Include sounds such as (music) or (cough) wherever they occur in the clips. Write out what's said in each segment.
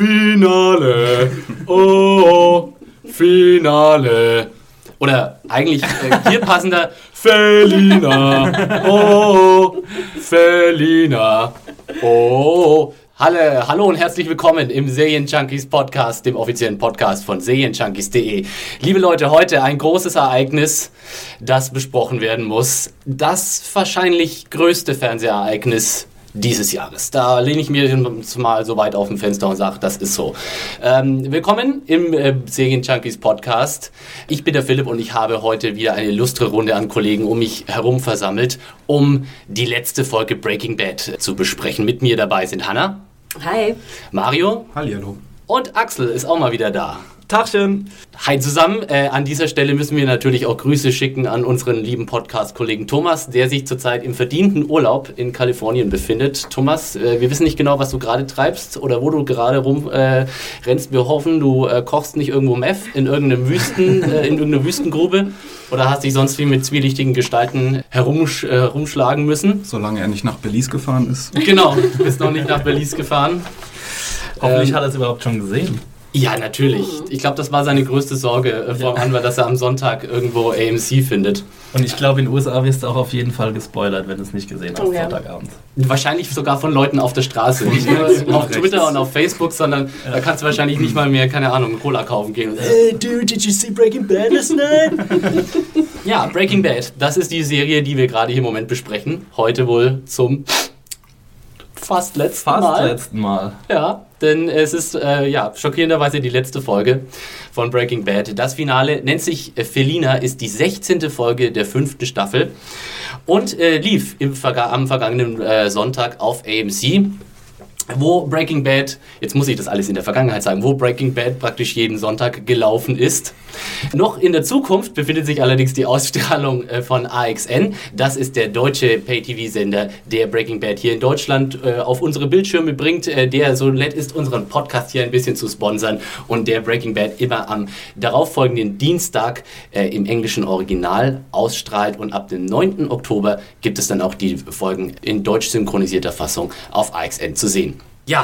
Finale. Oh, Finale. Oder eigentlich äh, hier passender (laughs) Felina. Oh, Felina. Oh. Halle, hallo und herzlich willkommen im Serienjunkies Podcast, dem offiziellen Podcast von serienjunkies.de. Liebe Leute, heute ein großes Ereignis, das besprochen werden muss. Das wahrscheinlich größte Fernsehereignis dieses Jahres. Da lehne ich mir mal so weit auf dem Fenster und sage, das ist so. Ähm, willkommen im äh, Serien Junkies Podcast. Ich bin der Philipp und ich habe heute wieder eine illustre Runde an Kollegen um mich herum versammelt, um die letzte Folge Breaking Bad zu besprechen. Mit mir dabei sind Hannah. Hi. Mario. Hallihallo. Und Axel ist auch mal wieder da. Tagchen. Hi zusammen. Äh, an dieser Stelle müssen wir natürlich auch Grüße schicken an unseren lieben Podcast-Kollegen Thomas, der sich zurzeit im verdienten Urlaub in Kalifornien befindet. Thomas, äh, wir wissen nicht genau, was du gerade treibst oder wo du gerade rumrennst. Äh, wir hoffen, du äh, kochst nicht irgendwo Meth in irgendeinem Wüsten, äh, in irgendeiner Wüstengrube oder hast dich sonst wie mit zwielichtigen Gestalten herumsch äh, herumschlagen müssen. Solange er nicht nach Belize gefahren ist. Genau, du bist noch nicht nach Belize gefahren. Hoffentlich ähm, hat er es überhaupt schon gesehen. Ja, natürlich. Ich glaube, das war seine größte Sorge äh, vor ja. Anwar, dass er am Sonntag irgendwo AMC findet. Und ich glaube, in den USA wirst du auch auf jeden Fall gespoilert, wenn du es nicht gesehen hast, oh, ja. Sonntagabend. Wahrscheinlich sogar von Leuten auf der Straße. Nicht nur auf Twitter und auf Facebook, sondern ja. da kannst du wahrscheinlich nicht mal mehr, keine Ahnung, Cola kaufen gehen. Hey, dude, did you see Breaking Bad last night? ja, Breaking Bad. Das ist die Serie, die wir gerade hier im Moment besprechen. Heute wohl zum fast letzten fast Mal. Fast letzten Mal. Ja, denn es ist äh, ja schockierenderweise die letzte Folge von Breaking Bad. Das Finale nennt sich Felina, ist die 16. Folge der fünften Staffel und äh, lief im, am vergangenen äh, Sonntag auf AMC wo Breaking Bad, jetzt muss ich das alles in der Vergangenheit sagen, wo Breaking Bad praktisch jeden Sonntag gelaufen ist. Noch in der Zukunft befindet sich allerdings die Ausstrahlung äh, von AXN. Das ist der deutsche Pay-TV-Sender, der Breaking Bad hier in Deutschland äh, auf unsere Bildschirme bringt, äh, der so nett ist, unseren Podcast hier ein bisschen zu sponsern und der Breaking Bad immer am darauffolgenden Dienstag im englischen Original ausstrahlt und ab dem 9. Oktober gibt es dann auch die Folgen in deutsch synchronisierter Fassung auf AXN zu sehen. Ja,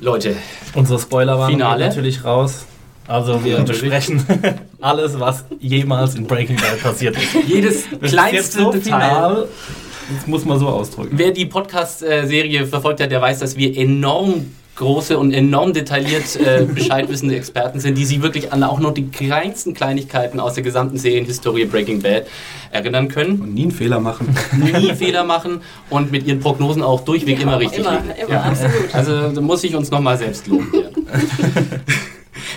Leute. Unsere Spoiler waren Finale. natürlich raus. Also wir besprechen (laughs) alles, was jemals in Breaking Bad passiert ist. Jedes kleinste so Detail. Das muss man so ausdrücken. Wer die Podcast-Serie verfolgt hat, der weiß, dass wir enorm große und enorm detailliert äh, (laughs) Bescheid wissende Experten sind, die sich wirklich an auch nur die kleinsten Kleinigkeiten aus der gesamten Serienhistorie Breaking Bad erinnern können. Und nie einen Fehler machen. (laughs) Nie Fehler machen und mit ihren Prognosen auch durchweg ja, immer richtig immer, liegen. Immer, ja. absolut. Also da muss ich uns nochmal selbst loben.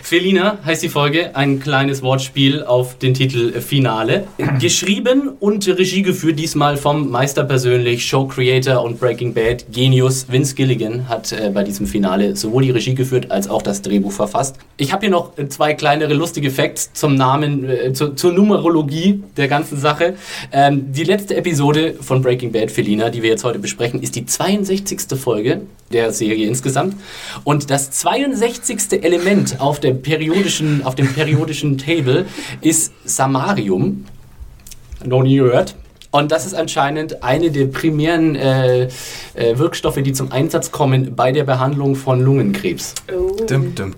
Felina heißt die Folge, ein kleines Wortspiel auf den Titel Finale. Geschrieben und Regie geführt diesmal vom Meister persönlich, Show Creator und Breaking Bad Genius Vince Gilligan hat äh, bei diesem Finale sowohl die Regie geführt als auch das Drehbuch verfasst. Ich habe hier noch zwei kleinere lustige Facts zum Namen, äh, zu, zur Numerologie der ganzen Sache. Ähm, die letzte Episode von Breaking Bad Felina, die wir jetzt heute besprechen, ist die 62. Folge der Serie insgesamt. Und das 62. Element auf, der periodischen, auf dem periodischen Table ist Samarium. Noch nie gehört. Und das ist anscheinend eine der primären äh, äh, Wirkstoffe, die zum Einsatz kommen bei der Behandlung von Lungenkrebs. Oh. Dum, dum,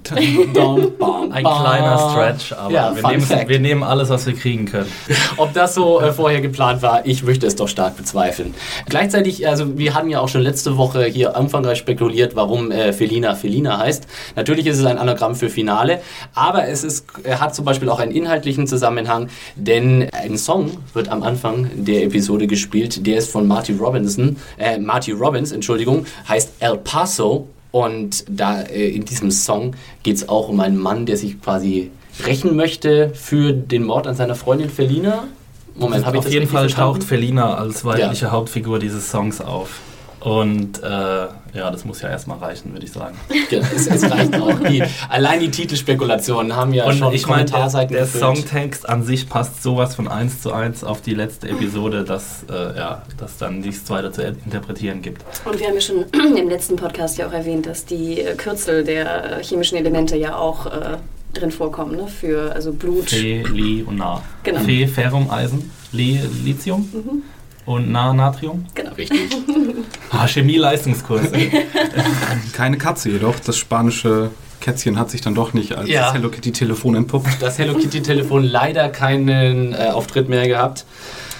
dum. Ein kleiner Stretch, aber ja, wir, nehmen, wir, nehmen, alles, was wir kriegen können. (laughs) Ob das so äh, vorher geplant war, ich möchte es doch stark bezweifeln. Gleichzeitig, also wir hatten ja auch schon letzte Woche hier umfangreich spekuliert, warum äh, Felina Felina heißt. Natürlich ist es ein Anagramm für Finale, aber es ist, hat zum Beispiel auch einen inhaltlichen Zusammenhang, denn ein Song wird am Anfang der Episode gespielt. Der ist von Marty Robinson, äh, Marty Robbins, Entschuldigung, heißt El Paso. Und da äh, in diesem Song geht es auch um einen Mann, der sich quasi rächen möchte für den Mord an seiner Freundin Felina. Moment, habe ich Auf jeden Fall verstanden? taucht Felina als weibliche ja. Hauptfigur dieses Songs auf. Und äh, ja, das muss ja erstmal reichen, würde ich sagen. (laughs) Ja, es, es, reicht auch. Die, allein die Titelspekulationen haben ja und schon ich Kommentarseiten Der, der Songtext an sich passt sowas von eins zu eins auf die letzte Episode, dass äh, ja, dass dann nichts weiter zu interpretieren gibt. Und wir haben ja schon (clears throat) im letzten Podcast ja auch erwähnt, dass die äh, Kürzel der äh, chemischen Elemente ja auch äh, drin vorkommen, ne? für also Blut. Fe, Li und Na. Genau. Fe, Ferrum, Eisen, Li, Lithium. Mhm und Na Natrium? Genau. Richtig. (laughs) ah, Chemie-Leistungskurs. (laughs) Keine Katze jedoch. Das spanische Kätzchen hat sich dann doch nicht als ja. Hello Kitty-Telefon entpuppt. Das Hello Kitty-Telefon leider keinen äh, Auftritt mehr gehabt.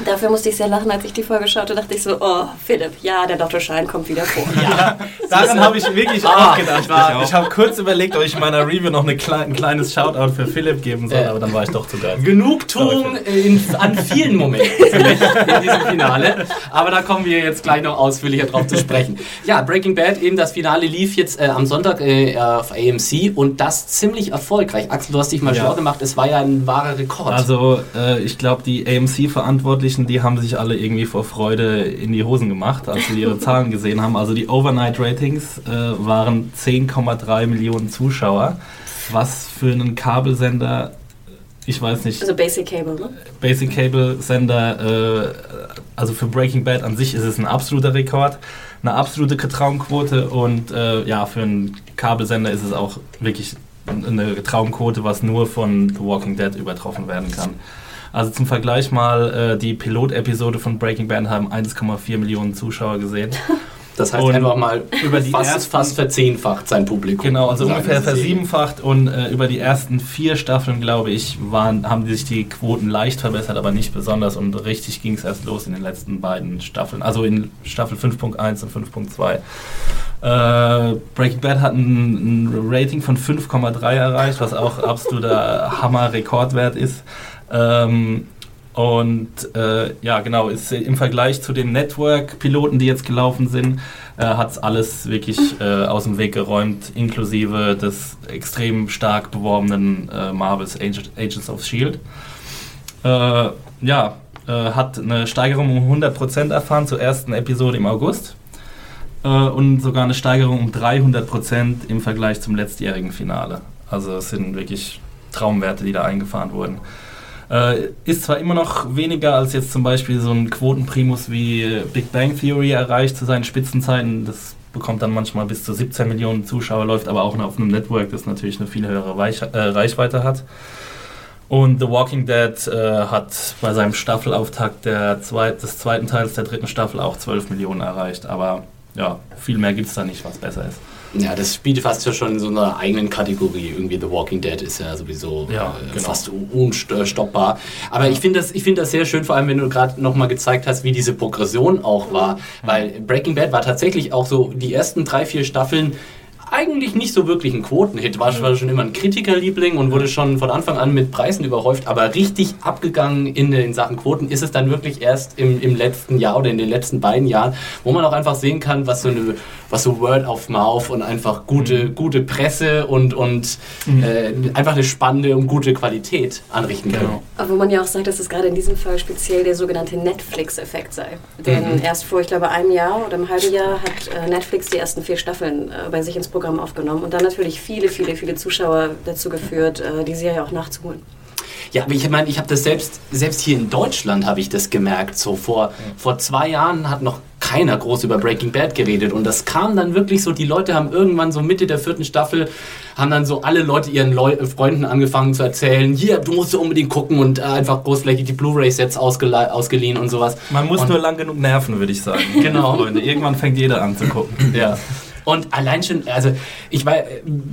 Dafür musste ich sehr lachen, als ich die Folge schaute, dachte ich so, oh, Philipp, ja, der Dr. Schein kommt wieder vor. Ja, daran habe ich wirklich ah, auch gedacht. War, ich, ich habe kurz überlegt, ob ich in meiner Review noch eine klein, ein kleines Shoutout für Philipp geben soll, äh, aber dann war ich doch zu geil. Genugtuung in, an vielen Momenten in diesem Finale, aber da kommen wir jetzt gleich noch ausführlicher drauf zu sprechen. Ja, Breaking Bad, eben das Finale lief jetzt äh, am Sonntag äh, auf AMC und das ziemlich erfolgreich. Axel, du hast dich mal ja. schlau gemacht, es war ja ein wahrer Rekord. Also, äh, ich glaube, die AMC-Verantwortlichen Jugendlichen, die haben sich alle irgendwie vor Freude in die Hosen gemacht, als sie ihre (laughs) Zahlen gesehen haben. Also die Overnight Ratings äh, waren 10,3 Millionen Zuschauer, was für einen Kabelsender, ich weiß nicht. Also Basic Cable, ne? Basic Cable Sender, äh, also für Breaking Bad an sich ist es ein absoluter Rekord, eine absolute Traumquote und äh, ja, für einen Kabelsender ist es auch wirklich eine Traumquote, was nur von The Walking Dead übertroffen werden kann. Also zum Vergleich mal, äh, die Pilotepisode von Breaking Bad haben 1,4 Millionen Zuschauer gesehen. (laughs) Das heißt und einfach mal über die fast, ersten, fast verzehnfacht sein Publikum. Genau, also ungefähr versiebenfacht und äh, über die ersten vier Staffeln, glaube ich, waren, haben sich die Quoten leicht verbessert, aber nicht besonders und richtig ging es erst los in den letzten beiden Staffeln, also in Staffel 5.1 und 5.2. Äh, Breaking Bad hat ein, ein Rating von 5,3 erreicht, was auch absoluter (laughs) Hammer-Rekordwert ist. Ähm, und äh, ja, genau, ist im Vergleich zu den Network-Piloten, die jetzt gelaufen sind, äh, hat es alles wirklich äh, aus dem Weg geräumt, inklusive des extrem stark beworbenen äh, Marvels Agents of Shield. Äh, ja, äh, hat eine Steigerung um 100% erfahren zur ersten Episode im August äh, und sogar eine Steigerung um 300% im Vergleich zum letztjährigen Finale. Also es sind wirklich Traumwerte, die da eingefahren wurden. Äh, ist zwar immer noch weniger als jetzt zum Beispiel so ein Quotenprimus wie Big Bang Theory erreicht zu seinen Spitzenzeiten. Das bekommt dann manchmal bis zu 17 Millionen Zuschauer, läuft aber auch auf einem Network, das natürlich eine viel höhere Weich äh, Reichweite hat. Und The Walking Dead äh, hat bei seinem Staffelauftakt der zweit, des zweiten Teils der dritten Staffel auch 12 Millionen erreicht. Aber ja, viel mehr gibt es da nicht, was besser ist. Ja, das spielt fast ja schon in so einer eigenen Kategorie. Irgendwie The Walking Dead ist ja sowieso ja, äh, genau. fast unstoppbar. Aber ja. ich finde das, find das sehr schön, vor allem wenn du gerade nochmal gezeigt hast, wie diese Progression auch war. Mhm. Weil Breaking Bad war tatsächlich auch so die ersten drei, vier Staffeln eigentlich nicht so wirklich ein Quotenhit. War, war schon immer ein Kritikerliebling und wurde schon von Anfang an mit Preisen überhäuft. Aber richtig abgegangen in den Sachen Quoten ist es dann wirklich erst im, im letzten Jahr oder in den letzten beiden Jahren, wo man auch einfach sehen kann, was so, eine, was so Word of Mouth und einfach gute, mhm. gute Presse und, und mhm. äh, einfach eine spannende und gute Qualität anrichten kann. Genau. Aber wo man ja auch sagt, dass es gerade in diesem Fall speziell der sogenannte Netflix-Effekt sei. Denn mhm. erst vor, ich glaube, einem Jahr oder einem halben Jahr hat äh, Netflix die ersten vier Staffeln äh, bei sich ins Programm Programm aufgenommen und dann natürlich viele, viele, viele Zuschauer dazu geführt, äh, die Serie auch nachzuholen. Ja, aber ich meine, ich habe das selbst, selbst hier in Deutschland habe ich das gemerkt. So vor, ja. vor zwei Jahren hat noch keiner groß über Breaking Bad geredet. Und das kam dann wirklich so, die Leute haben irgendwann so Mitte der vierten Staffel, haben dann so alle Leute ihren Leu äh, Freunden angefangen zu erzählen, hier, du musst unbedingt gucken und äh, einfach großflächig die Blu-ray-Sets ausgeliehen und sowas. Man muss und nur lang genug nerven, würde ich sagen. Genau. Freunde. Irgendwann fängt jeder an zu gucken. Ja. Und allein schon, also ich weiß,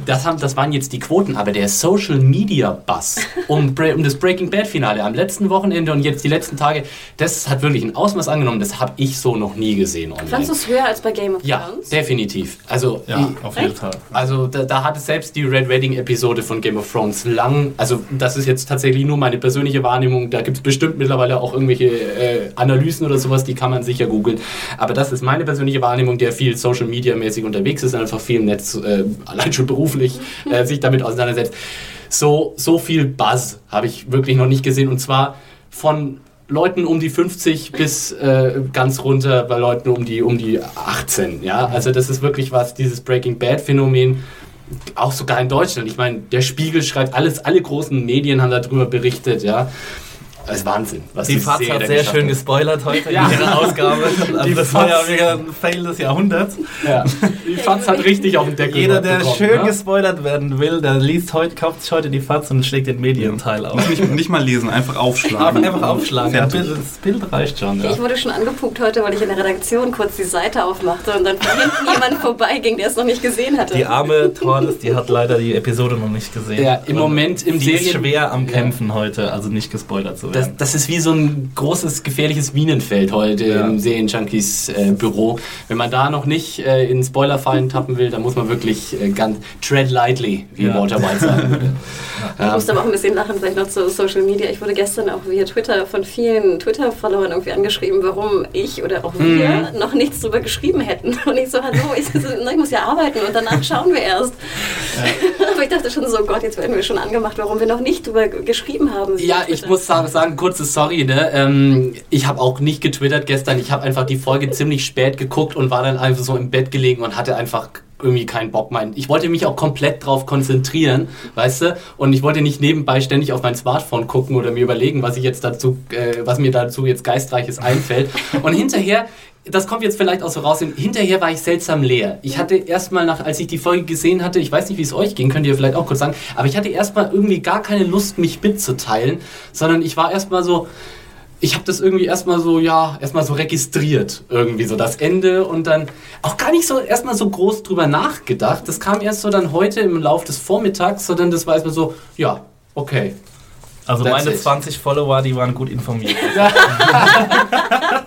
das, haben, das waren jetzt die Quoten, aber der Social Media Buzz um, um das Breaking Bad Finale am letzten Wochenende und jetzt die letzten Tage, das hat wirklich ein Ausmaß angenommen, das habe ich so noch nie gesehen online. Fandest du es höher als bei Game of Thrones? Ja, definitiv. Also, ja, auf jeden Fall. Also da, da hat es selbst die Red Wedding Episode von Game of Thrones lang, also das ist jetzt tatsächlich nur meine persönliche Wahrnehmung, da gibt es bestimmt mittlerweile auch irgendwelche äh, Analysen oder sowas, die kann man sicher googeln, aber das ist meine persönliche Wahrnehmung, der viel Social Media mäßig unterwegs unterwegs ist, einfach viel im Netz, äh, allein schon beruflich, äh, sich damit auseinandersetzt. So, so viel Buzz habe ich wirklich noch nicht gesehen. Und zwar von Leuten um die 50 bis äh, ganz runter bei Leuten um die, um die 18. Ja? Also das ist wirklich was, dieses Breaking Bad Phänomen, auch sogar in Deutschland. Ich meine, der Spiegel schreibt alles, alle großen Medien haben darüber berichtet, ja. Das ist Wahnsinn. Was die Faz hat sehr schön gespoilert heute ja. in ihrer Ausgabe. Also die das Faz. war ja wieder ein Fail des Jahrhunderts. Ja. Die Faz hat richtig auf den Deckel Jeder, der bekommen, schön ne? gespoilert werden will, der liest heute, kauft sich heute die Faz und schlägt den Medienteil auf. Nicht, nicht mal lesen, einfach aufschlagen. (laughs) Einfach aufschlagen. Ja, das Bild reicht schon. Ja. Ich wurde schon angepupt heute, weil ich in der Redaktion kurz die Seite aufmachte und dann von hinten jemand (laughs) vorbeiging, der es noch nicht gesehen hatte. Die arme Tordes, die hat leider die Episode noch nicht gesehen. Ja, im Moment im Serien... ist schwer am Kämpfen heute, also nicht gespoilert zu werden das, das, ist wie so ein großes, gefährliches Minenfeld heute ja. im Serienjunkies äh, Büro. Wenn man da noch nicht äh, in Spoilerfallen tappen will, dann muss man wirklich äh, ganz tread lightly, wie ja. Walter White sagen würde. (laughs) Ja. Ich musste aber auch ein bisschen lachen, vielleicht noch zu Social Media. Ich wurde gestern auch via Twitter von vielen Twitter-Followern irgendwie angeschrieben, warum ich oder auch wir mhm. noch nichts drüber geschrieben hätten. Und ich so, hallo, ich, ich muss ja arbeiten und danach schauen wir erst. (laughs) aber ich dachte schon so, Gott, jetzt werden wir schon angemacht, warum wir noch nicht drüber geschrieben haben. Ja, ich muss sagen, sagen, kurze Sorry, ne? Ähm, ich habe auch nicht getwittert gestern. Ich habe einfach die Folge ziemlich spät geguckt und war dann einfach so im Bett gelegen und hatte einfach irgendwie keinen Bock mein. Ich wollte mich auch komplett drauf konzentrieren, weißt du? Und ich wollte nicht nebenbei ständig auf mein Smartphone gucken oder mir überlegen, was ich jetzt dazu, äh, was mir dazu jetzt geistreiches einfällt. Und hinterher das kommt jetzt vielleicht auch so raus. Hinterher war ich seltsam leer. Ich hatte erstmal nach, als ich die Folge gesehen hatte, ich weiß nicht, wie es euch ging, könnt ihr vielleicht auch kurz sagen, aber ich hatte erstmal irgendwie gar keine Lust, mich mitzuteilen, sondern ich war erstmal so, ich habe das irgendwie erstmal so, ja, erstmal so registriert, irgendwie so das Ende und dann auch gar nicht so erstmal so groß drüber nachgedacht. Das kam erst so dann heute im Laufe des Vormittags, sondern das war erstmal so, ja, okay. Also That's meine it. 20 Follower, die waren gut informiert. (laughs) (laughs)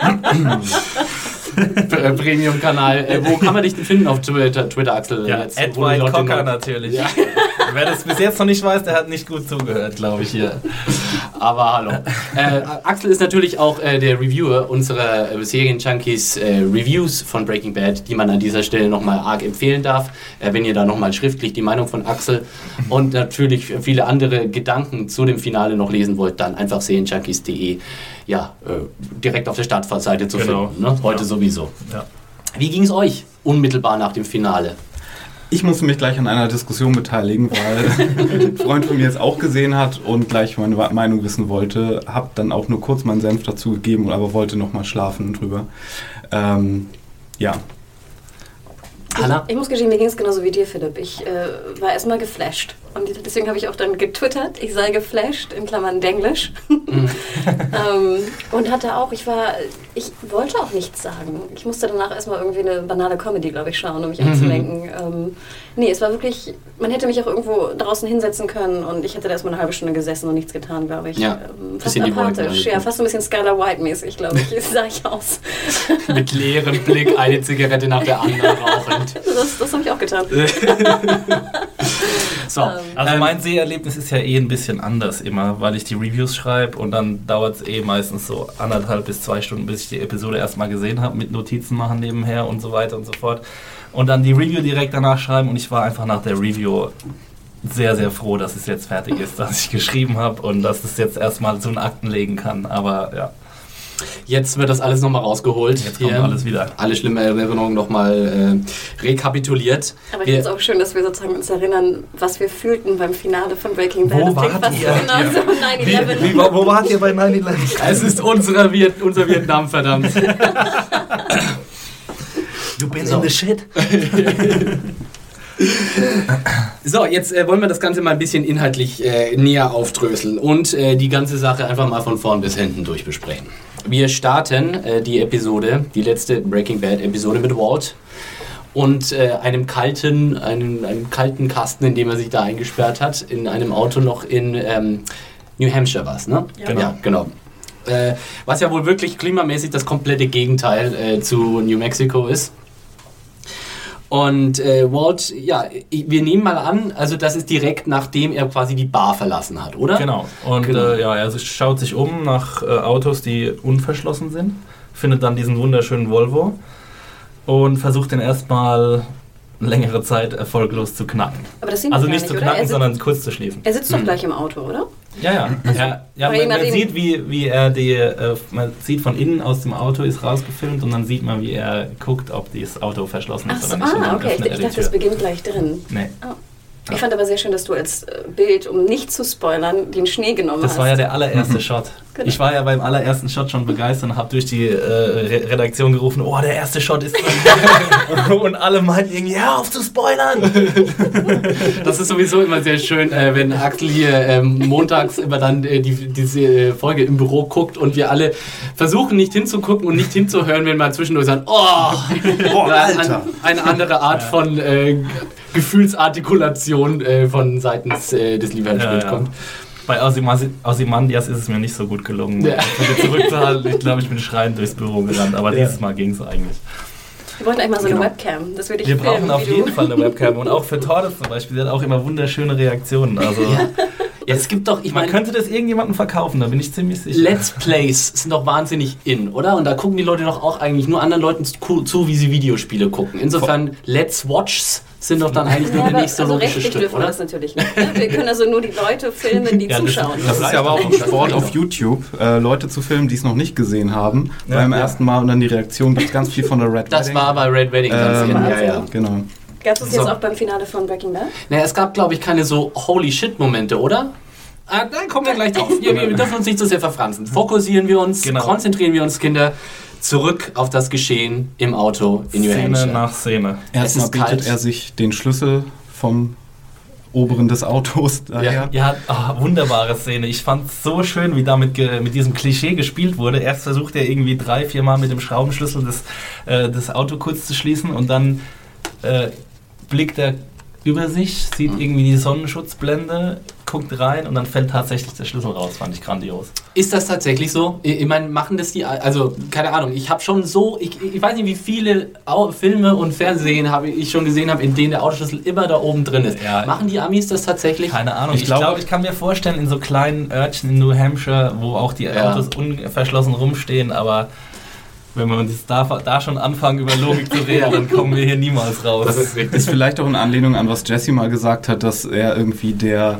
(laughs) (laughs) Premium-Kanal. Äh, wo kann man dich denn finden auf Twitter, Twitter Axel? Ja, jetzt, Edward Cocker natürlich. Ja. (laughs) Wer das bis jetzt noch nicht weiß, der hat nicht gut zugehört, glaube ich hier. Aber hallo. Äh, Axel ist natürlich auch äh, der Reviewer unserer äh, Serien-Junkies äh, Reviews von Breaking Bad, die man an dieser Stelle nochmal arg empfehlen darf, äh, wenn ihr da nochmal schriftlich die Meinung von Axel und natürlich viele andere Gedanken zu dem Finale noch lesen wollt, dann einfach serienjunkies.de ja, äh, direkt auf der Startseite zu genau. finden. Ne? Heute ja. sowieso. Ja. Wie ging es euch unmittelbar nach dem Finale? Ich musste mich gleich an einer Diskussion beteiligen, weil ein Freund von mir es auch gesehen hat und gleich meine Meinung wissen wollte. Hab dann auch nur kurz meinen Senf dazu gegeben, aber wollte nochmal schlafen drüber. Ähm, ja? Ich, ich muss gestehen, mir ging es genauso wie dir, Philipp. Ich äh, war erstmal geflasht. Und deswegen habe ich auch dann getwittert, ich sei geflasht, in Klammern Denglisch. Mhm. (laughs) ähm, und hatte auch, ich war, ich wollte auch nichts sagen. Ich musste danach erstmal irgendwie eine banale Comedy, glaube ich, schauen, um mich mhm. abzulenken. Ähm, nee, es war wirklich, man hätte mich auch irgendwo draußen hinsetzen können und ich hätte da erstmal eine halbe Stunde gesessen und nichts getan, glaube ich. Ja, ähm, fast apathisch, ja, fast ein bisschen Skylar White-mäßig, glaube ich, (laughs) sah ich aus. (laughs) Mit leerem Blick eine Zigarette nach der anderen rauchend. Das, das habe ich auch getan. so, ähm, also mein Seherlebnis ist ja eh ein bisschen anders immer, weil ich die Reviews schreibe und dann dauert es eh meistens so anderthalb bis zwei Stunden, bis ich die Episode erstmal gesehen habe, mit Notizen machen nebenher und so weiter und so fort. Und dann die Review direkt danach schreiben und ich war einfach nach der Review sehr, sehr froh, dass es jetzt fertig ist, (laughs) dass ich geschrieben habe und dass es jetzt erstmal zu den Akten legen kann. Aber ja. Jetzt wird das alles nochmal rausgeholt. Jetzt kommt Hier alles wieder. Alle schlimme Erinnerungen nochmal äh, rekapituliert. Aber ich finde es auch schön, dass wir sozusagen uns erinnern, was wir fühlten beim Finale von Breaking Bad. Wo wart ihr? Ja. So wie, wie, wo wart ihr bei 9-11? Es ist unsere Viet unser Vietnam, verdammt. (laughs) you been so. in the shit? (laughs) So, jetzt äh, wollen wir das Ganze mal ein bisschen inhaltlich äh, näher aufdröseln und äh, die ganze Sache einfach mal von vorn bis hinten durchbesprechen. Wir starten äh, die Episode, die letzte Breaking Bad Episode mit Walt und äh, einem kalten, einem, einem kalten Kasten, in dem er sich da eingesperrt hat, in einem Auto noch in ähm, New Hampshire war es, ne? Ja, genau. Ja, genau. Äh, was ja wohl wirklich klimamäßig das komplette Gegenteil äh, zu New Mexico ist. Und äh, Walt, ja, wir nehmen mal an, also das ist direkt nachdem er quasi die Bar verlassen hat, oder? Genau. Und genau. Äh, ja, er schaut sich um nach äh, Autos, die unverschlossen sind, findet dann diesen wunderschönen Volvo und versucht den erstmal längere Zeit erfolglos zu knacken. Aber das sehen also nicht nicht, zu knacken, sondern kurz zu schließen. Er sitzt doch hm. gleich im Auto, oder? Ja, ja. ja, ja Aber man, man sieht, wie, wie er die, äh, man sieht von innen aus dem Auto ist rausgefilmt und dann sieht man, wie er guckt, ob das Auto verschlossen ist so, oder nicht. ah, okay. Ich, er ich dachte, das beginnt gleich drin. Nee. Oh. Ich fand aber sehr schön, dass du als äh, Bild, um nicht zu spoilern, den Schnee genommen Das hast. war ja der allererste (laughs) Shot. Genau. Ich war ja beim allerersten Shot schon begeistert und habe durch die äh, Re Redaktion gerufen, oh, der erste Shot ist drin. (laughs) und alle meinten irgendwie, hör auf zu spoilern. (laughs) Das ist sowieso immer sehr schön, äh, wenn Axel hier ähm, montags immer dann äh, die, diese äh, Folge im Büro guckt und wir alle versuchen nicht hinzugucken und nicht hinzuhören, wenn man zwischendurch sagt, oh, Boah, Ja, Alter. Ein, eine andere Art von äh, Gefühlsartikulation äh, von seitens äh, des Lieferanten Ja, ja. kommt. Bei Ozymandias ist es mir nicht so gut gelungen, Ja. ja. zurückzuhalten. Ich glaube, ich bin schreiend durchs Büro gerannt, aber Ja. dieses Mal ging es eigentlich. Wir wollten eigentlich mal so Genau. eine Webcam. Das würde ich Wir filmen, brauchen auf jeden Fall eine Webcam und auch für Tordes zum Beispiel, der hat auch immer wunderschöne Reaktionen. Also Ja, es gibt doch, ich man meine, könnte das irgendjemandem verkaufen, da bin ich ziemlich sicher. Let's Plays sind doch wahnsinnig in, oder? Und da gucken die Leute doch auch eigentlich nur anderen Leuten zu, zu, wie sie Videospiele gucken. Insofern, Let's Watchs sind doch dann eigentlich nur Ja, der nächste also logische rechtlich Schritt, dürfen wir oder? das natürlich nicht. ne? Wir können also nur die Leute filmen, die Ja, das- zuschauen. Das ist ja aber auch ein Sport auf YouTube, äh, Leute zu filmen, die es noch nicht gesehen haben. Ja, beim ja. ersten Mal und dann die Reaktion gibt es ganz viel von der Red Das Wedding. war bei Red Wedding ganz Ähm, in, ja, ja. Genau. Gab es das So. jetzt auch beim Finale von Breaking Bad? Naja, es gab, glaube ich, keine so Holy Shit-Momente, oder? Ah, da kommen wir gleich drauf. Wir, wir dürfen uns nicht so sehr verfransen. Fokussieren wir uns, Genau. konzentrieren wir uns, Kinder, zurück auf das Geschehen im Auto in New Szene Hampshire. nach Szene. Erstmal bietet kalt. er sich den Schlüssel vom oberen des Autos daher. Ja, ah, wunderbare Szene. Ich fand es so schön, wie damit ge- mit diesem Klischee gespielt wurde. Erst versucht er irgendwie drei, vier Mal mit dem Schraubenschlüssel das, äh, das Auto kurz zu schließen und dann äh, blickt er über sich, sieht irgendwie die Sonnenschutzblende, guckt rein und dann fällt tatsächlich der Schlüssel raus. Fand ich grandios. Ist das tatsächlich so? Ich meine, machen das die, also keine Ahnung, ich habe schon so, ich, ich weiß nicht, wie viele Filme und Fernsehen habe ich schon gesehen habe, in denen der Autoschlüssel immer da oben drin ist. Ja. Machen die Amis das tatsächlich? Keine Ahnung. Ich Ich glaube, glaube- ich kann mir vorstellen, in so kleinen Örtchen in New Hampshire, wo auch die Ja. Autos unverschlossen rumstehen, aber wenn wir uns da, da schon anfangen, über Logik zu reden, (laughs) dann kommen wir hier niemals raus. Das ist. Ist vielleicht auch in Anlehnung an, was Jesse mal gesagt hat, dass er irgendwie der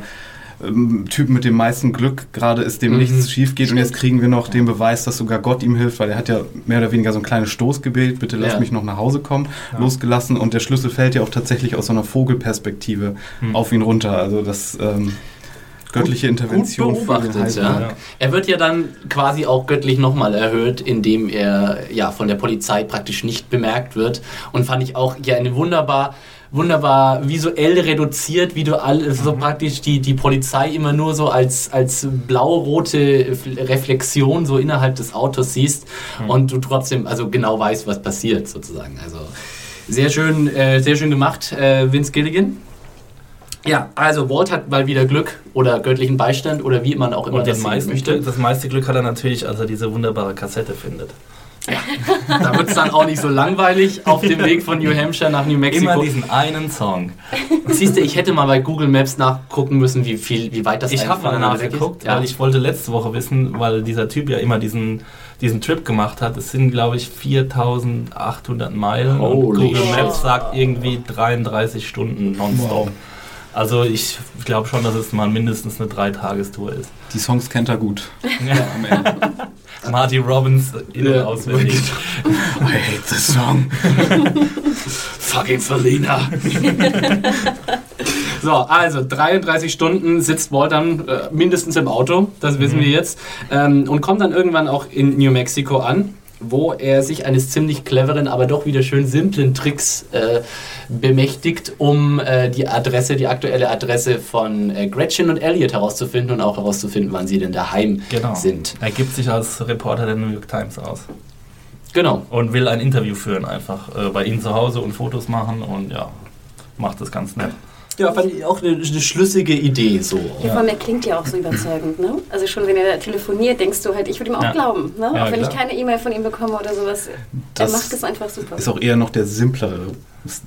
ähm, Typ mit dem meisten Glück gerade ist, dem Mhm. nichts schief geht. Und jetzt kriegen wir noch den Beweis, dass sogar Gott ihm hilft, weil er hat ja mehr oder weniger so ein kleines Stoßgebet, bitte lass Ja. mich noch nach Hause kommen, losgelassen. Und der Schlüssel fällt ja auch tatsächlich aus so einer Vogelperspektive Hm. auf ihn runter. Also das ähm, göttliche Intervention Gut beobachtet, ja. ja. Er wird ja dann quasi auch göttlich nochmal erhöht, indem er ja von der Polizei praktisch nicht bemerkt wird. Und fand ich auch ja eine wunderbar wunderbar visuell reduziert, wie du all, so praktisch die, die Polizei immer nur so als, als blau-rote Reflexion so innerhalb des Autos siehst und du trotzdem also genau weißt, was passiert sozusagen. Also sehr schön, äh, sehr schön gemacht, äh, Vince Gilligan. Ja, also Walt hat mal wieder Glück oder göttlichen Beistand oder wie man auch immer Und das meisten möchte. Das meiste Glück hat er natürlich, als er diese wunderbare Kassette findet. Da wird es dann auch nicht so langweilig auf dem Weg von New Hampshire nach New Immer Mexico. diesen einen Song. Siehst du, ich hätte mal bei Google Maps nachgucken müssen, wie viel, wie weit das Ich habe mal nachgeguckt. Ja. weil ich wollte letzte Woche wissen, weil dieser Typ ja immer diesen, diesen Trip gemacht hat. Es sind, glaube ich, 4800 Meilen und Holy Google shit. Maps sagt irgendwie 33 Stunden nonstop. Wow. Also ich glaube schon, dass es mal mindestens eine Dreitagestour ist. Die Songs kennt er gut. Ja. Am Ende. (laughs) Marty Robbins in- und auswendig. (laughs) I hate this song. (laughs) Fucking Felina. (laughs) so, also 33 Stunden sitzt Walt dann äh, mindestens im Auto, das wissen wir jetzt, ähm, und kommt dann irgendwann auch in New Mexico an, wo er sich eines ziemlich cleveren, aber doch wieder schön simplen Tricks äh, bemächtigt, um äh, die Adresse, die aktuelle Adresse von äh, Gretchen und Elliot herauszufinden und auch herauszufinden, wann sie denn daheim Genau. sind. Er gibt sich als Reporter der New York Times aus. Genau. Und will ein Interview führen einfach äh, bei ihnen zu Hause und Fotos machen und ja, macht das ganz nett. Ja, fand ich auch eine, eine schlüssige Idee so. Ja, vor allem, er klingt ja auch so überzeugend, ne? Also schon, wenn er telefoniert, denkst du halt, ich würde ihm auch Ja. glauben, ne? Ja, auch wenn klar. ich keine E-Mail von ihm bekomme oder sowas. Das er macht es einfach super. Ist auch eher noch der simplere,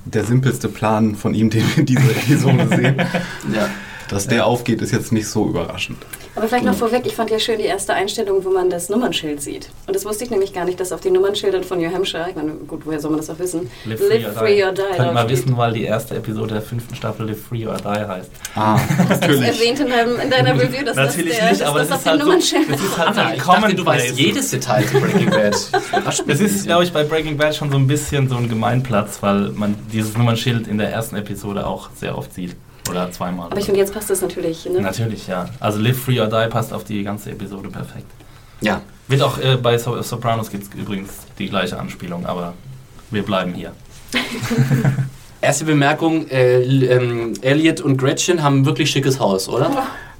der simpelste Plan von ihm, den wir in dieser Episode sehen. (laughs) Ja. Dass der aufgeht, ist jetzt nicht so überraschend. Aber vielleicht noch vorweg, ich fand ja schön die erste Einstellung, wo man das Nummernschild sieht. Und das wusste ich nämlich gar nicht, dass auf den Nummernschildern von New Hampshire, ich meine, gut, woher soll man das auch wissen? Live Free, or Die. Könnte man wissen, weil die erste Episode der fünften Staffel Live Free or Die heißt. Ah, (laughs) natürlich. Das erwähnt in, deinem, in deiner Review, dass natürlich das, der, nicht, aber das, das, das ist auf halt den so, Nummernschildern das ist halt so Anna, ein ich dachte, du weißt jedes Detail zu Breaking Bad. (laughs) Das ist, glaube ich, bei Breaking Bad schon so ein bisschen so ein Gemeinplatz, weil man dieses Nummernschild in der ersten Episode auch sehr oft sieht. Oder zweimal. Aber ich finde, jetzt passt das natürlich. Ne? Natürlich, ja. Also Live Free or Die passt auf die ganze Episode perfekt. Ja, Wird auch äh, bei so Sopranos gibt es übrigens die gleiche Anspielung, aber wir bleiben hier. (laughs) erste Bemerkung, äh, ähm, Elliot und Gretchen haben ein wirklich schickes Haus, oder?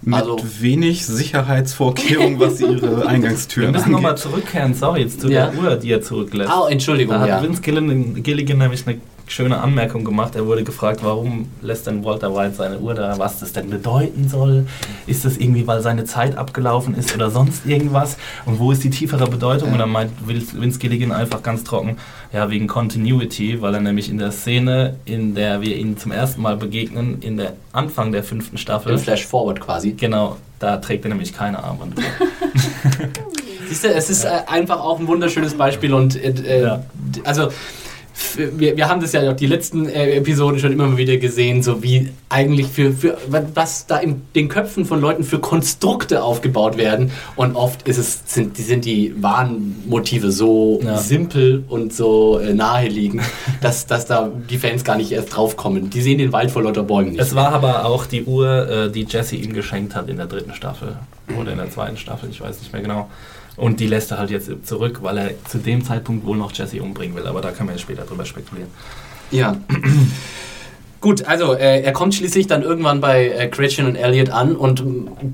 Mit Also- wenig Sicherheitsvorkehrungen, was (laughs) ihre Wir Eingangstüren müssen nochmal angeht. zurückkehren, sorry, jetzt zu Ja. der Uhr, die er zurücklässt. Ah, Entschuldigung, Da hat ja. Vince Gilligan, Gilligan nämlich eine schöne Anmerkung gemacht. Er wurde gefragt, warum lässt denn Walter White seine Uhr da, was das denn bedeuten soll. Ist das irgendwie, weil seine Zeit abgelaufen ist oder sonst irgendwas? Und wo ist die tiefere Bedeutung? Und dann meint Vince Gilligan einfach ganz trocken, ja, wegen Continuity, weil er nämlich in der Szene, in der wir ihn zum ersten Mal begegnen, in der Anfang der fünften Staffel, Im Flash Forward quasi. genau, da trägt er nämlich keine Armbanduhr. (laughs) (laughs) Siehst du, es ist äh, einfach auch ein wunderschönes Beispiel und äh, Ja. also wir, wir haben das ja auch die letzten äh, Episoden schon immer mal wieder gesehen, so wie eigentlich für, für was da in den Köpfen von Leuten für Konstrukte aufgebaut werden und oft ist es sind die sind die wahren Motive so Ja. simpel und so äh, naheliegend, (laughs) dass, dass da die Fans gar nicht erst draufkommen. Die sehen den Wald vor lauter Bäumen nicht. Es war aber auch die Uhr, äh, die Jesse ihm geschenkt hat in der dritten Staffel. Oder in der zweiten Staffel, ich weiß nicht mehr genau. Und die lässt er halt jetzt zurück, weil er zu dem Zeitpunkt wohl noch Jesse umbringen will. Aber da können wir später drüber spekulieren. Ja. (clears throat) Gut, also äh, er kommt schließlich dann irgendwann bei äh, Gretchen und Elliot an und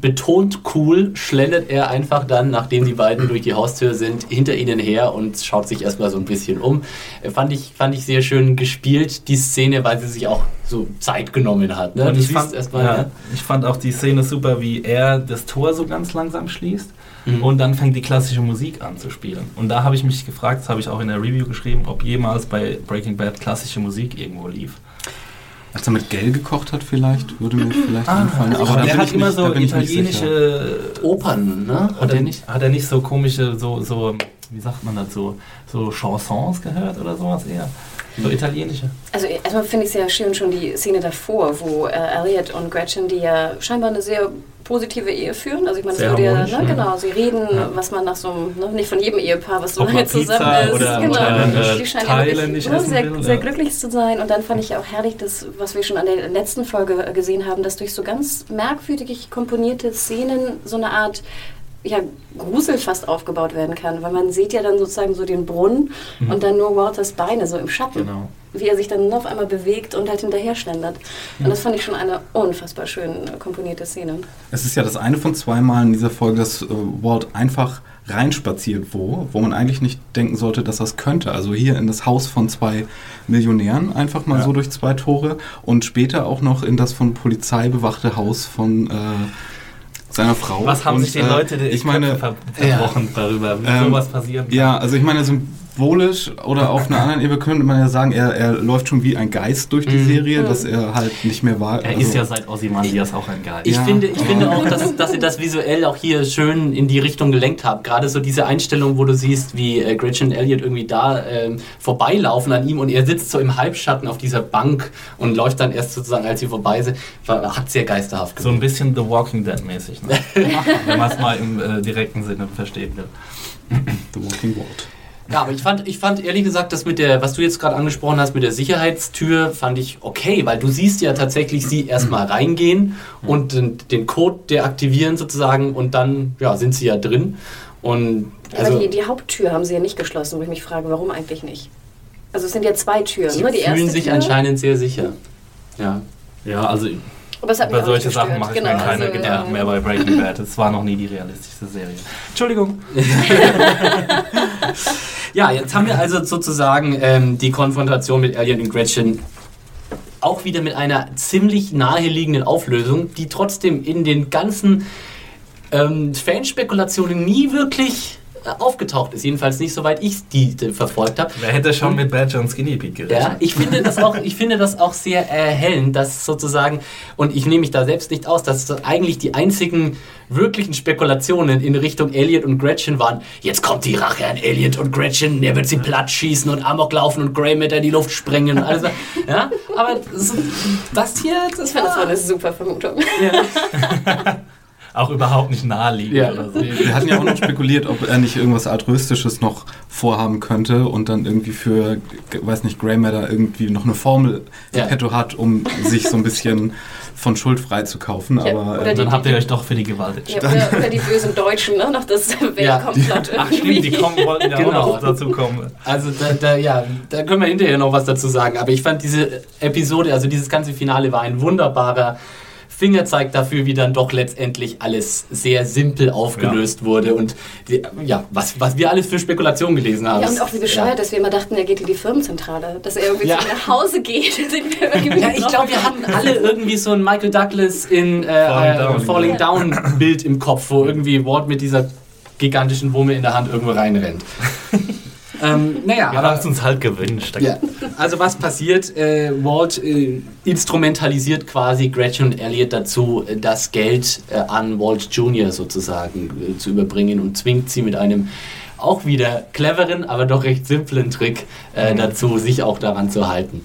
betont cool schlendert er einfach dann, nachdem die beiden durch die Haustür sind, hinter ihnen her und schaut sich erstmal so ein bisschen um. Äh, fand, ich, fand ich sehr schön gespielt, die Szene, weil sie sich auch so Zeit genommen hat. Ne? Und ich fand, erstmal, ja, ja. ich fand auch die Szene super, wie er das Tor so ganz langsam schließt. Mhm. Und dann fängt die klassische Musik an zu spielen. Und da habe ich mich gefragt, das habe ich auch in der Review geschrieben, ob jemals bei Breaking Bad klassische Musik irgendwo lief. Als er mit Gell gekocht hat, vielleicht, würde mir vielleicht Ah, einfallen. also aber da er bin hat ich immer nicht- so italienische Opern, ne? Hat er, er nicht, hat er nicht so komische, so, so, wie sagt man dazu, so Chansons gehört oder sowas eher? So italienische. Also erstmal finde ich es sehr schön schon die Szene davor, wo äh, Elliot und Gretchen, die ja scheinbar eine sehr positive Ehe führen. Also ich meine, das Sehr würde ja, ne, ja. genau, sie reden, Ja. was man nach so einem, ne, nicht von jedem Ehepaar, was so lange man zusammen ist. oder- genau. oder, äh, die scheinen ja wirklich ne, sehr, will, sehr ja. glücklich zu sein. Und dann fand ich ja auch herrlich, das, was wir schon an der letzten Folge äh, gesehen haben, dass durch so ganz merkwürdig komponierte Szenen so eine Art ja, Grusel fast aufgebaut werden kann, weil man sieht ja dann sozusagen so den Brunnen und dann nur Walters Beine so im Schatten Mhm. Genau. wie er sich dann auf einmal bewegt und halt hinterher schlendert. Und das fand ich schon eine unfassbar schön äh, komponierte Szene. Es ist ja das eine von zwei Mal in dieser Folge, dass äh, Walt einfach reinspaziert wo, wo man eigentlich nicht denken sollte, dass das könnte. Also hier in das Haus von zwei Millionären, einfach mal Ja. so durch zwei Tore und später auch noch in das von Polizei bewachte Haus von äh, seiner Frau. Was haben und, sich die äh, Leute die ich meine, verbrochen darüber, wie Ähm, sowas passieren kann? Ja, also ich meine, symbolisch oder auf einer anderen Ebene könnte man ja sagen, er, er läuft schon wie ein Geist durch die Mhm. Serie, dass er halt nicht mehr war. Er also, ist ja seit Ozymandias auch ein Geist. Ich, Ja, finde, ich finde auch, dass, dass ihr das visuell auch hier schön in die Richtung gelenkt habt. Gerade so diese Einstellung, wo du siehst, wie äh, Gretchen und Elliot irgendwie da ähm, vorbeilaufen an ihm und er sitzt so im Halbschatten auf dieser Bank und läuft dann erst sozusagen, als sie vorbei sind, war, hat sehr geisterhaft So ein bisschen The Walking Dead mäßig, ne? (laughs) wenn man es mal im äh, direkten Sinne verstehen will. The Walking Walt. Ja, aber ich fand, ich fand ehrlich gesagt, das mit der, was du jetzt gerade angesprochen hast, mit der Sicherheitstür, fand ich okay, weil du siehst ja tatsächlich sie erstmal reingehen und den, den Code deaktivieren sozusagen und dann ja, sind sie ja drin. Und Aber also, die, die Haupttür haben sie ja nicht geschlossen, wo ich mich frage, warum eigentlich nicht? Also es sind ja zwei Türen. sie ne? Die fühlen erste sich Tür, anscheinend sehr sicher. Ja. Ja, also aber es hat mich über solche Sachen mache ich Genau, mir keine also, Gedanken mehr bei Breaking Bad. Es war noch nie die realistischste Serie. Entschuldigung. (laughs) Ja, jetzt haben wir also sozusagen ähm, die Konfrontation mit Elliot und Gretchen auch wieder mit einer ziemlich naheliegenden Auflösung, die trotzdem in den ganzen ähm, Fanspekulationen nie wirklich aufgetaucht ist. Jedenfalls nicht, soweit ich die, die verfolgt habe. Wer hätte schon mit Badger und Skinny Pete gerechnet? Ja, ich finde das auch, ich finde das auch sehr erhellend, dass sozusagen, und ich nehme mich da selbst nicht aus, dass eigentlich die einzigen wirklichen Spekulationen in Richtung Elliot und Gretchen waren, jetzt kommt die Rache an Elliot und Gretchen, er wird sie platt schießen und Amok laufen und Grey mit in die Luft sprengen und alles. Ja, aber so, das hier, das fand, das war war... eine super Vermutung. Ja. (laughs) Auch überhaupt nicht naheliegend Ja. oder so. Wir hatten ja auch noch spekuliert, ob er nicht irgendwas Altruistisches noch vorhaben könnte und dann irgendwie für, weiß nicht, Grey Matter irgendwie noch eine Formel Ja. im Petto hat, um sich so ein bisschen von Schuld frei zu kaufen. Ja, Aber oder äh, Und dann habt ihr euch doch für die Gewalt Ja, entschieden. oder, oder die bösen Deutschen, ne? Noch das Weltkomplott Ach stimmt, die kommen, wollten ja Genau. auch noch dazu kommen. Also da, da, ja, da können wir hinterher noch was dazu sagen. Aber ich fand diese Episode, also dieses ganze Finale war ein wunderbarer Fingerzeig dafür, wie dann doch letztendlich alles sehr simpel aufgelöst wurde und die, ja, was, was wir alles für Spekulationen gelesen haben. Ja, und auch wie bescheuert, Ja. dass wir immer dachten, er geht in die Firmenzentrale. Dass er irgendwie Ja. nach Hause geht. (laughs) Sind wir irgendwie Ja, ich glaube, wir hatten alle irgendwie so ein Michael Douglas in äh, Falling äh, Down. Falling Down Bild im Kopf, wo irgendwie Walt mit dieser gigantischen Wumme in der Hand irgendwo reinrennt. (laughs) ähm, naja, Wir haben es uns halt gewünscht. Ja, also was passiert? Äh, Walt äh, instrumentalisiert quasi Gretchen und Elliot dazu, äh, das Geld äh, an Walt Jr. sozusagen äh, zu überbringen und zwingt sie mit einem auch wieder cleveren, aber doch recht simplen Trick äh, dazu, sich auch daran zu halten.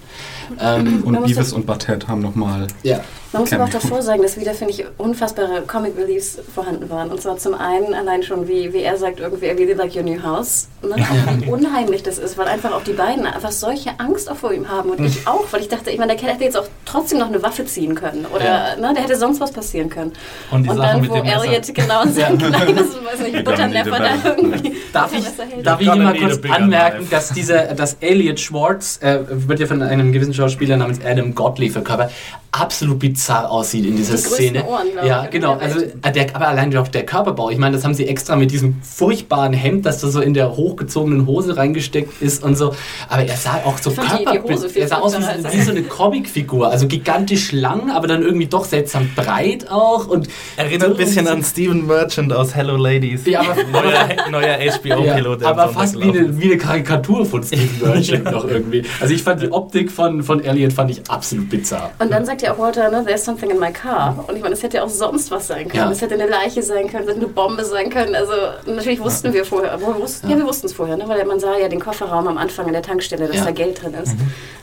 Ähm, und Beavis und Butthead haben nochmal ja, Man muss aber auch davor sagen, dass wieder, finde ich, unfassbare Comic Reliefs vorhanden waren. Und zwar zum einen allein schon, wie, wie er sagt, irgendwie, I really like your new house. Ne? Auch wie unheimlich das ist, weil einfach auch die beiden einfach solche Angst auch vor ihm haben. Und ich auch, weil ich dachte, ich meine, der Kerl hätte jetzt auch trotzdem noch eine Waffe ziehen können. Oder Ja. ne, der hätte sonst was passieren können. Und die und dann, mit wo dem Messer. Elliot genau (laughs) sein kleines, weiß nicht, Butterneffer da irgendwie. Darf ich, darf ich hier mal kurz anmerken, dass dieser, dass Elliot Schwartz, äh, wird ja von einem gewissen Schauspieler namens Adam Godley verkörpert, absolut bizarr aussieht in dieser Die Szene. Ohren, ja, ich, genau. Also, äh, der, aber allein auch der Körperbau. Ich meine, das haben sie extra mit diesem furchtbaren Hemd, das da so in der hochgezogenen Hose reingesteckt ist und so. Aber er sah auch so Ich fand die- die Körper, Hose viel er sah aus wie, wie so eine Comicfigur, also gigantisch lang, aber dann irgendwie doch seltsam breit auch und Erinnert ein bisschen an Steven Merchant aus Hello Ladies. Ja, aber- (laughs) neuer, neuer HBO-Pilot. Ja, aber fast wie eine, wie eine Karikatur von Steve (laughs) Merchant noch irgendwie. Also ich fand die Optik von, von Elliot fand ich absolut bizarr. Und dann sagt ja auch Walter, ne, there's something in my car. Und ich meine, es hätte ja auch sonst was sein können. Ja. Es hätte eine Leiche sein können, es hätte eine Bombe sein können. Also natürlich wussten wir vorher, wo wir wussten, ja. wir wussten es vorher, ne, weil man sah ja den Kofferraum am Anfang in der Tankstelle, dass Ja. da Geld drin ist.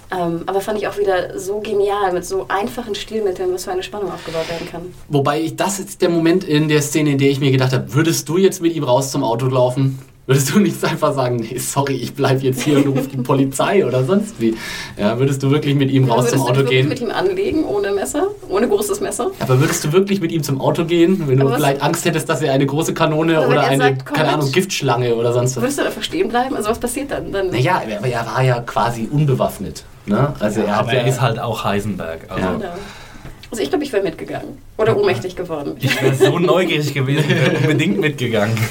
Ähm, aber fand ich auch wieder so genial, mit so einfachen Stilmitteln, was für eine Spannung aufgebaut werden kann. Wobei ich, das ist der Moment in der Szene, in der ich mir gedacht habe, würdest du jetzt mit ihm raus zum Auto laufen? Würdest du nicht einfach sagen, nee, sorry, ich bleib jetzt hier und ruf die Polizei oder sonst wie? Ja, würdest du wirklich mit ihm raus würdest zum du Auto dich wirklich gehen? mit ihm anlegen, ohne Messer, ohne großes Messer? Aber würdest du wirklich mit ihm zum Auto gehen, wenn du Aber was- vielleicht Angst hättest, dass er eine große Kanone Aber oder er eine, sagt, komm keine. Ahnung, Giftschlange oder sonst was? Würdest du einfach stehen bleiben? Also was passiert dann? dann Naja, aber er war ja quasi unbewaffnet. Ne? Also er hat aber ja, er ist halt auch Heisenberg. Also Ja. Ja. Also ich glaube, ich wäre mitgegangen. Oder ohnmächtig geworden. ich wäre so neugierig gewesen, wäre unbedingt mitgegangen. (laughs)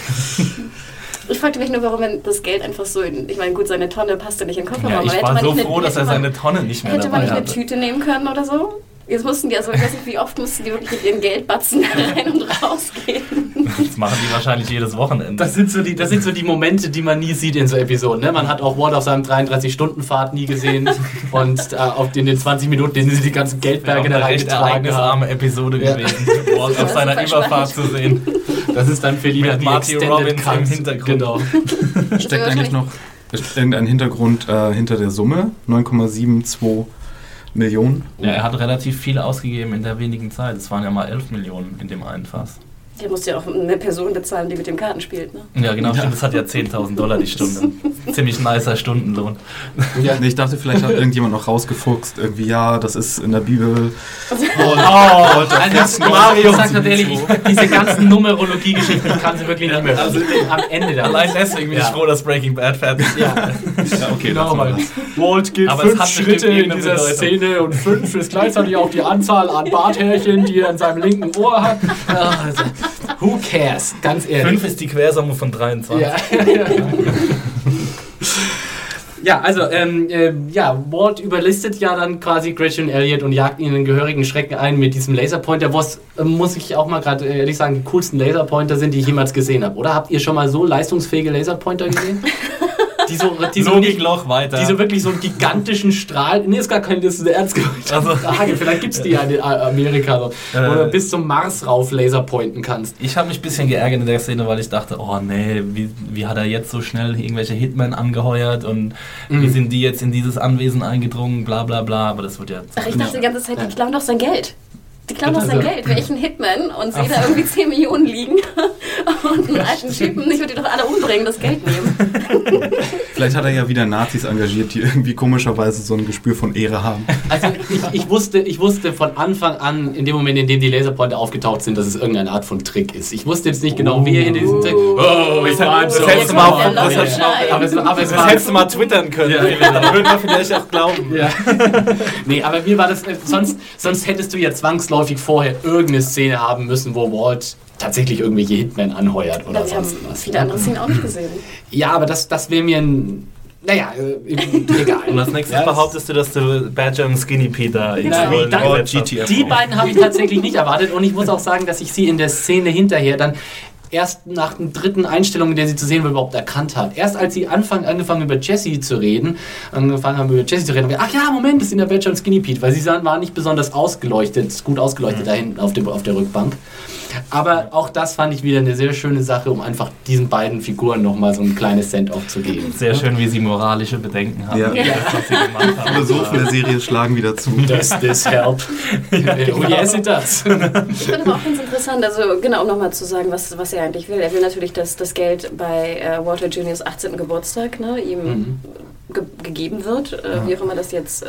Ich fragte mich nur, warum er das Geld einfach so in. Ich meine, gut, seine Tonne passte nicht in den Kofferraum. Ja, ich hätte war man so nicht eine- froh, dass hätte er man- seine Tonne nicht mehr Hätte man dabei nicht eine. Tüte nehmen können oder so? Jetzt mussten die, also ich weiß nicht, wie oft mussten die wirklich mit ihren Geldbatzen rein und raus gehen. Das machen die wahrscheinlich jedes Wochenende. Das sind, so die, das sind so die Momente, die man nie sieht in so Episoden. Ne? Man hat auch Walt auf seinem 33-Stunden-Fahrt nie gesehen. (laughs) und äh, auf den, den 20 Minuten, denen sie die ganzen Geldberge da reingetragen haben. ereignisarme Episode Ja. gewesen, Walt auf seiner Überfahrt zu sehen. Das ist dann für Lina Mit die Marty Extended Robbins Cut. im Hintergrund. Genau. Steckt eigentlich noch irgendein Hintergrund äh, hinter der Summe? 9,72 Millionen? Ja, er hat relativ viel ausgegeben in der wenigen Zeit. Es waren ja mal 11 Millionen in dem einen Fass. Der musste ja auch eine Person bezahlen, die mit dem Karten spielt. Ne? Ja, genau, stimmt. Das hat ja 10.000 Dollar die Stunde. (laughs) Ziemlich nicer Stundenlohn. Ja. Nee, ich dachte, vielleicht hat irgendjemand noch rausgefuchst, irgendwie, ja, das ist in der Bibel. (laughs) Oh, also Mario, ich sag ganz ehrlich, ich, diese ganzen Numerologie-Geschichten, ich kann sie wirklich nicht mehr. Also am Ende der Allein deswegen bin Ja. ich froh, dass Breaking Bad fertig ist. Ja, Ja, okay, genau, das. Walt geht Aber es fünf Schritte in dieser Bedeutung. Szene und fünf ist gleichzeitig auch die Anzahl an Barthärchen, die er in seinem linken Ohr hat. Ach, also, (laughs) who cares? Ganz ehrlich. 5 ist die Quersumme von 23. Ja, ja. (laughs) Ja, also, ähm, äh, ja, Walt überlistet ja dann quasi Gretchen Elliott und jagt ihnen einen gehörigen Schrecken ein mit diesem Laserpointer, was, äh, muss ich auch mal gerade äh, ehrlich sagen, die coolsten Laserpointer sind, die ich jemals gesehen habe. Oder habt ihr schon mal so leistungsfähige Laserpointer gesehen? (laughs) die so, die so nicht, Logikloch weiter. die so wirklich so einen gigantischen Strahl. Nee, ist gar kein, das ist eine ernst gemeinte Also- Frage. Vielleicht gibt es die ja in Amerika so. Äh. Wo du bis zum Mars rauf laserpointen kannst. Ich habe mich ein bisschen geärgert in der Szene, weil ich dachte, oh nee, wie, wie hat er jetzt so schnell irgendwelche Hitmen angeheuert und Mhm. wie sind die jetzt in dieses Anwesen eingedrungen, bla bla bla, aber das wird ja... Ach, ich dachte die ganze Zeit, die klauen doch sein Geld. Die klauen sein Also- Geld. Wäre ich ein Hitman und sehe da irgendwie 10 Millionen liegen (laughs) und einen alten Typen, ich würde die doch alle umbringen, das Geld nehmen. (laughs) Vielleicht hat er ja wieder Nazis engagiert, die irgendwie komischerweise so ein Gespür von Ehre haben. Also ich, ich, wusste, ich wusste von Anfang an, in dem Moment, in dem die Laserpointer aufgetaucht sind, dass es irgendeine Art von Trick ist. Ich wusste jetzt nicht genau, wie er in diesem Trick. Oh, ich war das so. hättest du mal auf- Der das hättest du mal- war, twittern können, Ja. Philipp, dann würden wir vielleicht auch glauben. Ja. (laughs) nee, aber mir war das. äh, Sonst, sonst hättest du ja zwangsläufig vorher irgendeine Szene haben müssen, wo Walt tatsächlich irgendwelche Hitmen anheuert oder Na, wir haben sonst was. viele andere Szenen auch nicht gesehen. (clears throat) Ja, aber das, das wäre mir ein. Naja, äh, egal. Und als nächstes Ja, behauptest du, dass du Badger und Skinny Peter die Rollen dann-. Die beiden habe ich tatsächlich nicht erwartet und ich muss auch sagen, dass ich sie in der Szene hinterher dann erst nach der dritten Einstellung, in der sie zu sehen war, überhaupt erkannt hat. Erst als sie anfangen, angefangen über Jesse zu reden, angefangen haben über Jesse zu reden, ach ja, Moment, das sind der Badger und Skinny Pete, weil sie sahen, waren nicht besonders ausgeleuchtet, gut ausgeleuchtet da hinten auf, dem, auf der Rückbank. Aber auch das fand ich wieder eine sehr schöne Sache, um einfach diesen beiden Figuren nochmal so ein kleines Send-off zu geben. Sehr schön, wie sie moralische Bedenken haben. Ja. das, sie gemacht haben. (laughs) Philosophen der Serie schlagen wieder zu. Does this help? oh yes, it does. Ich finde aber auch ganz interessant, also genau, um nochmal zu sagen, was, was er eigentlich will. Er will natürlich, dass das Geld bei äh, Walter Juniors 18. Geburtstag ne, ihm Mhm. Ge gegeben wird, äh, wie auch immer das jetzt äh,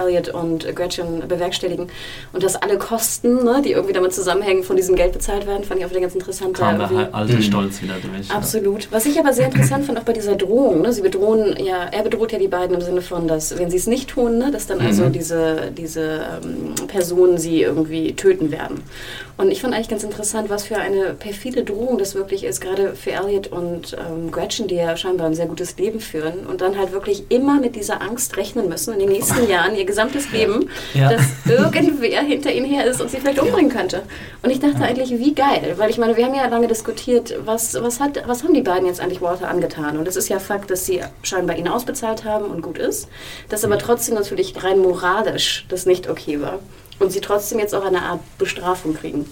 Elliot und Gretchen bewerkstelligen. Und dass alle Kosten, ne, die irgendwie damit zusammenhängen, von diesem Geld bezahlt werden, fand ich auch wieder ganz interessant. kam da der irgendwie- alte Mhm. Stolz wieder durch. ja. Absolut. Was ich aber sehr interessant fand, auch bei dieser Drohung, ne, sie bedrohen ja, er bedroht ja die beiden im Sinne von, dass wenn sie es nicht tun, ne, dass dann also diese, diese ähm, Personen sie irgendwie töten werden. Und ich fand eigentlich ganz interessant, was für eine perfide Drohung das wirklich ist, gerade für Elliot und ähm, Gretchen, die ja scheinbar ein sehr gutes Leben führen und dann halt wirklich immer mit dieser Angst rechnen müssen in den nächsten (laughs) Jahren, ihr gesamtes Leben, Ja. dass irgendwer hinter ihnen her ist und sie vielleicht umbringen könnte. Und ich dachte eigentlich, wie geil, weil ich meine, wir haben ja lange diskutiert, was, was, hat, was haben die beiden jetzt eigentlich Walter angetan? Und es ist ja Fakt, dass sie scheinbar ihn ausbezahlt haben und gut ist, dass aber trotzdem natürlich rein moralisch das nicht okay war. Und sie trotzdem jetzt auch eine Art Bestrafung kriegen.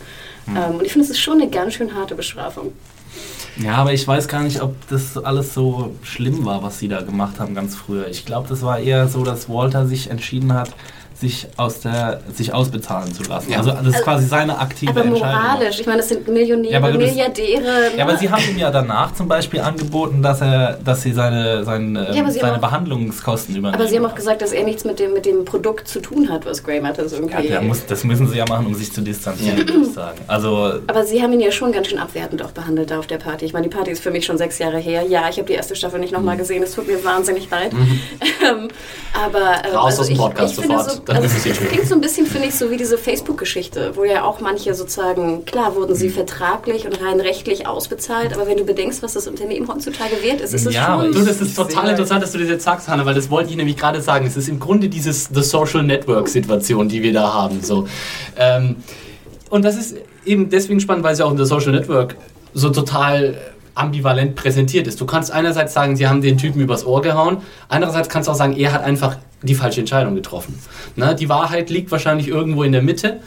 Ähm, und ich finde, es ist schon eine ganz schön harte Bestrafung. Ja, aber ich weiß gar nicht, ob das alles so schlimm war, was sie da gemacht haben ganz früher. Ich glaube, das war eher so, dass Walter sich entschieden hat, sich aus der sich ausbezahlen zu lassen. Ja. Also das ist quasi seine aktive Aber Entscheidung. moralisch, ich meine, das sind Millionäre, Ja, aber das- Milliardäre. Ja, aber ne? sie haben ihm ja danach zum Beispiel angeboten, dass er, dass sie seine, seine, Ja, aber sie seine auch- Behandlungskosten übernehmen. aber sie haben auch gesagt, dass er nichts mit dem, mit dem Produkt zu tun hat, was Grey Matters irgendwie. ja, muss, das müssen sie ja machen, um sich zu distanzieren, würde ich sagen. Also Aber sie haben ihn ja schon ganz schön abwertend auch behandelt da auf der Party. Ich meine, die Party ist für mich schon sechs Jahre her. Ja, ich habe die erste Staffel nicht Mhm. nochmal gesehen. Es tut mir wahnsinnig leid. (laughs) Ähm, aber ähm, Raus aus dem ich- Podcast ich finde sofort. So, also, mich. klingt so ein bisschen, finde ich, so wie diese Facebook-Geschichte, wo ja auch manche sozusagen, klar wurden Mhm. sie vertraglich und rein rechtlich ausbezahlt, aber wenn du bedenkst, was das Unternehmen heutzutage wert ist, ist es Ja, schon... Du, das ist total interessant, dass du das jetzt sagst, Hanna, weil das wollte ich nämlich gerade sagen. Es ist im Grunde dieses The Social Network-Situation, die wir da haben. So. Ähm, und das ist eben deswegen spannend, weil es ja auch in The Social Network so total ambivalent präsentiert ist. Du kannst einerseits sagen, sie haben den Typen übers Ohr gehauen, andererseits kannst du auch sagen, er hat einfach die falsche Entscheidung getroffen. Ne? Die Wahrheit liegt wahrscheinlich irgendwo in der Mitte.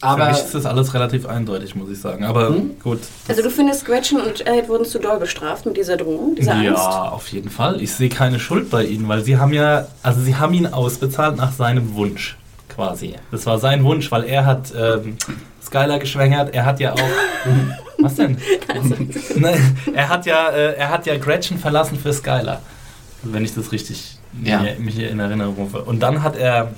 für Aber mich ist das alles relativ eindeutig, muss ich sagen. Aber Hm? gut. Also du findest, Gretchen und Elliot wurden zu doll bestraft mit dieser Drohung, dieser Angst? Ja, auf jeden Fall. Ich sehe keine Schuld bei ihnen, weil sie haben ja, also sie haben ihn ausbezahlt nach seinem Wunsch, quasi. Das war sein Wunsch, weil er hat ähm, Skylar geschwängert, er hat ja auch. (laughs) Was denn? (laughs) Nein, er hat ja, äh, er hat ja Gretchen verlassen für Skylar, wenn ich das richtig Ja. mir- mich hier in Erinnerung rufe. Und dann hat er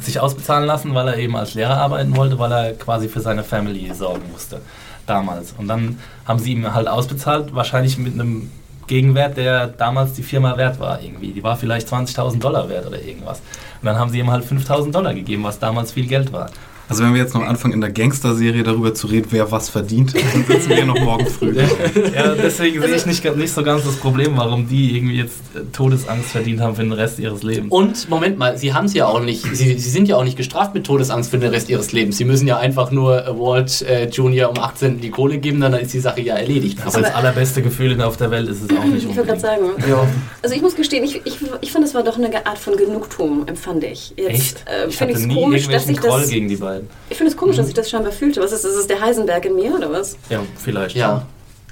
sich ausbezahlen lassen, weil er eben als Lehrer arbeiten wollte, weil er quasi für seine Family sorgen musste damals. Und dann haben sie ihm halt ausbezahlt, wahrscheinlich mit einem Gegenwert, der damals die Firma wert war irgendwie. Die war vielleicht 20.000 Dollar wert oder irgendwas. Und dann haben sie ihm halt 5.000 Dollar gegeben, was damals viel Geld war. Also wenn wir jetzt noch anfangen, in der Gangster-Serie darüber zu reden, wer was verdient, dann sitzen wir noch morgen früh. Ja, deswegen sehe ich nicht, nicht so ganz das Problem, warum die irgendwie jetzt äh, Todesangst verdient haben für den Rest ihres Lebens. Und Moment mal, sie haben es ja auch nicht, sie, sie sind ja auch nicht gestraft mit Todesangst für den Rest ihres Lebens. Sie müssen ja einfach nur äh, Walt äh, Junior um 18 die Kohle geben, dann ist die Sache ja erledigt. Aber das allerbeste Gefühl auf der Welt ist es auch nicht Ich wollte gerade sagen, Ja. also ich muss gestehen, ich, ich, ich fand, es war doch eine Art von Genugtuung, empfand ich. Jetzt Echt? Äh, ich finde hatte ich es nie komisch, dass irgendwelchen ich Groll das. gegen die beiden. Ich finde es komisch, dass ich das scheinbar fühlte. Was ist das? Ist es der Heisenberg in mir oder was? Ja, vielleicht. Ja.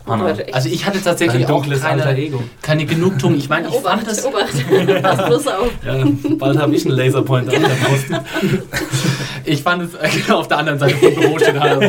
Anna. Gott, echt. Also ich hatte tatsächlich auch keine, Ego. keine Genugtuung. Ich meine, ich Obacht, fand das, Obacht. (laughs) Pass bloß auf. Ja, bald habe ich einen Laserpointer auf der Brust. (laughs) ich fand es äh, (laughs) auf der anderen Seite vom Büro steht halt.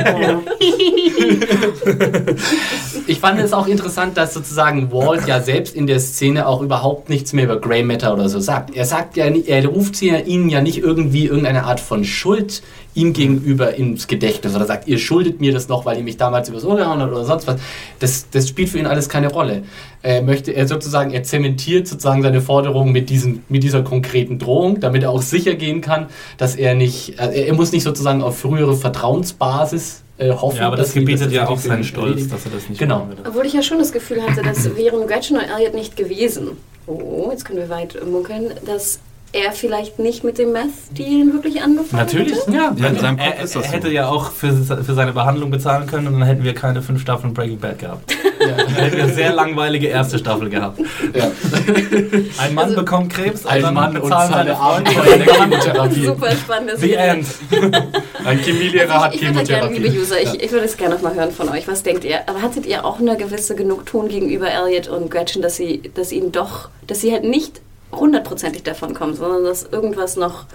Ich fand es auch interessant, dass sozusagen Walt ja selbst in der Szene auch überhaupt nichts mehr über Grey Matter oder so sagt. Er sagt ja er ruft sie ja ihnen ja nicht irgendwie irgendeine Art von Schuld ihm gegenüber ins Gedächtnis oder sagt, ihr schuldet mir das noch, weil ihr mich damals übers Ohr gehauen habt oder sonst was. Das, das spielt für ihn alles keine Rolle. Er möchte, er sozusagen, er zementiert sozusagen seine Forderungen mit, diesen, mit dieser konkreten Drohung, damit er auch sicher gehen kann, dass er nicht, äh, er muss nicht sozusagen auf frühere Vertrauensbasis äh, hoffen. Ja, aber das gebietet ja auch seinen Stolz, erledigen. dass er das nicht Genau. machen würde. Obwohl ich ja schon das Gefühl hatte, dass wären Gretchen und Elliot nicht gewesen, oh, jetzt können wir weit munkeln, dass er vielleicht nicht mit dem Meth-Deal wirklich angefangen Natürlich, hätte. ja. Ja, in Kopf er, er so. hätte ja auch für, für seine Behandlung bezahlen können und dann hätten wir keine fünf Staffeln Breaking Bad gehabt. (laughs) Ja. Dann hätten wir eine sehr langweilige erste Staffel gehabt. Ja. (laughs) Ein Mann Also- bekommt Krebs Ein dann Mann und bezahlen seine. Abenteuer der Chemotherapie. Super spannendes The End. (laughs) Ein Chemielehrer hat Also ich, ich würde gerne, liebe Chemotherapie. User, ich, ich würde es gerne noch mal hören von euch. Was denkt ihr? Aber hattet ihr auch eine gewisse Genugtuung gegenüber Elliot und Gretchen, dass sie, dass ihnen doch, dass sie halt nicht hundertprozentig davon kommen, sondern dass irgendwas noch,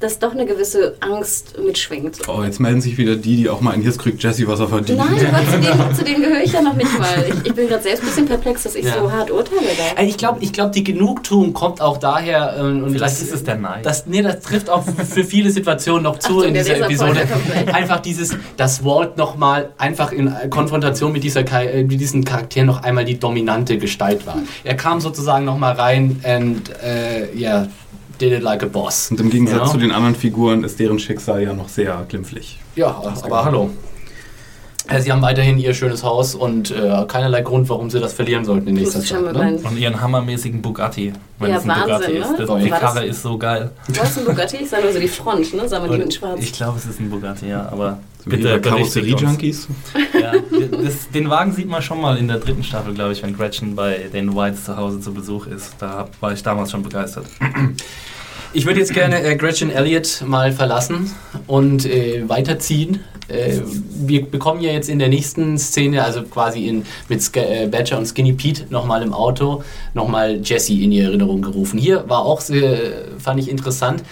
dass doch eine gewisse Angst mitschwingt? Oh, jetzt melden sich wieder die, die auch mal in Hiss kriegt Jesse, was er verdient. Nein, aber zu denen, (laughs) zu denen gehöre ich ja noch nicht mal. Ich, ich bin gerade selbst ein bisschen perplex, dass ich Ja. so hart urteile da. Äh, Ich glaube, ich glaub, die Genugtuung kommt auch daher. äh, Und Vielleicht das, ist es der Neid. Das, nee, das trifft auch für viele Situationen noch zu Achtung, in dieser Episode. Einfach dieses, dass Walt nochmal einfach in Konfrontation mit, dieser, äh, mit diesen Charakteren noch einmal die dominante Gestalt war. Er kam sozusagen nochmal rein und äh, ja, did it like a boss. Und im Gegensatz Ja. zu den anderen Figuren ist deren Schicksal ja noch sehr glimpflich. Ja, aber hallo. Äh, Sie haben weiterhin ihr schönes Haus und äh, keinerlei Grund, warum sie das verlieren sollten in nächster Zeit. Ne? Und ihren hammermäßigen Bugatti. Wenn Ja, es ein Wahnsinn, Bugatti ne? ist. Das, War die das- Karre ist so geil. Was ein Bugatti? Ich sage nur so die Front, ne? Sagen wir die mit Schwarz. ich glaube, es ist ein Bugatti, ja. Aber bitte. Karosserie-Junkies. Ja, das, den Wagen sieht man schon mal in der dritten Staffel, glaube ich, wenn Gretchen bei den Whites zu Hause zu Besuch ist. Da war ich damals schon begeistert. Ich würde jetzt gerne äh, Gretchen Elliott mal verlassen und äh, weiterziehen. Äh, wir bekommen ja jetzt in der nächsten Szene, also quasi in, mit Sk äh, Badger und Skinny Pete nochmal im Auto, nochmal Jessie in die Erinnerung gerufen. Hier war auch, sehr, fand ich interessant.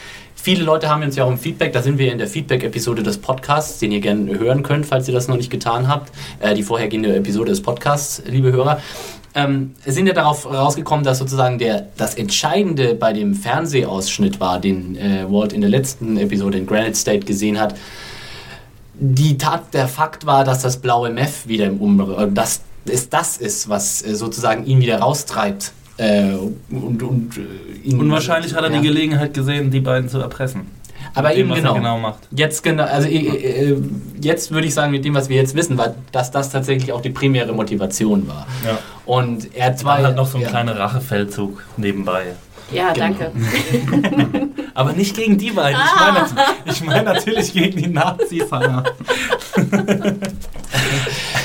Viele Leute haben uns ja auch im Feedback, da sind wir in der Feedback-Episode des Podcasts, den ihr gerne hören könnt, falls ihr das noch nicht getan habt, äh, die vorhergehende Episode des Podcasts, liebe Hörer, ähm, sind ja darauf rausgekommen, dass sozusagen der, das Entscheidende bei dem Fernsehausschnitt war, den äh, Walt in der letzten Episode in Granite State gesehen hat. Die Tat, der Fakt war, dass das blaue Meth wieder im Umbereich, dass es das ist, was äh, sozusagen ihn wieder raustreibt. Äh, und, und, äh, ihn, Und wahrscheinlich hat er ja. die Gelegenheit gesehen, die beiden zu erpressen. Aber Mit dem, eben was genau. genau macht. Jetzt genau, also äh, äh, jetzt würde ich sagen, mit dem, was wir jetzt wissen, war, dass das tatsächlich auch die primäre Motivation war. Ja. Und er Es war zwei halt noch so ein ja. kleiner Rachefeldzug nebenbei. ja, Genau. danke. (laughs) Aber nicht gegen die beiden. Ich meine, ich meine natürlich gegen die Nazis, Hannah. (laughs)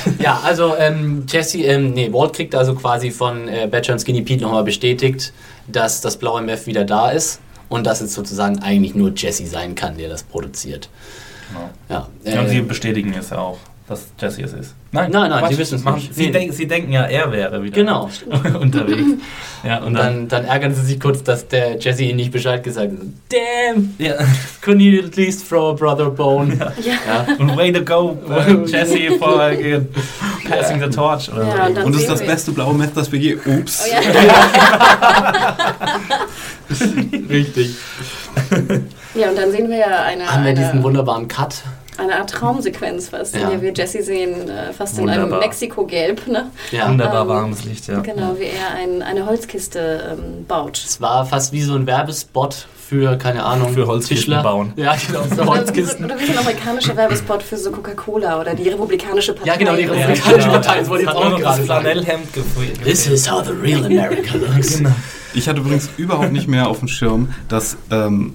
(laughs) Ja, also ähm, Jesse, ähm, nee, Walt kriegt also quasi von äh, Badger und Skinny Pete nochmal bestätigt, dass das blaue Meth wieder da ist und dass es sozusagen eigentlich nur Jesse sein kann, der das produziert. Ja, Und sie äh, bestätigen es ja auch, dass Jesse es ist. Nein, Nein, nein, Quatsch, sie wissen es nicht. Sie, Nee. denk, sie denken ja, er wäre wieder Genau. (laughs) unterwegs. Ja, und und dann, dann, dann ärgern sie sich kurz, dass der Jesse ihnen nicht Bescheid gesagt hat. Damn, ja. (laughs) couldn't you at least throw a brother bone? Ja. Und way to go, äh, Jesse, for äh, passing the torch. Oder Ja, und dann Und das ist das beste blaue Meth, das wir je. Ups. Oh, ja. (laughs) Richtig. ja, und dann sehen wir ja eine, Haben wir diesen wunderbaren Cut. Eine Art Traumsequenz fast, Ja. in der wir Jesse sehen, äh, fast in einem Wunderbar. Mexiko-Gelb, ne? Ja. Wunderbar Ähm, warmes Licht, ja. Genau, wie er ein, eine Holzkiste ähm, baut. Es war fast wie so ein Werbespot für, keine Ahnung, Für Holzkisten Tischler. bauen. (laughs) Ja, genau, für (laughs) Oder, Holzkisten. oder wie so ein amerikanischer Werbespot für so Coca-Cola oder die Republikanische Partei. Ja, genau, die oder so. Republikanische Partei, das wollte ich jetzt auch gerade das sagen. This is how the real America looks. Genau. Ich hatte übrigens überhaupt nicht mehr auf dem Schirm, dass ähm,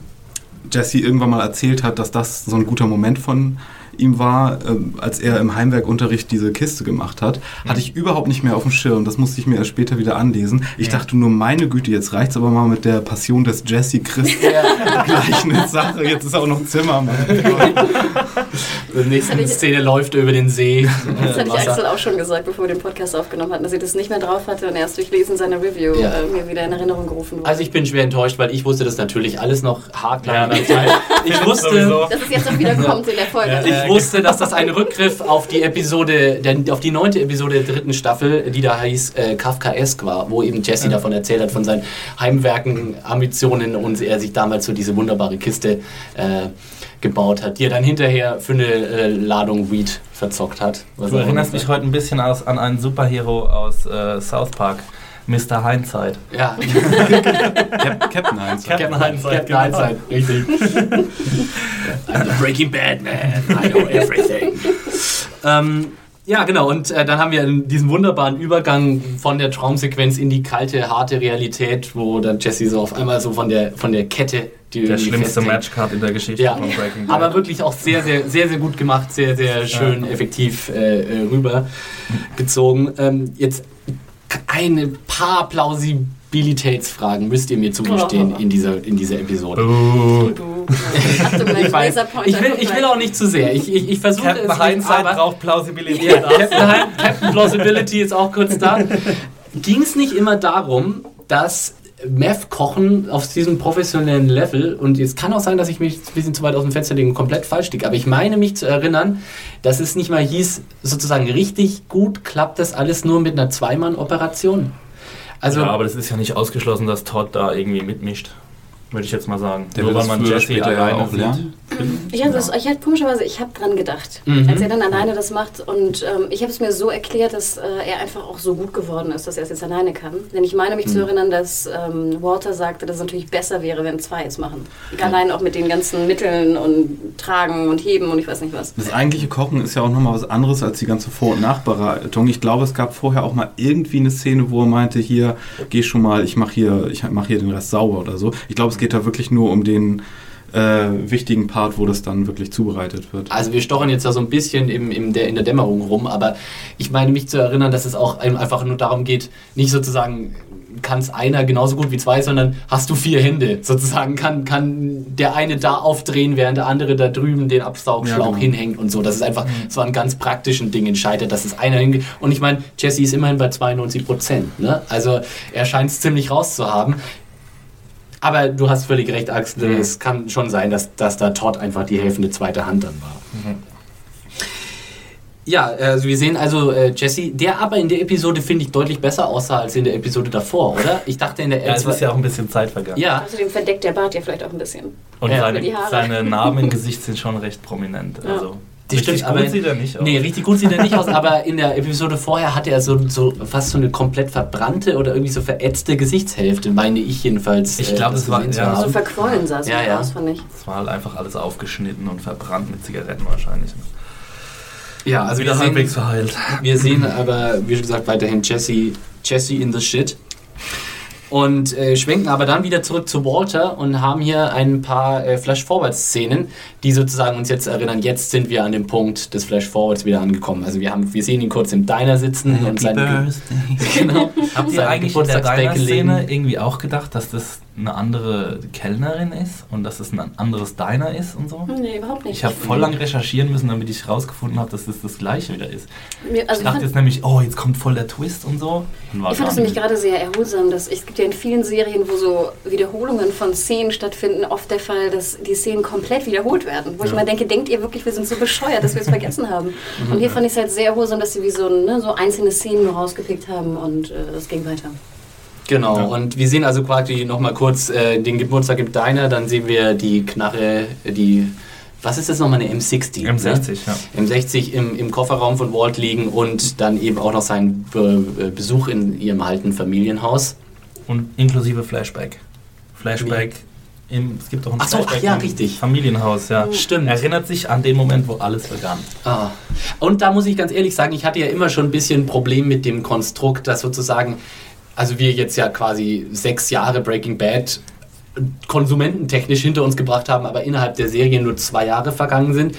Jesse irgendwann mal erzählt hat, dass das so ein guter Moment von ihm war, ähm, als er im Heimwerkunterricht diese Kiste gemacht hat. Hatte ich überhaupt nicht mehr auf dem Schirm. Das musste ich mir erst später wieder anlesen. Ich dachte nur, meine Güte, jetzt reicht's aber mal mit der Passion des Jesse Christ. (laughs) Gleich eine Sache. Jetzt ist auch noch Zimmermann. (laughs) Hatte ich- Szene läuft er über den See. Das hatte ich. Axel auch schon gesagt, bevor wir den Podcast aufgenommen hatten, dass ich das nicht mehr drauf hatte und erst durch Lesen seiner Review Ja. äh, mir wieder in Erinnerung gerufen wurde. Also ich bin schwer enttäuscht, weil ich wusste das natürlich alles noch haarklein. Ja, (laughs) ich wusste, dass es jetzt auch wieder kommt in der Folge. Ich wusste, dass das ein Rückgriff auf die Episode, der, auf die neunte Episode der dritten Staffel, die da hieß äh, Kafkaesk war, wo eben Jesse davon erzählt hat, von seinen Heimwerken, Ambitionen und er sich damals so diese wunderbare Kiste äh, gebaut hat, die er dann hinterher für eine äh, Ladung Weed verzockt hat. Du erinnerst mich heute ein bisschen aus, an einen Superhero aus äh, South Park, Mr. Hindsight. Ja, (laughs) Cap Captain Heinz. Captain Hindsight, Captain genau. Hindsight, richtig. (laughs) I'm the Breaking Bad Man, I know everything. ähm, ja, genau, und äh, dann haben wir diesen wunderbaren Übergang von der Traumsequenz in die kalte, harte Realität, wo dann Jesse so auf einmal so von der, von der Kette, die Der schlimmste. Matchcard in der Geschichte Ja, von Breaking Bad. aber wirklich auch sehr, sehr, sehr, sehr gut gemacht, sehr, sehr schön, effektiv äh, äh, rübergezogen. Ähm, jetzt ein paar Plausibilitätsfragen müsst ihr mir zugestehen in dieser, in dieser Episode. Ich weiß, ich will, ich will auch nicht zu sehr. Ich, ich, ich versuche es Captain nicht, Hindsight aber braucht Plausibilität. Captain, Captain Plausibility ist auch kurz da. Ging es nicht immer darum, dass Meth-Kochen auf diesem professionellen Level, und es kann auch sein, dass ich mich ein bisschen zu weit aus dem Fenster lege und komplett falsch liege, aber ich meine mich zu erinnern, dass es nicht mal hieß, sozusagen richtig gut klappt das alles nur mit einer Zweimann-Operation. Also, ja, aber das ist ja nicht ausgeschlossen, dass Todd da irgendwie mitmischt. Würde ich jetzt mal sagen. Der Nur wird weil man Jesse später ja alleine auch sieht. lernen. Ich habe das, ich hab, komischerweise, ich habe dran gedacht, Mhm. als er dann alleine das macht. Und ähm, ich habe es mir so erklärt, dass äh, er einfach auch so gut geworden ist, dass er es jetzt alleine kann. Denn ich meine mich Mhm. zu erinnern, dass ähm, Walter sagte, dass es natürlich besser wäre, wenn zwei es machen. Allein auch mit den ganzen Mitteln und Tragen und Heben und ich weiß nicht was. Das eigentliche Kochen ist ja auch nochmal was anderes als die ganze Vor- und Nachbereitung. Ich glaube, es gab vorher auch mal irgendwie eine Szene, wo er meinte, hier, geh schon mal, ich mache hier, ich mach hier den Rest sauber oder so. Ich glaube, es geht da wirklich nur um den äh, wichtigen Part, wo das dann wirklich zubereitet wird. Also wir stochern jetzt da so ein bisschen im, im der, in der Dämmerung rum, aber ich meine mich zu erinnern, dass es auch einfach nur darum geht, nicht sozusagen kann es einer genauso gut wie zwei, sondern hast du vier Hände sozusagen, kann, kann der eine da aufdrehen, während der andere da drüben den Absaugschlauch Ja, genau. hinhängt und so. Das ist einfach so an ganz praktischen Dingen scheitert, dass es einer hingeht. Und ich meine, Jesse ist immerhin bei 92 Prozent. Ne? Also er scheint es ziemlich rauszuhaben. Aber du hast völlig recht, Axel. Mhm. Es kann schon sein, dass, dass da Todd einfach die helfende zweite Hand dann war. Ja, also wir sehen also äh, Jesse, der aber in der Episode, finde ich, deutlich besser aussah als in der Episode davor, oder? Ich dachte in der Ja, es L2 ist ja auch ein bisschen Zeit vergangen. ja, Außerdem verdeckt der Bart ja vielleicht auch ein bisschen. Und Ja. seine, seine Narben im (laughs) Gesicht sind schon recht prominent. Ja. Also, richtig stimmt, gut aber sieht er nicht aus. Nee, richtig gut sieht er nicht aus, aber in der Episode vorher hatte er so, so fast so eine komplett verbrannte oder irgendwie so verätzte Gesichtshälfte, meine ich jedenfalls. Ich glaub, das war- gesehen zu ja. So verquollen sah es Ja, ja, ja. aus, fand ich. Es war halt einfach alles aufgeschnitten und verbrannt mit Zigaretten wahrscheinlich. Ja, also wieder halbwegs verheilt. Wir sehen aber, wie gesagt, weiterhin Jesse, Jesse in the shit. Und äh, schwenken aber dann wieder zurück zu Walter und haben hier ein paar äh, Flash-Forward-Szenen, die sozusagen uns jetzt erinnern, jetzt sind wir an dem Punkt des Flash-Forwards wieder angekommen. Also wir, haben, wir sehen ihn kurz im Diner sitzen und seine, (laughs) genau, Habt ihr seine eigentlich in der Diner-Szene irgendwie auch gedacht, dass das eine andere Kellnerin ist und dass es ein anderes Diner ist und so? Nee, überhaupt nicht. Ich habe voll lang recherchieren müssen, damit ich rausgefunden habe, dass das das gleiche wieder ist. Mir, also Ich dachte ich jetzt nämlich, oh, jetzt kommt voll der Twist und so. Und war ich fand das nämlich gerade sehr erholsam. Dass, es gibt ja in vielen Serien, wo so Wiederholungen von Szenen stattfinden, oft der Fall, dass die Szenen komplett wiederholt werden. Wo ich mal denke, denkt ihr wirklich, wir sind so bescheuert, dass wir es vergessen haben? (laughs) Und hier fand ich es halt sehr erholsam, dass sie wie so, ne, so einzelne Szenen nur rausgepickt haben und äh, es ging weiter. Genau, Ja. und wir sehen also quasi nochmal kurz äh, den Geburtstag im Diner, dann sehen wir die Knarre, die, was ist das nochmal, eine M60? Ne? M60, ja. M60 im, im Kofferraum von Walt liegen und dann eben auch noch seinen Be äh, Besuch in ihrem alten Familienhaus. Und inklusive Flashback. Flashback Im, es gibt doch ein Ach so, ach ja, im richtig. Familienhaus, ja. Stimmt. Erinnert sich an den Moment, wo alles begann. Ah. Und da muss ich ganz ehrlich sagen, ich hatte ja immer schon ein bisschen ein Problem mit dem Konstrukt, dass sozusagen, also wir jetzt ja quasi sechs Jahre Breaking Bad konsumententechnisch hinter uns gebracht haben, aber innerhalb der Serie nur zwei Jahre vergangen sind.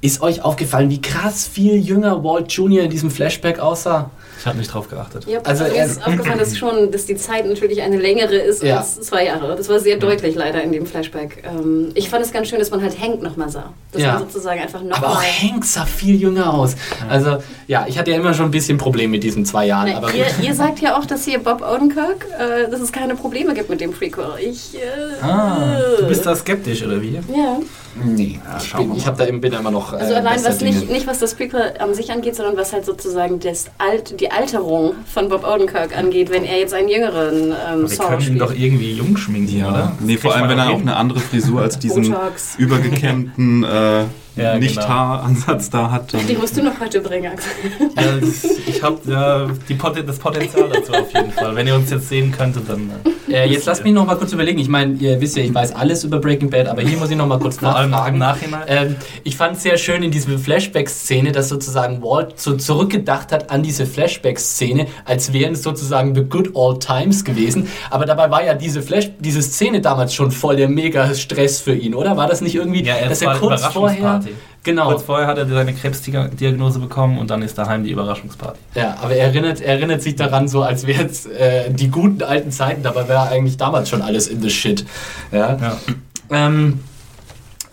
Ist euch aufgefallen, wie krass viel jünger Walt Jr. in diesem Flashback aussah? Ich habe nicht drauf geachtet. Ja, Also mir er- ist aufgefallen, dass schon, dass die Zeit natürlich eine längere ist Ja. als zwei Jahre. Das war sehr deutlich leider in dem Flashback. Ähm, ich fand es ganz schön, dass man halt Hank nochmal sah. Dass Ja. man sozusagen einfach Aber auch nochmal. Hank sah viel jünger aus. Also, ja, ich hatte ja immer schon ein bisschen Problem mit diesen zwei Jahren. Na, Aber ihr, ihr sagt ja auch, dass hier Bob Odenkirk, äh, dass es keine Probleme gibt mit dem Prequel. Ich. Äh, Ah, du bist da skeptisch, oder wie? Ja. Nee, ich, schauen wir bin, ich habe da eben bin immer noch. Also äh, allein bester was nicht, Dinge. nicht was das Prequel an sich angeht, sondern was halt sozusagen das Alt, die Alterung von Bob Odenkirk angeht, wenn er jetzt einen jüngeren ähm, Wir können ihn doch irgendwie jung schminken, Ja, oder? nee, Das vor allem, wenn er auch eine andere Frisur als diesen Botox. (laughs) übergekämmten äh, Ja, Nicht-Haaransatz da hat. Den musst du noch heute bringen. Ja, ich habe ja, die das Potenzial dazu auf jeden Fall. Wenn ihr uns jetzt sehen könntet, dann. äh, jetzt lasst mich noch mal kurz überlegen. Ich meine, ihr wisst ja, ich weiß alles über Breaking Bad, aber hier muss ich noch mal kurz Vor allem nachfragen. Nachhinein. Ähm, ich fand es sehr schön in dieser Flashback-Szene, dass sozusagen Walt so zurückgedacht hat an diese Flashback-Szene, als wären es sozusagen the good old times gewesen. Aber dabei war ja diese, Flash diese Szene damals schon voll der mega Stress für ihn, oder? War das nicht irgendwie, Ja, dass er kurz vorher... Überraschungsparty. Genau. Kurz vorher hat er seine Krebsdiagnose bekommen und dann ist daheim die Überraschungsparty. Ja, aber er erinnert, er erinnert sich daran so, als wären es äh, die guten alten Zeiten, dabei wäre eigentlich damals schon alles in the shit. Ja. Ja. Ähm,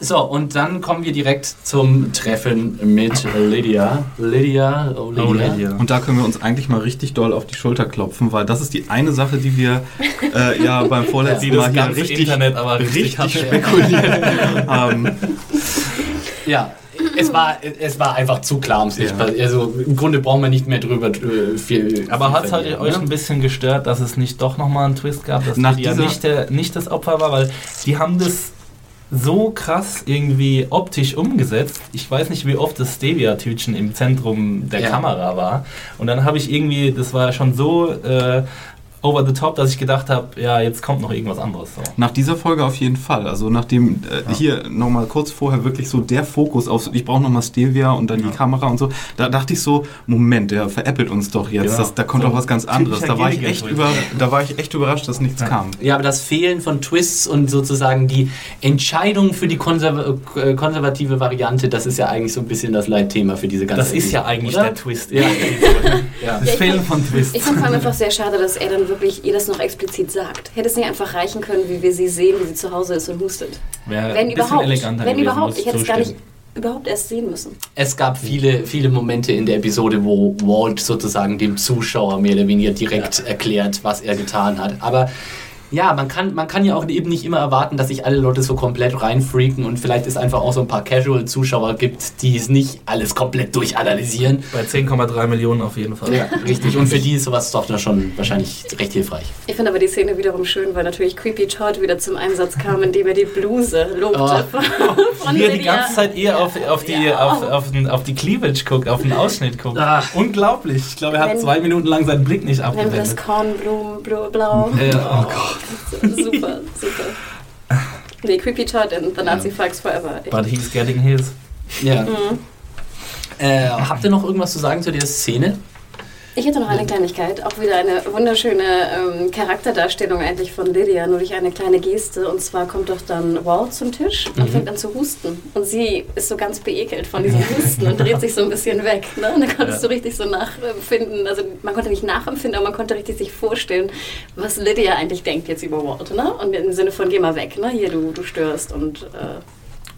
so, und dann kommen wir direkt zum Treffen mit Lydia. Lydia, oh Lydia. Oh, Lydia. Und da können wir uns eigentlich mal richtig doll auf die Schulter klopfen, weil das ist die eine Sache, die wir äh, ja beim (laughs) vorletzten das Mal hier richtig, Internet aber richtig richtig spekuliert haben. (laughs) Ja, es war, es war einfach zu klar ums. Ja. Also im Grunde brauchen wir nicht mehr drüber äh, viel. Aber hat es halt euch ne? ein bisschen gestört, dass es nicht doch nochmal einen Twist gab, dass Nach Lydia nicht, der, nicht das Opfer war, weil die haben das so krass irgendwie optisch umgesetzt. Ich weiß nicht, wie oft das Stevia-Tütchen im Zentrum der Ja. Kamera war. Und dann habe ich irgendwie, das war schon so äh, over the top, dass ich gedacht habe, ja, jetzt kommt noch irgendwas anderes. So. Nach dieser Folge auf jeden Fall. Also nachdem äh, hier nochmal kurz vorher wirklich so der Fokus auf, ich brauche nochmal Stevia und dann die Kamera und so, da dachte ich so, Moment, der veräppelt uns doch jetzt. Ja. Das, da kommt So doch was ganz anderes. Da war, ich echt über, da war ich echt überrascht, dass nichts Ja. kam. Ja, aber das Fehlen von Twists und sozusagen die Entscheidung für die konserv äh, konservative Variante, das ist ja eigentlich so ein bisschen das Leitthema für diese ganze Das ist ja eigentlich oder? der Twist. Ja. (laughs) Ja. Ja. Das ich Fehlen fand- von Twists. Ich fand allem einfach sehr schade, dass er dann wirklich ihr das noch explizit sagt. Hätte es nicht einfach reichen können, wie wir sie sehen, wie sie zu Hause ist und hustet. Wäre Wenn überhaupt. eleganter Wenn gewesen, überhaupt. Ich hätte es gar nicht überhaupt erst sehen müssen. Es gab viele, viele Momente in der Episode, wo Walt sozusagen dem Zuschauer mehr oder weniger direkt erklärt, was er getan hat. Aber ja, man kann, man kann ja auch eben nicht immer erwarten, dass sich alle Leute so komplett reinfreaken und vielleicht es einfach auch so ein paar Casual-Zuschauer gibt, die es nicht alles komplett durchanalysieren. Bei 10,3 Millionen auf jeden Fall. Ja, richtig. Und für die ist sowas doch dann schon wahrscheinlich recht hilfreich. Ich finde aber die Szene wiederum schön, weil natürlich Creepy Todd wieder zum Einsatz kam, indem er die Bluse lobte. Oh. Von Wie er die ganze Zeit eher auf, auf, die, Ja. auf, auf, den, auf die Cleavage guckt, auf den Ausschnitt guckt. Ah. Unglaublich. Ich glaube, er hat Wenn- zwei Minuten lang seinen Blick nicht Wenn das abgewendet. Kornblumen blau. blau. Ja, oh Gott. (laughs) Super, super. Nee, Creepy Todd in The Nazi Flags Forever. Echt. But he's getting his. Ja. Äh, habt ihr noch irgendwas zu sagen zu der Szene? Ich hätte noch eine Kleinigkeit, auch wieder eine wunderschöne ähm, Charakterdarstellung eigentlich von Lydia, nur durch eine kleine Geste. Und zwar kommt doch dann Walt zum Tisch und fängt an zu husten. Und sie ist so ganz beekelt von diesem Husten und dreht sich so ein bisschen weg. Ne? Und da konntest Ja. du richtig so nachempfinden, also man konnte nicht nachempfinden, aber man konnte richtig sich vorstellen, was Lydia eigentlich denkt jetzt über Walt. Ne? Und im Sinne von, geh mal weg, ne? hier, du, du störst und... Äh,